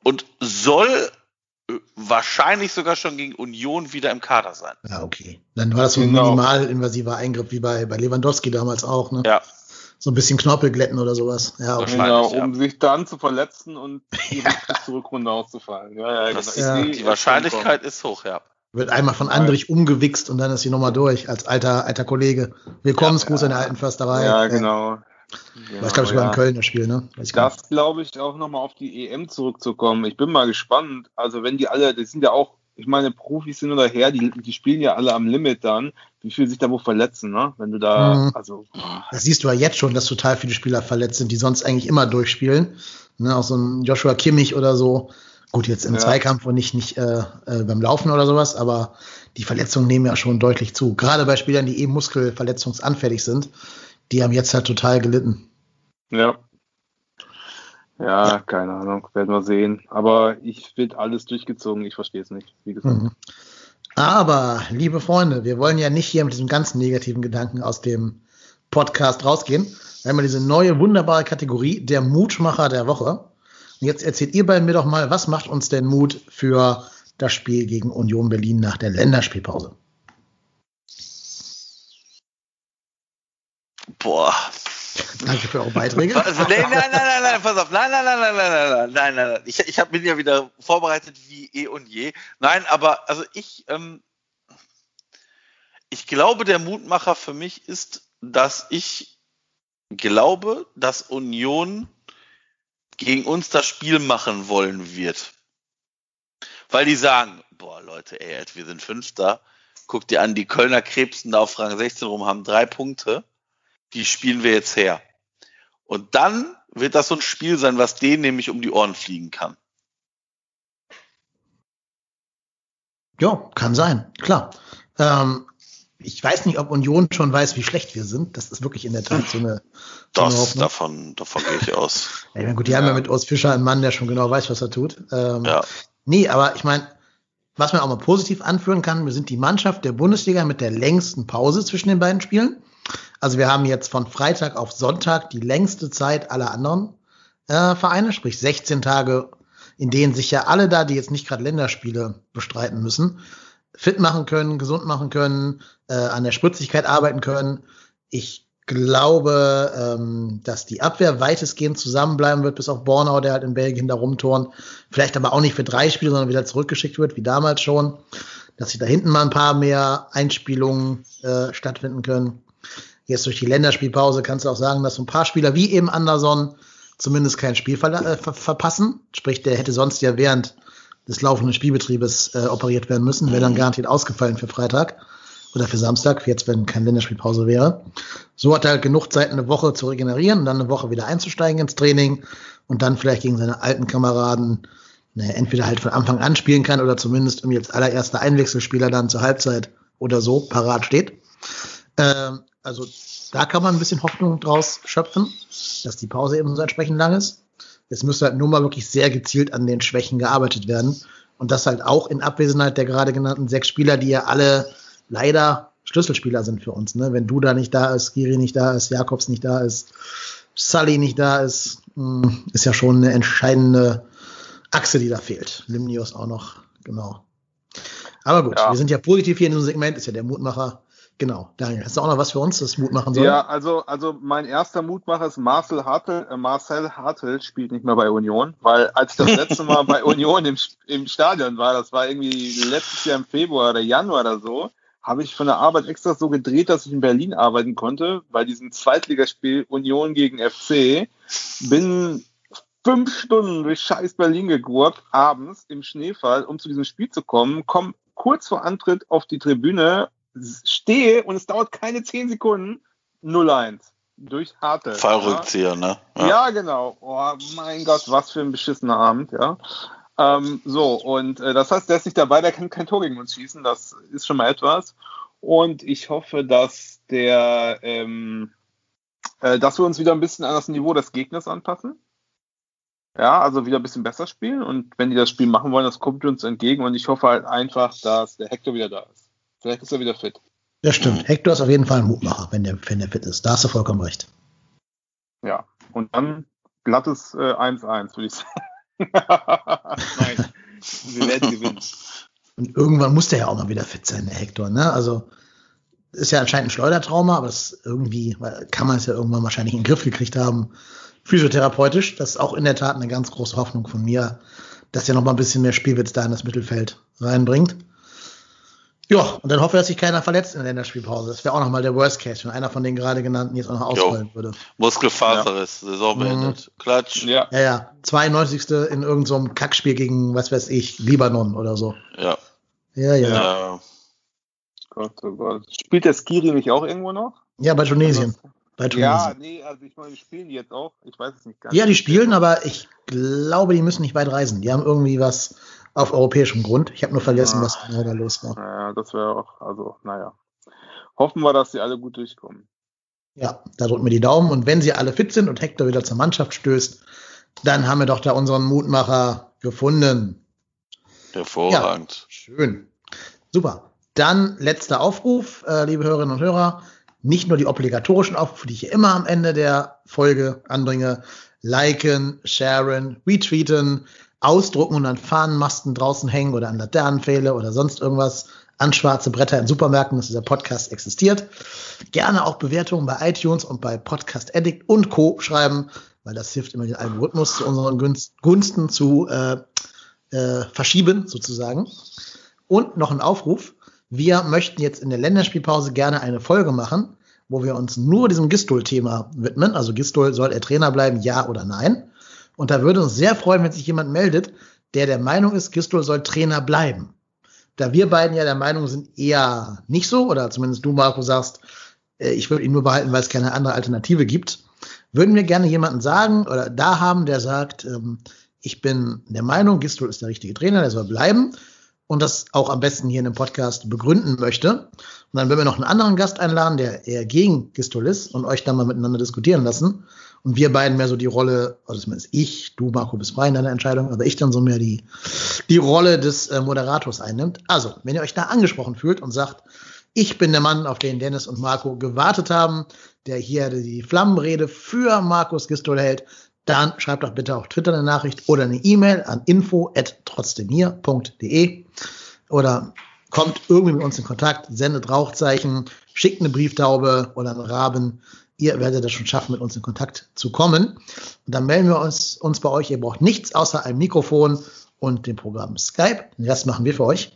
und soll äh, wahrscheinlich sogar schon gegen Union wieder im Kader sein. Ja, okay. Dann war das so ein genau. minimal invasiver Eingriff wie bei, bei Lewandowski damals auch, ne? Ja. So ein bisschen Knorpel glätten oder sowas. Ja, okay. genau, um ja. sich dann zu verletzen und die ja. Rückrunde auszufallen. Ja, ja, das genau. ist, die Wahrscheinlichkeit ist hoch, ja. Wird einmal von Andrich umgewichst und dann ist die Nummer durch als alter, alter Kollege. Willkommensgruß ja, in der alten Försterei. Ja, genau. Genau, das glaube ich ja. ein Kölner Spiel, ne? das glaube ich auch nochmal auf die EM zurückzukommen. Ich bin mal gespannt. Also wenn die alle, das sind ja auch, ich meine, Profis sind oder her, die, die spielen ja alle am Limit dann. Wie viel sich da wohl verletzen, ne? Wenn du da, mhm. also. Das siehst du ja jetzt schon, dass total viele Spieler verletzt sind, die sonst eigentlich immer durchspielen. Ne? Auch so ein Joshua Kimmich oder so Gut, jetzt im ja. Zweikampf und nicht, nicht äh, äh, beim Laufen oder sowas, aber die Verletzungen nehmen ja schon deutlich zu. Gerade bei Spielern, die eben muskelverletzungsanfällig sind, die haben jetzt halt total gelitten. Ja. Ja, keine Ahnung, werden wir sehen. Aber ich wird alles durchgezogen, ich verstehe es nicht, wie gesagt. Mhm. Aber, liebe Freunde, wir wollen ja nicht hier mit diesem ganzen negativen Gedanken aus dem Podcast rausgehen. Wir haben ja diese neue wunderbare Kategorie, der Mutmacher der Woche. Jetzt erzählt ihr beiden mir doch mal, was macht uns denn Mut für das Spiel gegen Union Berlin nach der Länderspielpause? Boah. Danke für eure Beiträge. Also, nein, nein, nein, nein, nein, pass auf. Nein, nein, nein, nein, nein, nein, nein, nein, nein. Ich, ich hab, bin ja wieder vorbereitet wie eh und je. Nein, aber also ich, ähm, ich glaube, der Mutmacher für mich ist, dass ich glaube, dass Union gegen uns das Spiel machen wollen wird. Weil die sagen, boah Leute, ey, wir sind Fünfter. Guck dir an, die Kölner Krebsen da auf Rang 16 rum haben drei Punkte. Die spielen wir jetzt her. Und dann wird das so ein Spiel sein, was denen nämlich um die Ohren fliegen kann. Ja, kann sein, klar. Ähm, ich weiß nicht, ob Union schon weiß, wie schlecht wir sind. Das ist wirklich in der Tat so eine. Das, so eine davon, davon gehe ich aus. ja, ich meine, gut, die ja. haben ja mit Urs Fischer einen Mann, der schon genau weiß, was er tut. Ähm, ja. Nee, aber ich meine, was man auch mal positiv anführen kann, wir sind die Mannschaft der Bundesliga mit der längsten Pause zwischen den beiden Spielen. Also wir haben jetzt von Freitag auf Sonntag die längste Zeit aller anderen äh, Vereine, sprich 16 Tage, in denen sich ja alle da, die jetzt nicht gerade Länderspiele bestreiten müssen, fit machen können, gesund machen können, äh, an der Spritzigkeit arbeiten können. Ich glaube, ähm, dass die Abwehr weitestgehend zusammenbleiben wird, bis auf Bornau, der halt in Belgien da rumturnt. Vielleicht aber auch nicht für drei Spiele, sondern wieder zurückgeschickt wird, wie damals schon. Dass sich da hinten mal ein paar mehr Einspielungen äh, stattfinden können. Jetzt durch die Länderspielpause kannst du auch sagen, dass so ein paar Spieler wie eben Anderson zumindest kein Spiel ver äh, ver verpassen. Sprich, der hätte sonst ja während des laufenden Spielbetriebes äh, operiert werden müssen, wäre dann garantiert ausgefallen für Freitag oder für Samstag, jetzt wenn keine Länderspielpause wäre. So hat er halt genug Zeit, eine Woche zu regenerieren und dann eine Woche wieder einzusteigen ins Training und dann vielleicht gegen seine alten Kameraden ne, entweder halt von Anfang an spielen kann oder zumindest irgendwie als allererster Einwechselspieler dann zur Halbzeit oder so parat steht. Ähm, also da kann man ein bisschen Hoffnung draus schöpfen, dass die Pause eben so entsprechend lang ist. Es müsste halt nur mal wirklich sehr gezielt an den Schwächen gearbeitet werden. Und das halt auch in Abwesenheit der gerade genannten sechs Spieler, die ja alle leider Schlüsselspieler sind für uns. Ne? Wenn du da nicht da ist, Giri nicht da ist, Jakobs nicht da ist, Sully nicht da ist, hm, ist ja schon eine entscheidende Achse, die da fehlt. Limnios auch noch, genau. Aber gut, ja. wir sind ja positiv hier in diesem Segment, ist ja der Mutmacher. Genau, Daniel, hast du auch noch was für uns, das Mut machen soll? Ja, also, also mein erster Mutmacher ist Marcel Hartel. Äh, Marcel Hartel spielt nicht mehr bei Union, weil als ich das letzte Mal bei Union im, im Stadion war, das war irgendwie letztes Jahr im Februar oder Januar oder so, habe ich von der Arbeit extra so gedreht, dass ich in Berlin arbeiten konnte, bei diesem Zweitligaspiel Union gegen FC. Bin fünf Stunden durch scheiß Berlin gegurkt, abends im Schneefall, um zu diesem Spiel zu kommen, komm kurz vor Antritt auf die Tribüne, stehe und es dauert keine zehn Sekunden, 0-1. Durch harte. Fallrückzieher, ja. ne? Ja. ja. genau. Oh mein Gott, was für ein beschissener Abend, ja. Ähm, so, und äh, das heißt, der ist nicht dabei, der kann kein Tor gegen uns schießen, das ist schon mal etwas. Und ich hoffe, dass der, ähm, äh, dass wir uns wieder ein bisschen an das Niveau des Gegners anpassen. Ja, also wieder ein bisschen besser spielen und wenn die das Spiel machen wollen, das kommt uns entgegen und ich hoffe halt einfach, dass der Hector wieder da ist. Vielleicht ist er wieder fit. Ja, stimmt. Hector ist auf jeden Fall ein Mutmacher, wenn der, wenn der fit ist. Da hast du vollkommen recht. Ja, und dann glattes 1-1, äh, würde ich sagen. Nein, wir werden gewinnen. Und irgendwann muss der ja auch mal wieder fit sein, der Hector. Ne? Also ist ja anscheinend ein Schleudertrauma, aber das irgendwie kann man es ja irgendwann wahrscheinlich in den Griff gekriegt haben, physiotherapeutisch. Das ist auch in der Tat eine ganz große Hoffnung von mir, dass er noch mal ein bisschen mehr Spielwitz da in das Mittelfeld reinbringt. Ja, und dann hoffe ich, dass sich keiner verletzt in der Länderspielpause. Das wäre auch nochmal der Worst Case, wenn einer von den gerade genannten jetzt auch noch ausfallen jo. würde. Muskelfaserriss, ja. Saison beendet. Mhm. Klatsch. Ja. ja, ja. 92. in irgendeinem so Kackspiel gegen, was weiß ich, Libanon oder so. Ja. Ja, ja. ja. Gott, oh Gott. Spielt der Skiri nicht auch irgendwo noch? Ja, bei Tunesien. Bei Tunesien. Ja, nee, also ich meine, spielen die jetzt auch? Ich weiß es nicht ganz. Ja, die spielen, aber ich glaube, die müssen nicht weit reisen. Die haben irgendwie was auf europäischem Grund. Ich habe nur vergessen, ja. was genau da los war. Ja, das wäre auch, also, naja. Hoffen wir, dass sie alle gut durchkommen. Ja, da drücken wir die Daumen. Und wenn sie alle fit sind und Hector wieder zur Mannschaft stößt, dann haben wir doch da unseren Mutmacher gefunden. Hervorragend. Ja, schön. Super. Dann letzter Aufruf, äh, liebe Hörerinnen und Hörer. Nicht nur die obligatorischen Aufrufe, die ich hier immer am Ende der Folge anbringe. Liken, sharen, retweeten, ausdrucken und an Fahnenmasten draußen hängen oder an Laternenpfähle oder sonst irgendwas an schwarze Bretter in Supermärkten, dass dieser Podcast existiert. Gerne auch Bewertungen bei iTunes und bei Podcast Addict und Co. schreiben, weil das hilft immer den Algorithmus zu unseren Gunsten zu äh, äh, verschieben, sozusagen. Und noch ein Aufruf. Wir möchten jetzt in der Länderspielpause gerne eine Folge machen, wo wir uns nur diesem Gistol-Thema widmen. Also Gistol, soll er Trainer bleiben, ja oder nein? Und da würde uns sehr freuen, wenn sich jemand meldet, der der Meinung ist, Gistol soll Trainer bleiben. Da wir beiden ja der Meinung sind, eher nicht so, oder zumindest du, Marco, sagst, äh, ich würde ihn nur behalten, weil es keine andere Alternative gibt, würden wir gerne jemanden sagen oder da haben, der sagt, ähm, ich bin der Meinung, Gistol ist der richtige Trainer, der soll bleiben und das auch am besten hier in dem Podcast begründen möchte. Und dann würden wir noch einen anderen Gast einladen, der eher gegen Gistol ist und euch dann mal miteinander diskutieren lassen und wir beiden mehr so die Rolle, also zumindest ich, du Marco bist frei in deiner Entscheidung, aber ich dann so mehr die, die Rolle des äh, Moderators einnimmt. Also, wenn ihr euch da angesprochen fühlt und sagt, ich bin der Mann, auf den Dennis und Marco gewartet haben, der hier die Flammenrede für Markus Gistol hält, dann schreibt doch bitte auf Twitter eine Nachricht oder eine E-Mail an info@trotzdemhier.de oder kommt irgendwie mit uns in Kontakt, sendet Rauchzeichen, schickt eine Brieftaube oder einen Raben Ihr werdet es schon schaffen, mit uns in Kontakt zu kommen. Und dann melden wir uns, uns bei euch. Ihr braucht nichts außer ein Mikrofon und dem Programm Skype. Rest machen wir für euch.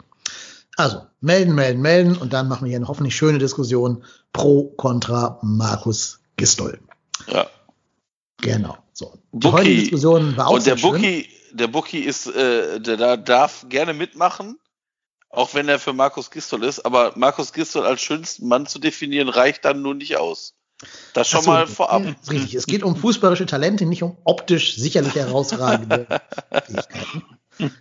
Also melden, melden, melden und dann machen wir hier eine hoffentlich schöne Diskussion pro, contra Markus Gistol. Ja. Genau. So, die heutige. Diskussion war auch Und der. Bookie, der Bookie ist, äh, der da darf gerne mitmachen, auch wenn er für Markus Gistol ist, aber Markus Gistol als schönsten Mann zu definieren, reicht dann nur nicht aus. Das schon so, mal vorab. richtig. Es geht um fußballische Talente, nicht um optisch sicherlich herausragende Fähigkeiten.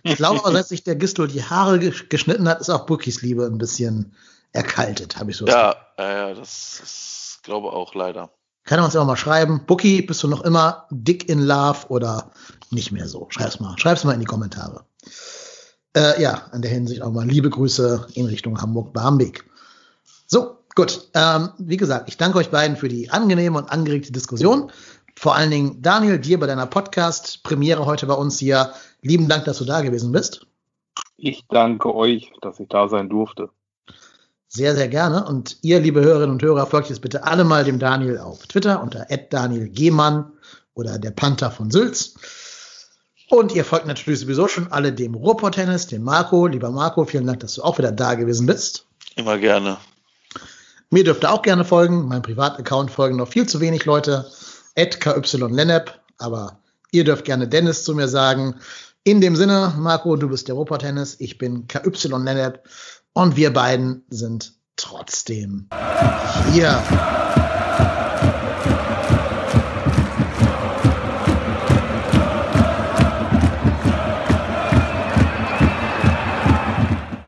Ich glaube aber, seit sich der Gistol die Haare gesch- geschnitten hat, ist auch Bookies Liebe ein bisschen erkaltet, habe ich so Ja, ja, das ist, glaube auch leider. Kann er uns ja auch mal schreiben. Bookie, bist du noch immer dick in love oder nicht mehr so? Schreib's mal. Schreib's mal in die Kommentare. Äh, ja, an der Hinsicht auch mal liebe Grüße in Richtung Hamburg-Barmbek. So, gut. Ähm, wie gesagt, ich danke euch beiden für die angenehme und angeregte Diskussion. Vor allen Dingen Daniel, dir bei deiner Podcast-Premiere heute bei uns hier. Lieben Dank, dass du da gewesen bist. Ich danke euch, dass ich da sein durfte. Sehr, sehr gerne. Und ihr, liebe Hörerinnen und Hörer, folgt jetzt bitte alle mal dem Daniel auf Twitter unter Daniel Gehmann oder der Panther von Sülz. Und ihr folgt natürlich sowieso schon alle dem Ruhrpott-Tennis, dem Marco. Lieber Marco, vielen Dank, dass du auch wieder da gewesen bist. Immer gerne. Mir dürft ihr auch gerne folgen. Mein Privataccount folgen noch viel zu wenig Leute. KYLennep. Aber ihr dürft gerne Dennis zu mir sagen. In dem Sinne, Marco, du bist der Ruhrpott-Tennis. Ich bin KYLennep. Und wir beiden sind trotzdem hier.